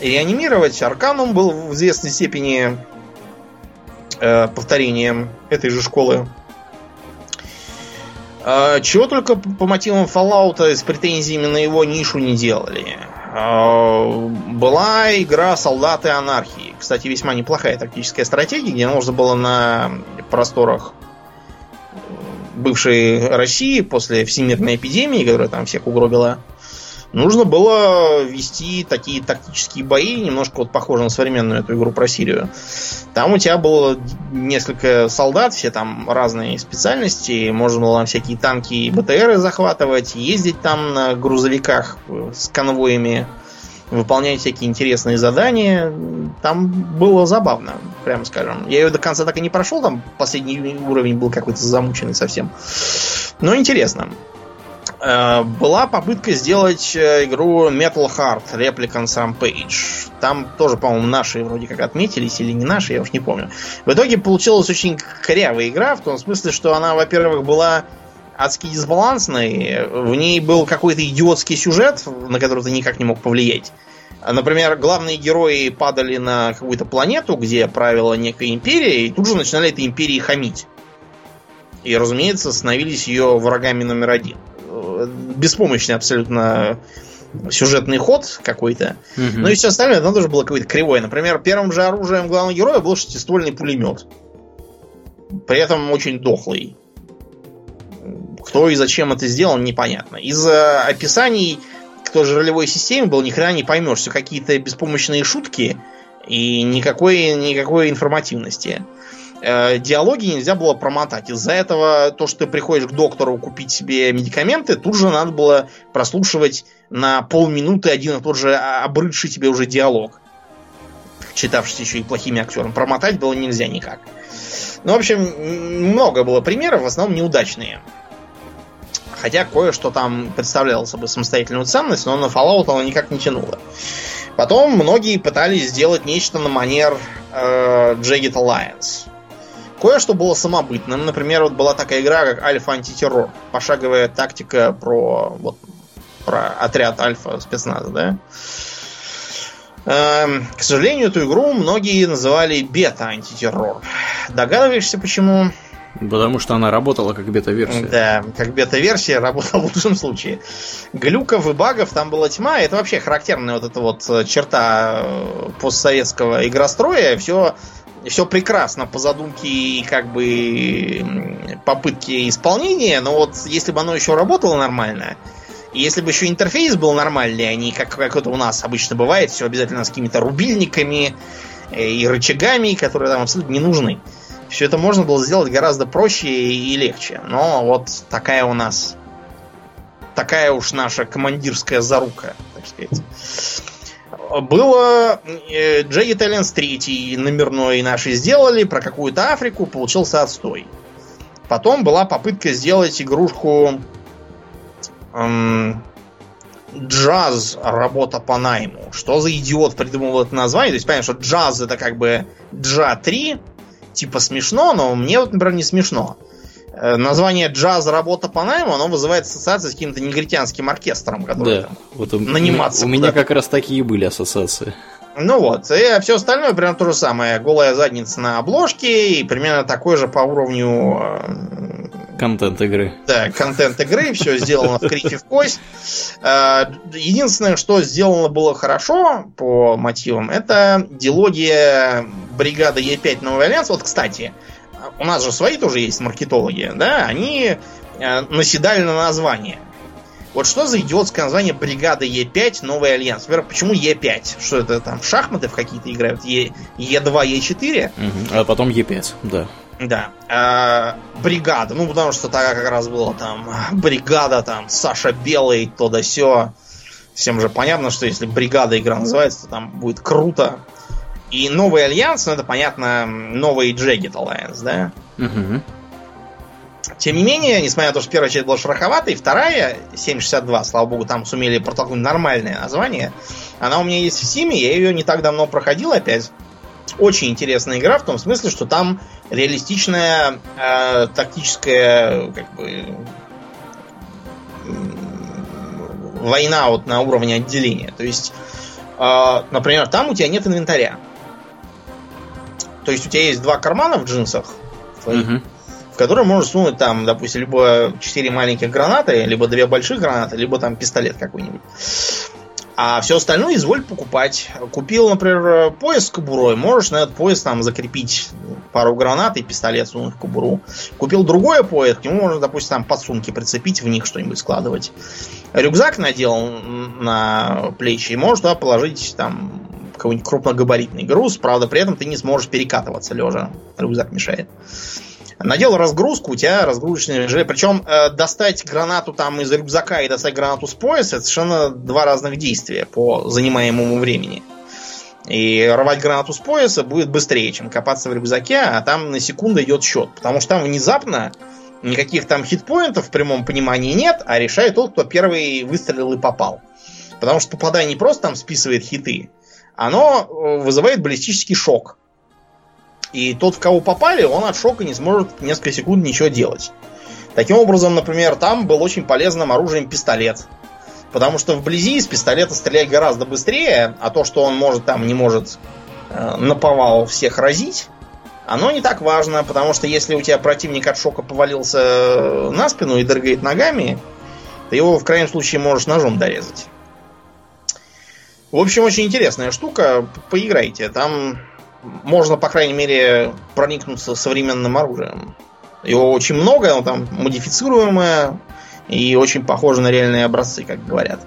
S2: реанимировать. Арканум был в известной степени э, повторением этой же школы. Э, чего только по мотивам Fallout с претензиями на его нишу не делали. Э, была игра Солдаты Анархии. Кстати, весьма неплохая тактическая стратегия, где можно было на просторах бывшей России после всемирной эпидемии, которая там всех угробила, нужно было вести такие тактические бои, немножко вот похожи на современную эту игру про Сирию. Там у тебя было несколько солдат, все там разные специальности, можно было там всякие танки и БТРы захватывать, ездить там на грузовиках с конвоями, выполнять всякие интересные задания. Там было забавно, прямо скажем. Я ее до конца так и не прошел, там последний уровень был какой-то замученный совсем. Но интересно. Э, была попытка сделать э, игру Metal Heart Replicants Rampage. Там тоже, по-моему, наши вроде как отметились или не наши, я уж не помню. В итоге получилась очень корявая игра, в том смысле, что она, во-первых, была адски дисбалансной. В ней был какой-то идиотский сюжет, на который ты никак не мог повлиять. Например, главные герои падали на какую-то планету, где правила некая империя, и тут же начинали этой империи хамить. И, разумеется, становились ее врагами номер один беспомощный абсолютно сюжетный ход какой-то. Угу. Ну и все остальное там тоже было какое-то кривое. Например, первым же оружием главного героя был шестиствольный пулемет. При этом очень дохлый. Кто и зачем это сделал, непонятно. Из описаний к той же ролевой системе был ни хрена не поймешь. Все какие-то беспомощные шутки и никакой, никакой информативности. Э, диалоги нельзя было промотать. Из-за этого то, что ты приходишь к доктору купить себе медикаменты, тут же надо было прослушивать на полминуты один и тот же обрыдший тебе уже диалог. Читавшийся еще и плохими актерами. Промотать было нельзя никак. Ну, в общем, много было примеров, в основном неудачные. Хотя кое-что там представляло собой самостоятельную ценность, но на Fallout оно никак не тянуло. Потом многие пытались сделать нечто на манер э, Jagged Alliance. Кое-что было самобытным. Например, вот была такая игра, как Альфа Антитеррор. Пошаговая тактика про, вот, про отряд Альфа спецназа, да? Эм, к сожалению, эту игру многие называли бета-антитеррор. Догадываешься, почему?
S1: Потому что она работала как бета-версия.
S2: Да, как бета-версия работала в лучшем случае. Глюков и багов там была тьма. Это вообще характерная вот эта вот э, черта э, постсоветского игростроя. Все, все прекрасно по задумке и как бы попытке исполнения. Но вот если бы оно еще работало нормально, и если бы еще интерфейс был нормальный, а не как, как это у нас обычно бывает, все обязательно с какими-то рубильниками э, и рычагами, которые там абсолютно не нужны. Все это можно было сделать гораздо проще и легче. Но вот такая у нас... Такая уж наша командирская зарука, так сказать. Было э, Джеги Talents 3 номерной наши сделали про какую-то Африку, получился отстой. Потом была попытка сделать игрушку эм, джаз работа по найму. Что за идиот придумал это название? То есть, понятно, что джаз это как бы джа 3, типа смешно, но мне вот, например, не смешно. Э, название джаз работа по найму, оно вызывает ассоциации с каким-то негритянским оркестром, который
S1: да, вот у,
S2: наниматься.
S1: У меня как раз такие были ассоциации.
S2: Ну вот, и все остальное примерно то же самое. Голая задница на обложке и примерно такой же по уровню
S1: э, Контент игры.
S2: Да, контент игры, все сделано вкривь и вкось. Э, единственное, что сделано было хорошо по мотивам, это дилогия бригады Е5 Новый Альянс. Вот, кстати, у нас же свои тоже есть маркетологи, да, они э, наседали на название. Вот что за идиотское название бригады Е5 Новый Альянс? Во-первых, почему Е5? Что это там, в шахматы в какие-то играют? Е, Е2, Е4?
S1: Угу. А потом Е5, да.
S2: Да. А, бригада. Ну, потому что тогда как раз было там бригада, там, Саша Белый, то да сё. Всем же понятно, что если бригада игра называется, то там будет круто. И новый альянс, ну это понятно, новый Jagged Alliance, да?
S1: Угу.
S2: Тем не менее, несмотря на то, что первая часть была шероховатой, вторая, 762, слава богу, там сумели протолкнуть нормальное название. Она у меня есть в Симе, я ее не так давно проходил опять. Очень интересная игра в том смысле, что там реалистичная э, тактическая как бы война вот на уровне отделения. То есть, э, например, там у тебя нет инвентаря. То есть у тебя есть два кармана в джинсах твоих, uh-huh. в которые можешь сунуть там, допустим, либо четыре маленьких гранаты, либо две больших гранаты, либо там пистолет какой-нибудь. А все остальное изволь покупать. Купил, например, пояс с кобурой, можешь на этот пояс там закрепить пару гранат и пистолет сунуть в кобуру. Купил другое пояс, к нему можно, допустим, там подсумки прицепить, в них что-нибудь складывать. Рюкзак надел на плечи и можешь туда положить там какой-нибудь крупногабаритный груз, правда, при этом ты не сможешь перекатываться лежа. Рюкзак мешает. Надел разгрузку, у тебя разгрузочный режим. Причем э, достать гранату там из рюкзака и достать гранату с пояса это совершенно два разных действия по занимаемому времени. И рвать гранату с пояса будет быстрее, чем копаться в рюкзаке, а там на секунду идет счет. Потому что там внезапно никаких там хитпоинтов в прямом понимании нет, а решает тот, кто первый выстрелил и попал. Потому что попадание не просто там списывает хиты, оно э, вызывает баллистический шок. И тот, в кого попали, он от шока не сможет несколько секунд ничего делать. Таким образом, например, там был очень полезным оружием пистолет. Потому что вблизи из пистолета стрелять гораздо быстрее, а то, что он может там не может э, наповал всех разить, оно не так важно, потому что если у тебя противник от шока повалился э, на спину и дрыгает ногами, ты его в крайнем случае можешь ножом дорезать. В общем, очень интересная штука. Поиграйте. Там можно, по крайней мере, проникнуться современным оружием. Его очень много, оно там модифицируемое и очень похоже на реальные образцы, как говорят.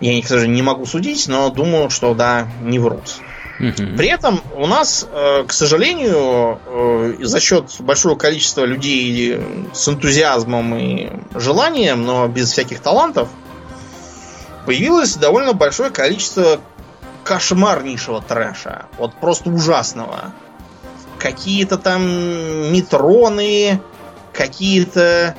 S2: Я, к сожалению, не могу судить, но думаю, что да, не врут. При этом у нас, э, к сожалению, э, за счет большого количества людей с энтузиазмом и желанием, но без всяких талантов, появилось довольно большое количество кошмарнейшего трэша. Вот просто ужасного. Какие-то там метроны, какие-то...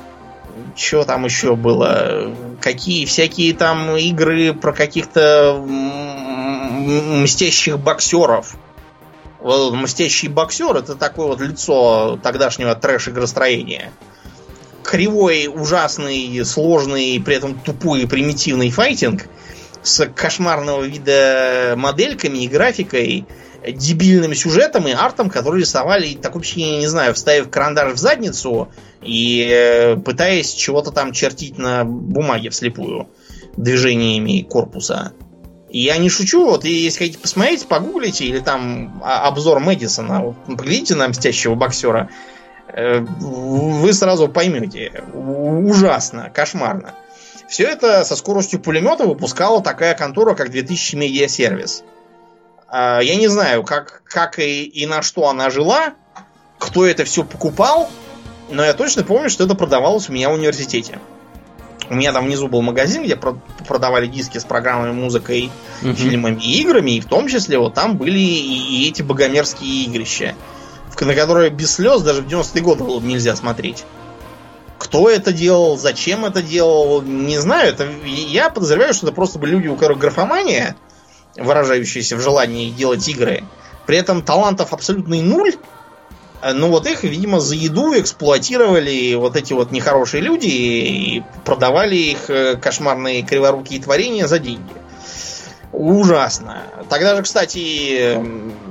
S2: Что там еще было? Какие всякие там игры про каких-то мстящих боксеров. Вот мстящий боксер это такое вот лицо тогдашнего трэш-игростроения. Кривой, ужасный, сложный, при этом тупой и примитивный файтинг с кошмарного вида модельками и графикой, дебильным сюжетом и артом, который рисовали, так вообще, не знаю, вставив карандаш в задницу и э, пытаясь чего-то там чертить на бумаге вслепую движениями корпуса. И я не шучу, вот если хотите посмотреть, погуглите, или там а, обзор Мэдисона, вот, поглядите на мстящего боксера, вы сразу поймете. Ужасно, кошмарно. Все это со скоростью пулемета выпускала такая контора, как 2000 Media Service. Я не знаю, как, как и, и на что она жила, кто это все покупал, но я точно помню, что это продавалось у меня в университете. У меня там внизу был магазин, где продавали диски с программами, музыкой, угу. фильмами и играми, и в том числе вот там были и, и эти богомерзкие игрища, на которые без слез даже в 90-е годы было нельзя смотреть. Кто это делал, зачем это делал, не знаю. Это, я подозреваю, что это просто были люди, у которых графомания, выражающаяся в желании делать игры. При этом талантов абсолютный нуль, ну вот их, видимо, за еду эксплуатировали вот эти вот нехорошие люди и продавали их э, кошмарные криворукие творения за деньги. Ужасно. Тогда же, кстати,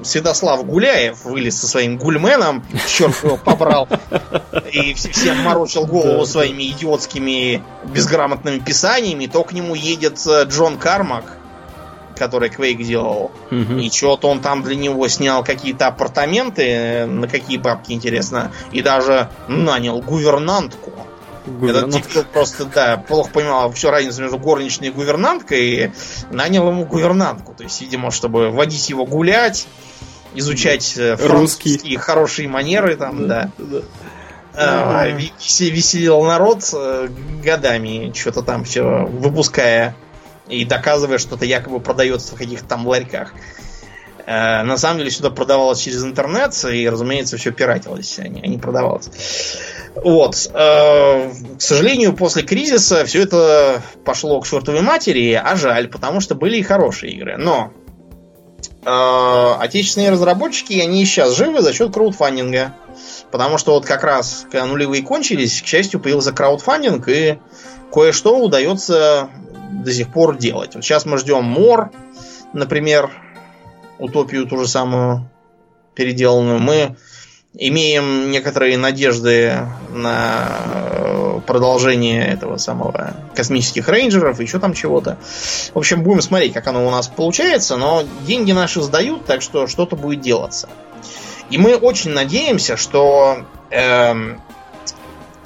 S2: Святослав Гуляев вылез со своим гульменом, черт его побрал, и всем морочил голову своими идиотскими безграмотными писаниями, то к нему едет э, Джон Кармак, который Квейк делал. Угу. И что-то он там для него снял какие-то апартаменты, на какие бабки, интересно, и даже нанял гувернантку. Этот тип просто, да, плохо понимал всю разницу между горничной и гувернанткой, и нанял ему гувернантку. То есть, видимо, чтобы водить его гулять, изучать э, русские хорошие манеры там, да. да. А, веселил народ э, годами, что-то там все выпуская и доказывая, что это якобы продается в каких-то там ларьках. Э, на самом деле сюда продавалось через интернет, и, разумеется, все пиратилось, а а не продавалось. Вот. Э, к сожалению, после кризиса все это пошло к чертовой матери, а жаль, потому что были и хорошие игры. Но э, отечественные разработчики, они сейчас живы за счет краудфандинга. Потому что вот как раз, когда нулевые кончились, к счастью, появился краудфандинг, и кое-что удается до сих пор делать. Вот сейчас мы ждем Мор, например, утопию ту же самую переделанную. Мы имеем некоторые надежды на э, продолжение этого самого космических рейнджеров, еще там чего-то. В общем, будем смотреть, как оно у нас получается, но деньги наши сдают, так что что-то будет делаться. И мы очень надеемся, что эм,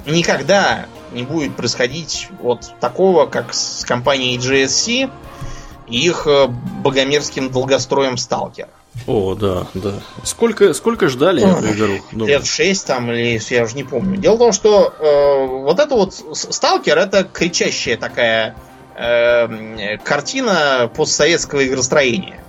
S2: никогда не будет происходить вот такого, как с компанией GSC и их э, богомерзким долгостроем Сталкер.
S1: О, да, да. Сколько, сколько ждали эту игру?
S2: Ну. Лет 6 там, или я уже не помню. Дело в том, что э, вот это вот Сталкер это кричащая такая э, картина постсоветского игростроения.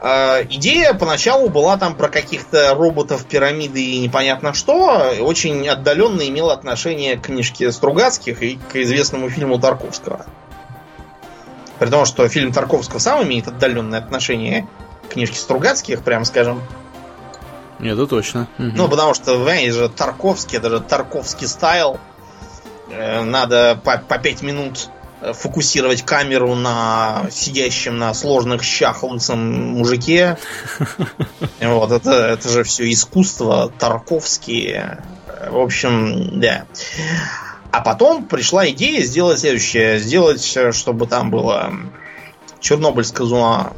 S2: Э, идея поначалу была там про каких-то роботов, пирамиды и непонятно что. Очень отдаленно имела отношение к книжке Стругацких и к известному фильму Тарковского. При том, что фильм Тарковского сам имеет отдаленное отношение к книжке Стругацких, прям скажем.
S1: Нет, это точно.
S2: Ну, потому что, понимаете же, Тарковский, это же Тарковский стайл. Э, надо по, по 5 минут Э, фокусировать камеру на сидящем на сложных щах лысом мужике. Вот, это, это же все искусство, Тарковские. В общем, да. А потом пришла идея сделать следующее. Сделать, чтобы там было Чернобыльская зона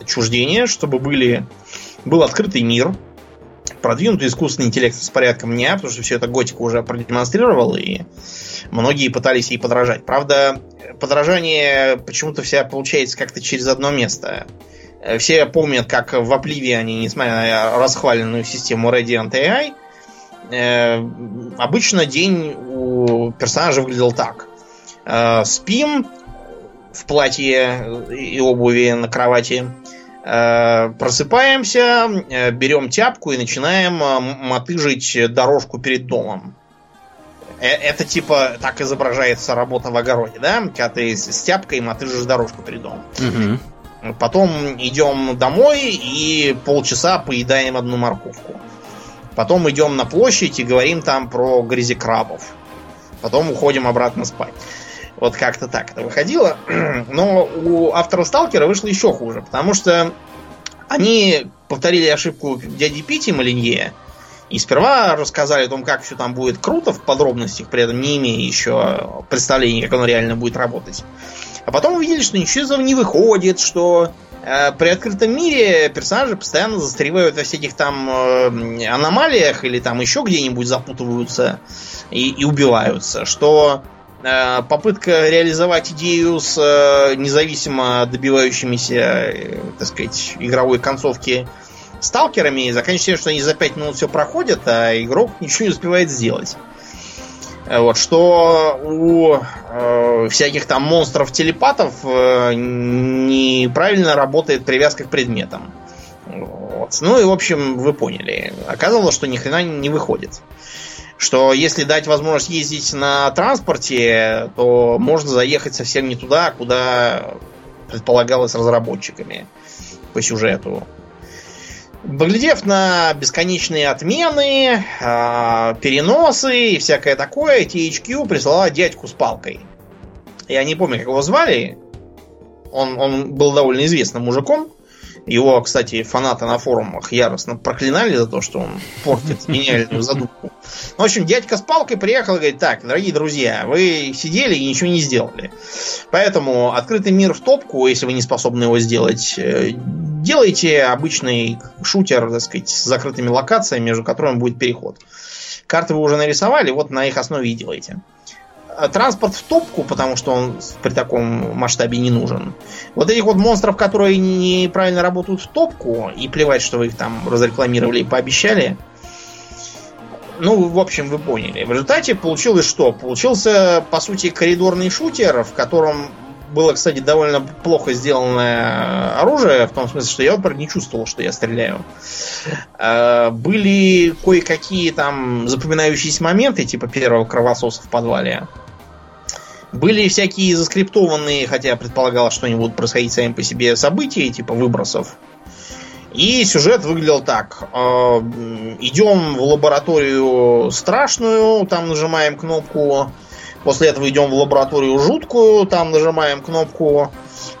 S2: отчуждения, чтобы были, был открытый мир, продвинутый искусственный интеллект с порядком дня, потому что все это Готика уже продемонстрировал, и многие пытались ей подражать. Правда, подражание почему-то вся получается как-то через одно место. Все помнят, как в Oblivion, несмотря на расхваленную систему Radiant AI, э, обычно день у персонажа выглядел так. Э, спим в платье и обуви на кровати, э, просыпаемся, берем тяпку и начинаем мотыжить дорожку перед домом. Э, это типа так изображается работа в огороде, да? Когда ты с тяпкой мотыжишь дорожку перед домом. Угу. Потом идем домой и полчаса поедаем одну морковку. Потом идем на площадь и говорим там про грязекрабов. Потом уходим обратно спать. Вот как-то так это выходило. Но у автора Сталкера вышло еще хуже, потому что они повторили ошибку дяди Пити Малинье, и сперва рассказали о том, как все там будет круто в подробностях, при этом не имея еще представления, как оно реально будет работать. А потом увидели, что ничего из этого не выходит, что при открытом мире персонажи постоянно застревают во всяких там э, аномалиях или там еще где-нибудь запутываются и, и убиваются, что э, попытка реализовать идею с э, независимо добивающимися, э, так сказать, игровой концовки сталкерами заканчивается тем, что они за 5 минут все проходят, а игрок ничего не успевает сделать. Э, вот, что у э, всяких там монстров-телепатов э, неправильно работает привязка к предметам. Вот. Ну и, в общем, вы поняли. Оказывалось, что ни хрена не выходит. Что если дать возможность ездить на транспорте, то можно заехать совсем не туда, куда предполагалось разработчиками по сюжету. Поглядев на бесконечные отмены, э, переносы и всякое такое, THQ прислала дядьку с палкой. Я не помню, как его звали. Он, он был довольно известным мужиком. Его, кстати, фанаты на форумах яростно проклинали за то, что он портит гениальную задумку. В общем, дядька с палкой приехал и говорит, так, дорогие друзья, вы сидели и ничего не сделали. Поэтому открытый мир в топку, если вы не способны его сделать, э, делайте обычный шутер, так сказать, с закрытыми локациями, между которыми будет переход. Карты вы уже нарисовали, вот на их основе и делайте. Э, транспорт в топку, потому что он при таком масштабе не нужен. Вот этих вот монстров, которые неправильно работают в топку, и плевать, что вы их там разрекламировали и пообещали. Ну, в общем, вы поняли. В результате получилось что? Получился, по сути, коридорный шутер, в котором было, кстати, довольно плохо сделанное оружие, в том смысле, что я, например, не чувствовал, что я стреляю. Э, были кое-какие там запоминающиеся моменты, типа первого кровососа в подвале. Были всякие заскриптованные, хотя предполагалось, что они будут происходить сами по себе события, типа выбросов. И сюжет выглядел так. Э, идем в лабораторию страшную, там нажимаем кнопку. После этого идем в лабораторию жуткую, там нажимаем кнопку.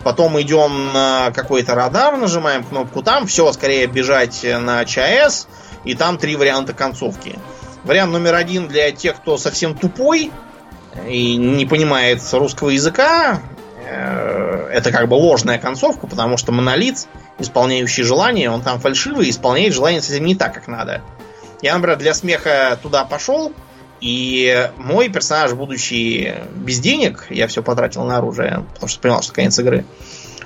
S2: Потом идем на какой-то радар, нажимаем кнопку там. Все, скорее бежать на ЧАЭС. И там три варианта концовки. Вариант номер один для тех, кто совсем тупой и не понимает русского языка, э, это как бы ложная концовка, потому что монолит, исполняющий желание, он там фальшивый, исполняет желание совсем не так, как надо. Я, например, для смеха туда пошел, и мой персонаж, будучи без денег, я все потратил на оружие, потому что понимал, что конец игры,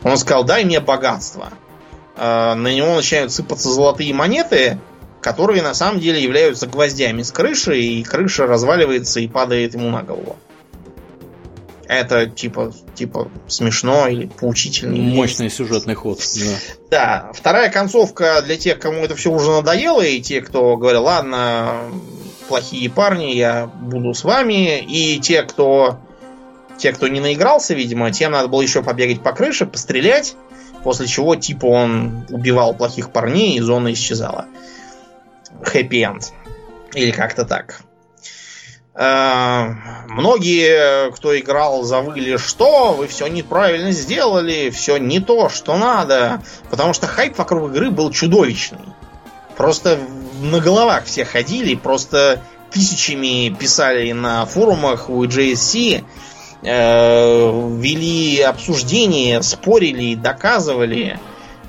S2: он сказал, дай мне богатство. Э, на него начинают сыпаться золотые монеты, которые на самом деле являются гвоздями с крыши, и крыша разваливается и падает ему на голову. Это типа, типа смешно или поучительно.
S1: Мощный сюжетный ход. Да.
S2: да. Вторая концовка для тех, кому это все уже надоело, и те, кто говорил, ладно, плохие парни, я буду с вами, и те, кто те, кто не наигрался, видимо, тем надо было еще побегать по крыше, пострелять, после чего типа он убивал плохих парней, и зона исчезала хэппи-энд. Или как-то так. Э, многие, кто играл, завыли, что вы все неправильно сделали, все не то, что надо. Потому что хайп вокруг игры был чудовищный. Просто на головах все ходили, просто тысячами писали на форумах у JSC, э, вели обсуждения, спорили, доказывали.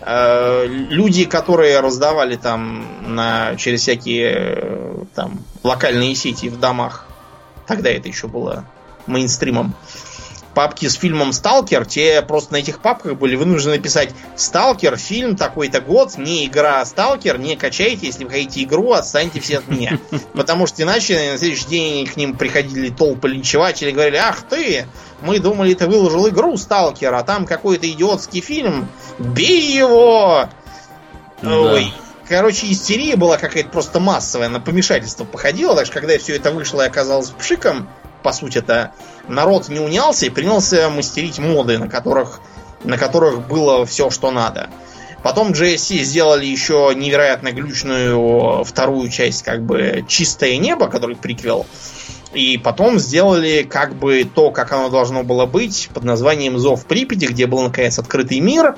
S2: Э, люди, которые раздавали там на, через всякие э, там локальные сети в домах, тогда это еще было мейнстримом, папки с фильмом Сталкер, те просто на этих папках были вынуждены писать Сталкер, фильм такой-то год, не игра Сталкер, не качайте, если вы хотите игру, отстаньте все от меня. Потому что иначе на следующий день к ним приходили толпы линчевателей и говорили, ах ты, мы думали, ты выложил игру Сталкер, а там какой-то идиотский фильм. Бей его! Да. Ой. Короче, истерия была какая-то просто массовая, на помешательство походила, так что когда все это вышло и оказалось пшиком, по сути это народ не унялся и принялся мастерить моды, на которых на которых было все, что надо. Потом GSC сделали еще невероятно глючную вторую часть, как бы чистое небо, который приквел. И потом сделали как бы то, как оно должно было быть, под названием Зов Припяти, где был наконец открытый мир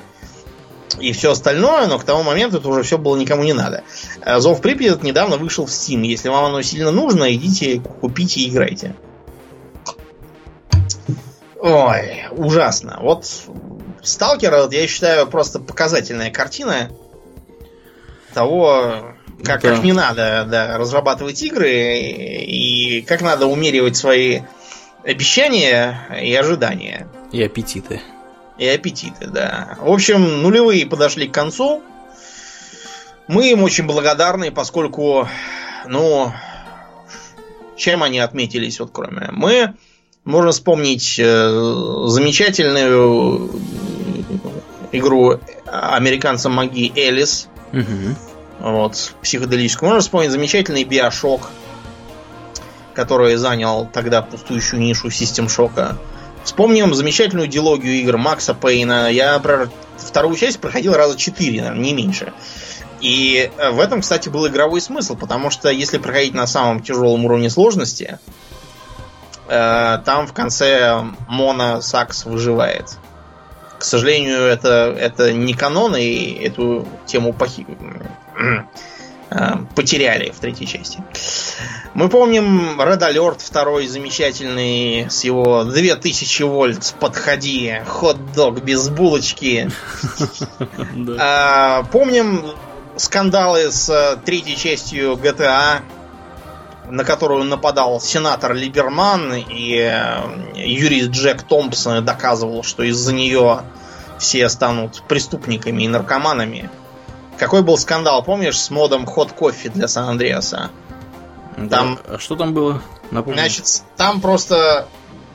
S2: и все остальное, но к тому моменту это уже все было никому не надо. А Зов Припяти недавно вышел в Steam. Если вам оно сильно нужно, идите, купите и играйте. Ой, ужасно. Вот Сталкер, я считаю, просто показательная картина того, как, да. как не надо да, разрабатывать игры и как надо умеривать свои обещания и ожидания.
S1: И аппетиты.
S2: И аппетиты, да. В общем, нулевые подошли к концу. Мы им очень благодарны, поскольку, ну, чем они отметились, вот кроме. Мы можно вспомнить э, замечательную игру американца магии Элис. Угу. Вот, психоделическую. Можно вспомнить замечательный Биошок, который занял тогда пустующую нишу Систем Шока. Вспомним замечательную дилогию игр Макса Пейна. Я про вторую часть проходил раза четыре, наверное, не меньше. И э, в этом, кстати, был игровой смысл, потому что если проходить на самом тяжелом уровне сложности, э, там в конце Мона Сакс выживает. К сожалению, это, это не канон, и эту тему похи... Э, потеряли в третьей части. Мы помним Red Alert второй замечательный с его 2000 вольт подходи, хот-дог без булочки. А, помним скандалы с третьей частью GTA, на которую нападал сенатор Либерман, и э, юрист Джек Томпсон доказывал, что из-за нее все станут преступниками и наркоманами. Какой был скандал, помнишь, с модом ход кофе для Сан-Андреаса?
S1: Там, да, а что там было?
S2: Напомню. Значит, там просто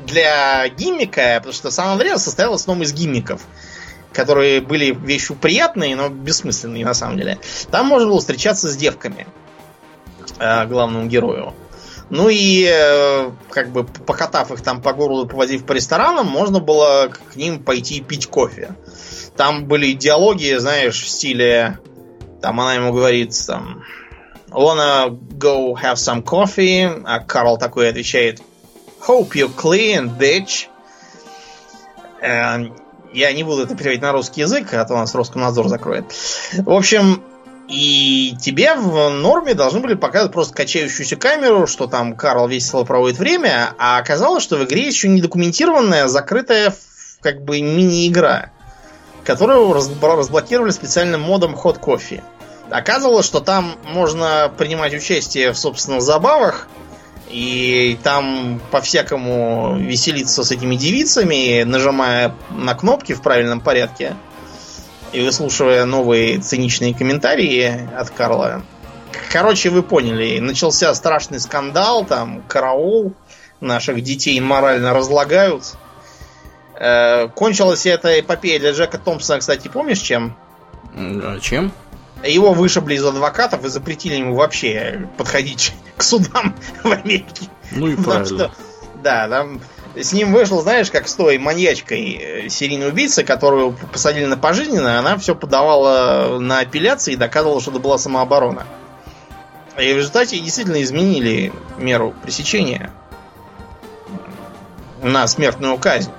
S2: для гиммика, потому что Сан-Андреас состоял в основном из гиммиков, которые были вещью приятные, но бессмысленные на самом деле. Там можно было встречаться с девками э, главному герою. Ну и э, как бы покатав их там по городу, повозив по ресторанам, можно было к ним пойти пить кофе. Там были диалоги, знаешь, в стиле... Там она ему говорит, там... Wanna go have some coffee? А Карл такой отвечает Hope you clean, bitch. Э, я не буду это переводить на русский язык, а то нас Роскомнадзор закроет. В общем, и тебе в норме должны были показывать просто качающуюся камеру, что там Карл весело проводит время, а оказалось, что в игре еще не документированная, закрытая как бы мини-игра, которую разблокировали специальным модом Hot Coffee. Оказывалось, что там можно принимать участие в собственных забавах, и там по-всякому веселиться с этими девицами, нажимая на кнопки в правильном порядке и выслушивая новые циничные комментарии от Карла. Короче, вы поняли, начался страшный скандал, там караул, наших детей морально разлагают. Э, кончилась эта эпопея для Джека Томпсона, кстати, помнишь чем?
S1: А чем?
S2: Его вышибли из адвокатов и запретили ему вообще подходить к судам в Америке.
S1: Ну и Потому правильно. Что,
S2: да, там с ним вышел, знаешь, как с той маньячкой э, серийной убийцы, которую посадили на пожизненно, она все подавала на апелляции и доказывала, что это была самооборона. И в результате действительно изменили меру пресечения на смертную казнь.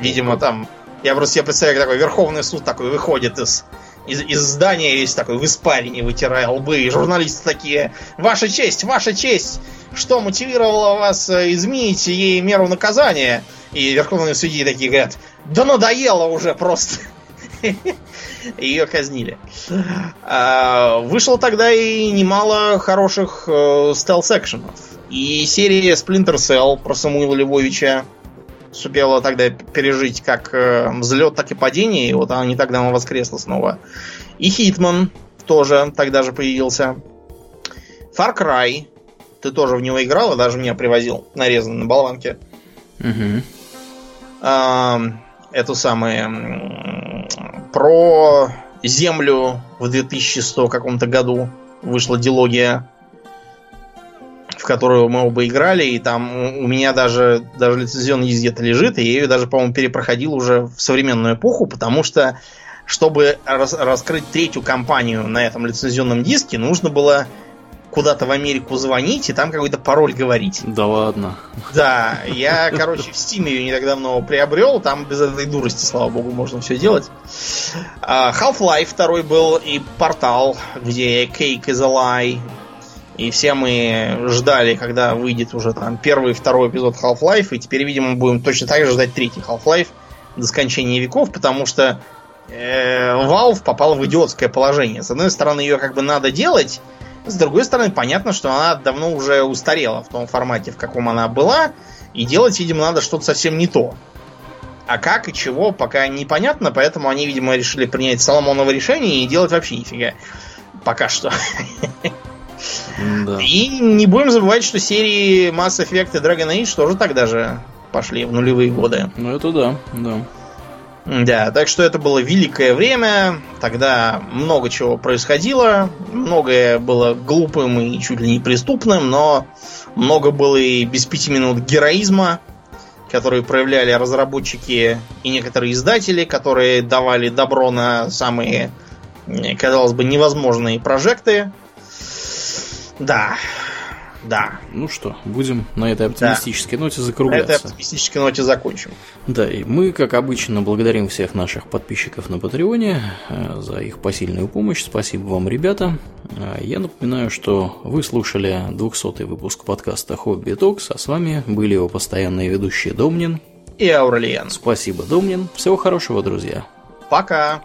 S2: Видимо, там... Я просто себе представляю, как такой Верховный суд такой выходит из из, из здания весь такой в испарине, вытирая лбы, и журналисты такие, ваша честь, ваша честь, что мотивировало вас э, изменить ей меру наказания? И верховные судьи такие говорят, да надоело уже просто. Ее казнили. А, вышло тогда и немало хороших э, стелс-экшенов. И серия Splinter Cell про Самуила Львовича сумела тогда пережить как э, взлет, так и падение, и вот она не так давно воскресла снова. И Хитман тоже тогда же появился. Far Cry, ты тоже в него играл, и даже меня привозил нарезанный на болванке. Угу. А, эту самую про Землю в 2100 каком-то году вышла дилогия которую мы оба играли, и там у меня даже, даже лицензионный диск где-то лежит, и я ее даже, по-моему, перепроходил уже в современную эпоху, потому что, чтобы рас раскрыть третью кампанию на этом лицензионном диске, нужно было куда-то в Америку звонить и там какой-то пароль говорить.
S1: Да ладно.
S2: Да, я, короче, в Steam ее не так давно приобрел, там без этой дурости, слава богу, можно все делать. А, Half-Life второй был и портал, где Cake is a Lie. И все мы ждали, когда выйдет уже там первый и второй эпизод Half-Life, и теперь, видимо, будем точно так же ждать третий Half-Life до скончания веков, потому что э, Valve попал в идиотское положение. С одной стороны, ее как бы надо делать, с другой стороны, понятно, что она давно уже устарела в том формате, в каком она была, и делать, видимо, надо что-то совсем не то. А как и чего, пока непонятно, поэтому они, видимо, решили принять Соломоново решение и делать вообще нифига. Пока что. Да. И не будем забывать, что серии Mass Effect и Dragon Age тоже тогда же пошли в нулевые годы.
S1: Ну это да, да.
S2: Да, так что это было великое время, тогда много чего происходило, многое было глупым и чуть ли не преступным, но много было и без пяти минут героизма, которые проявляли разработчики и некоторые издатели, которые давали добро на самые, казалось бы, невозможные прожекты. Да, да.
S1: Ну что, будем на этой оптимистической да. ноте закругляться.
S2: На этой оптимистической ноте закончим.
S1: Да, и мы, как обычно, благодарим всех наших подписчиков на Патреоне э, за их посильную помощь. Спасибо вам, ребята. Э, я напоминаю, что вы слушали 200-й выпуск подкаста Хобби Токс, а с вами были его постоянные ведущие Домнин
S2: и Аурелиан.
S1: Спасибо, Домнин. Всего хорошего, друзья.
S2: Пока.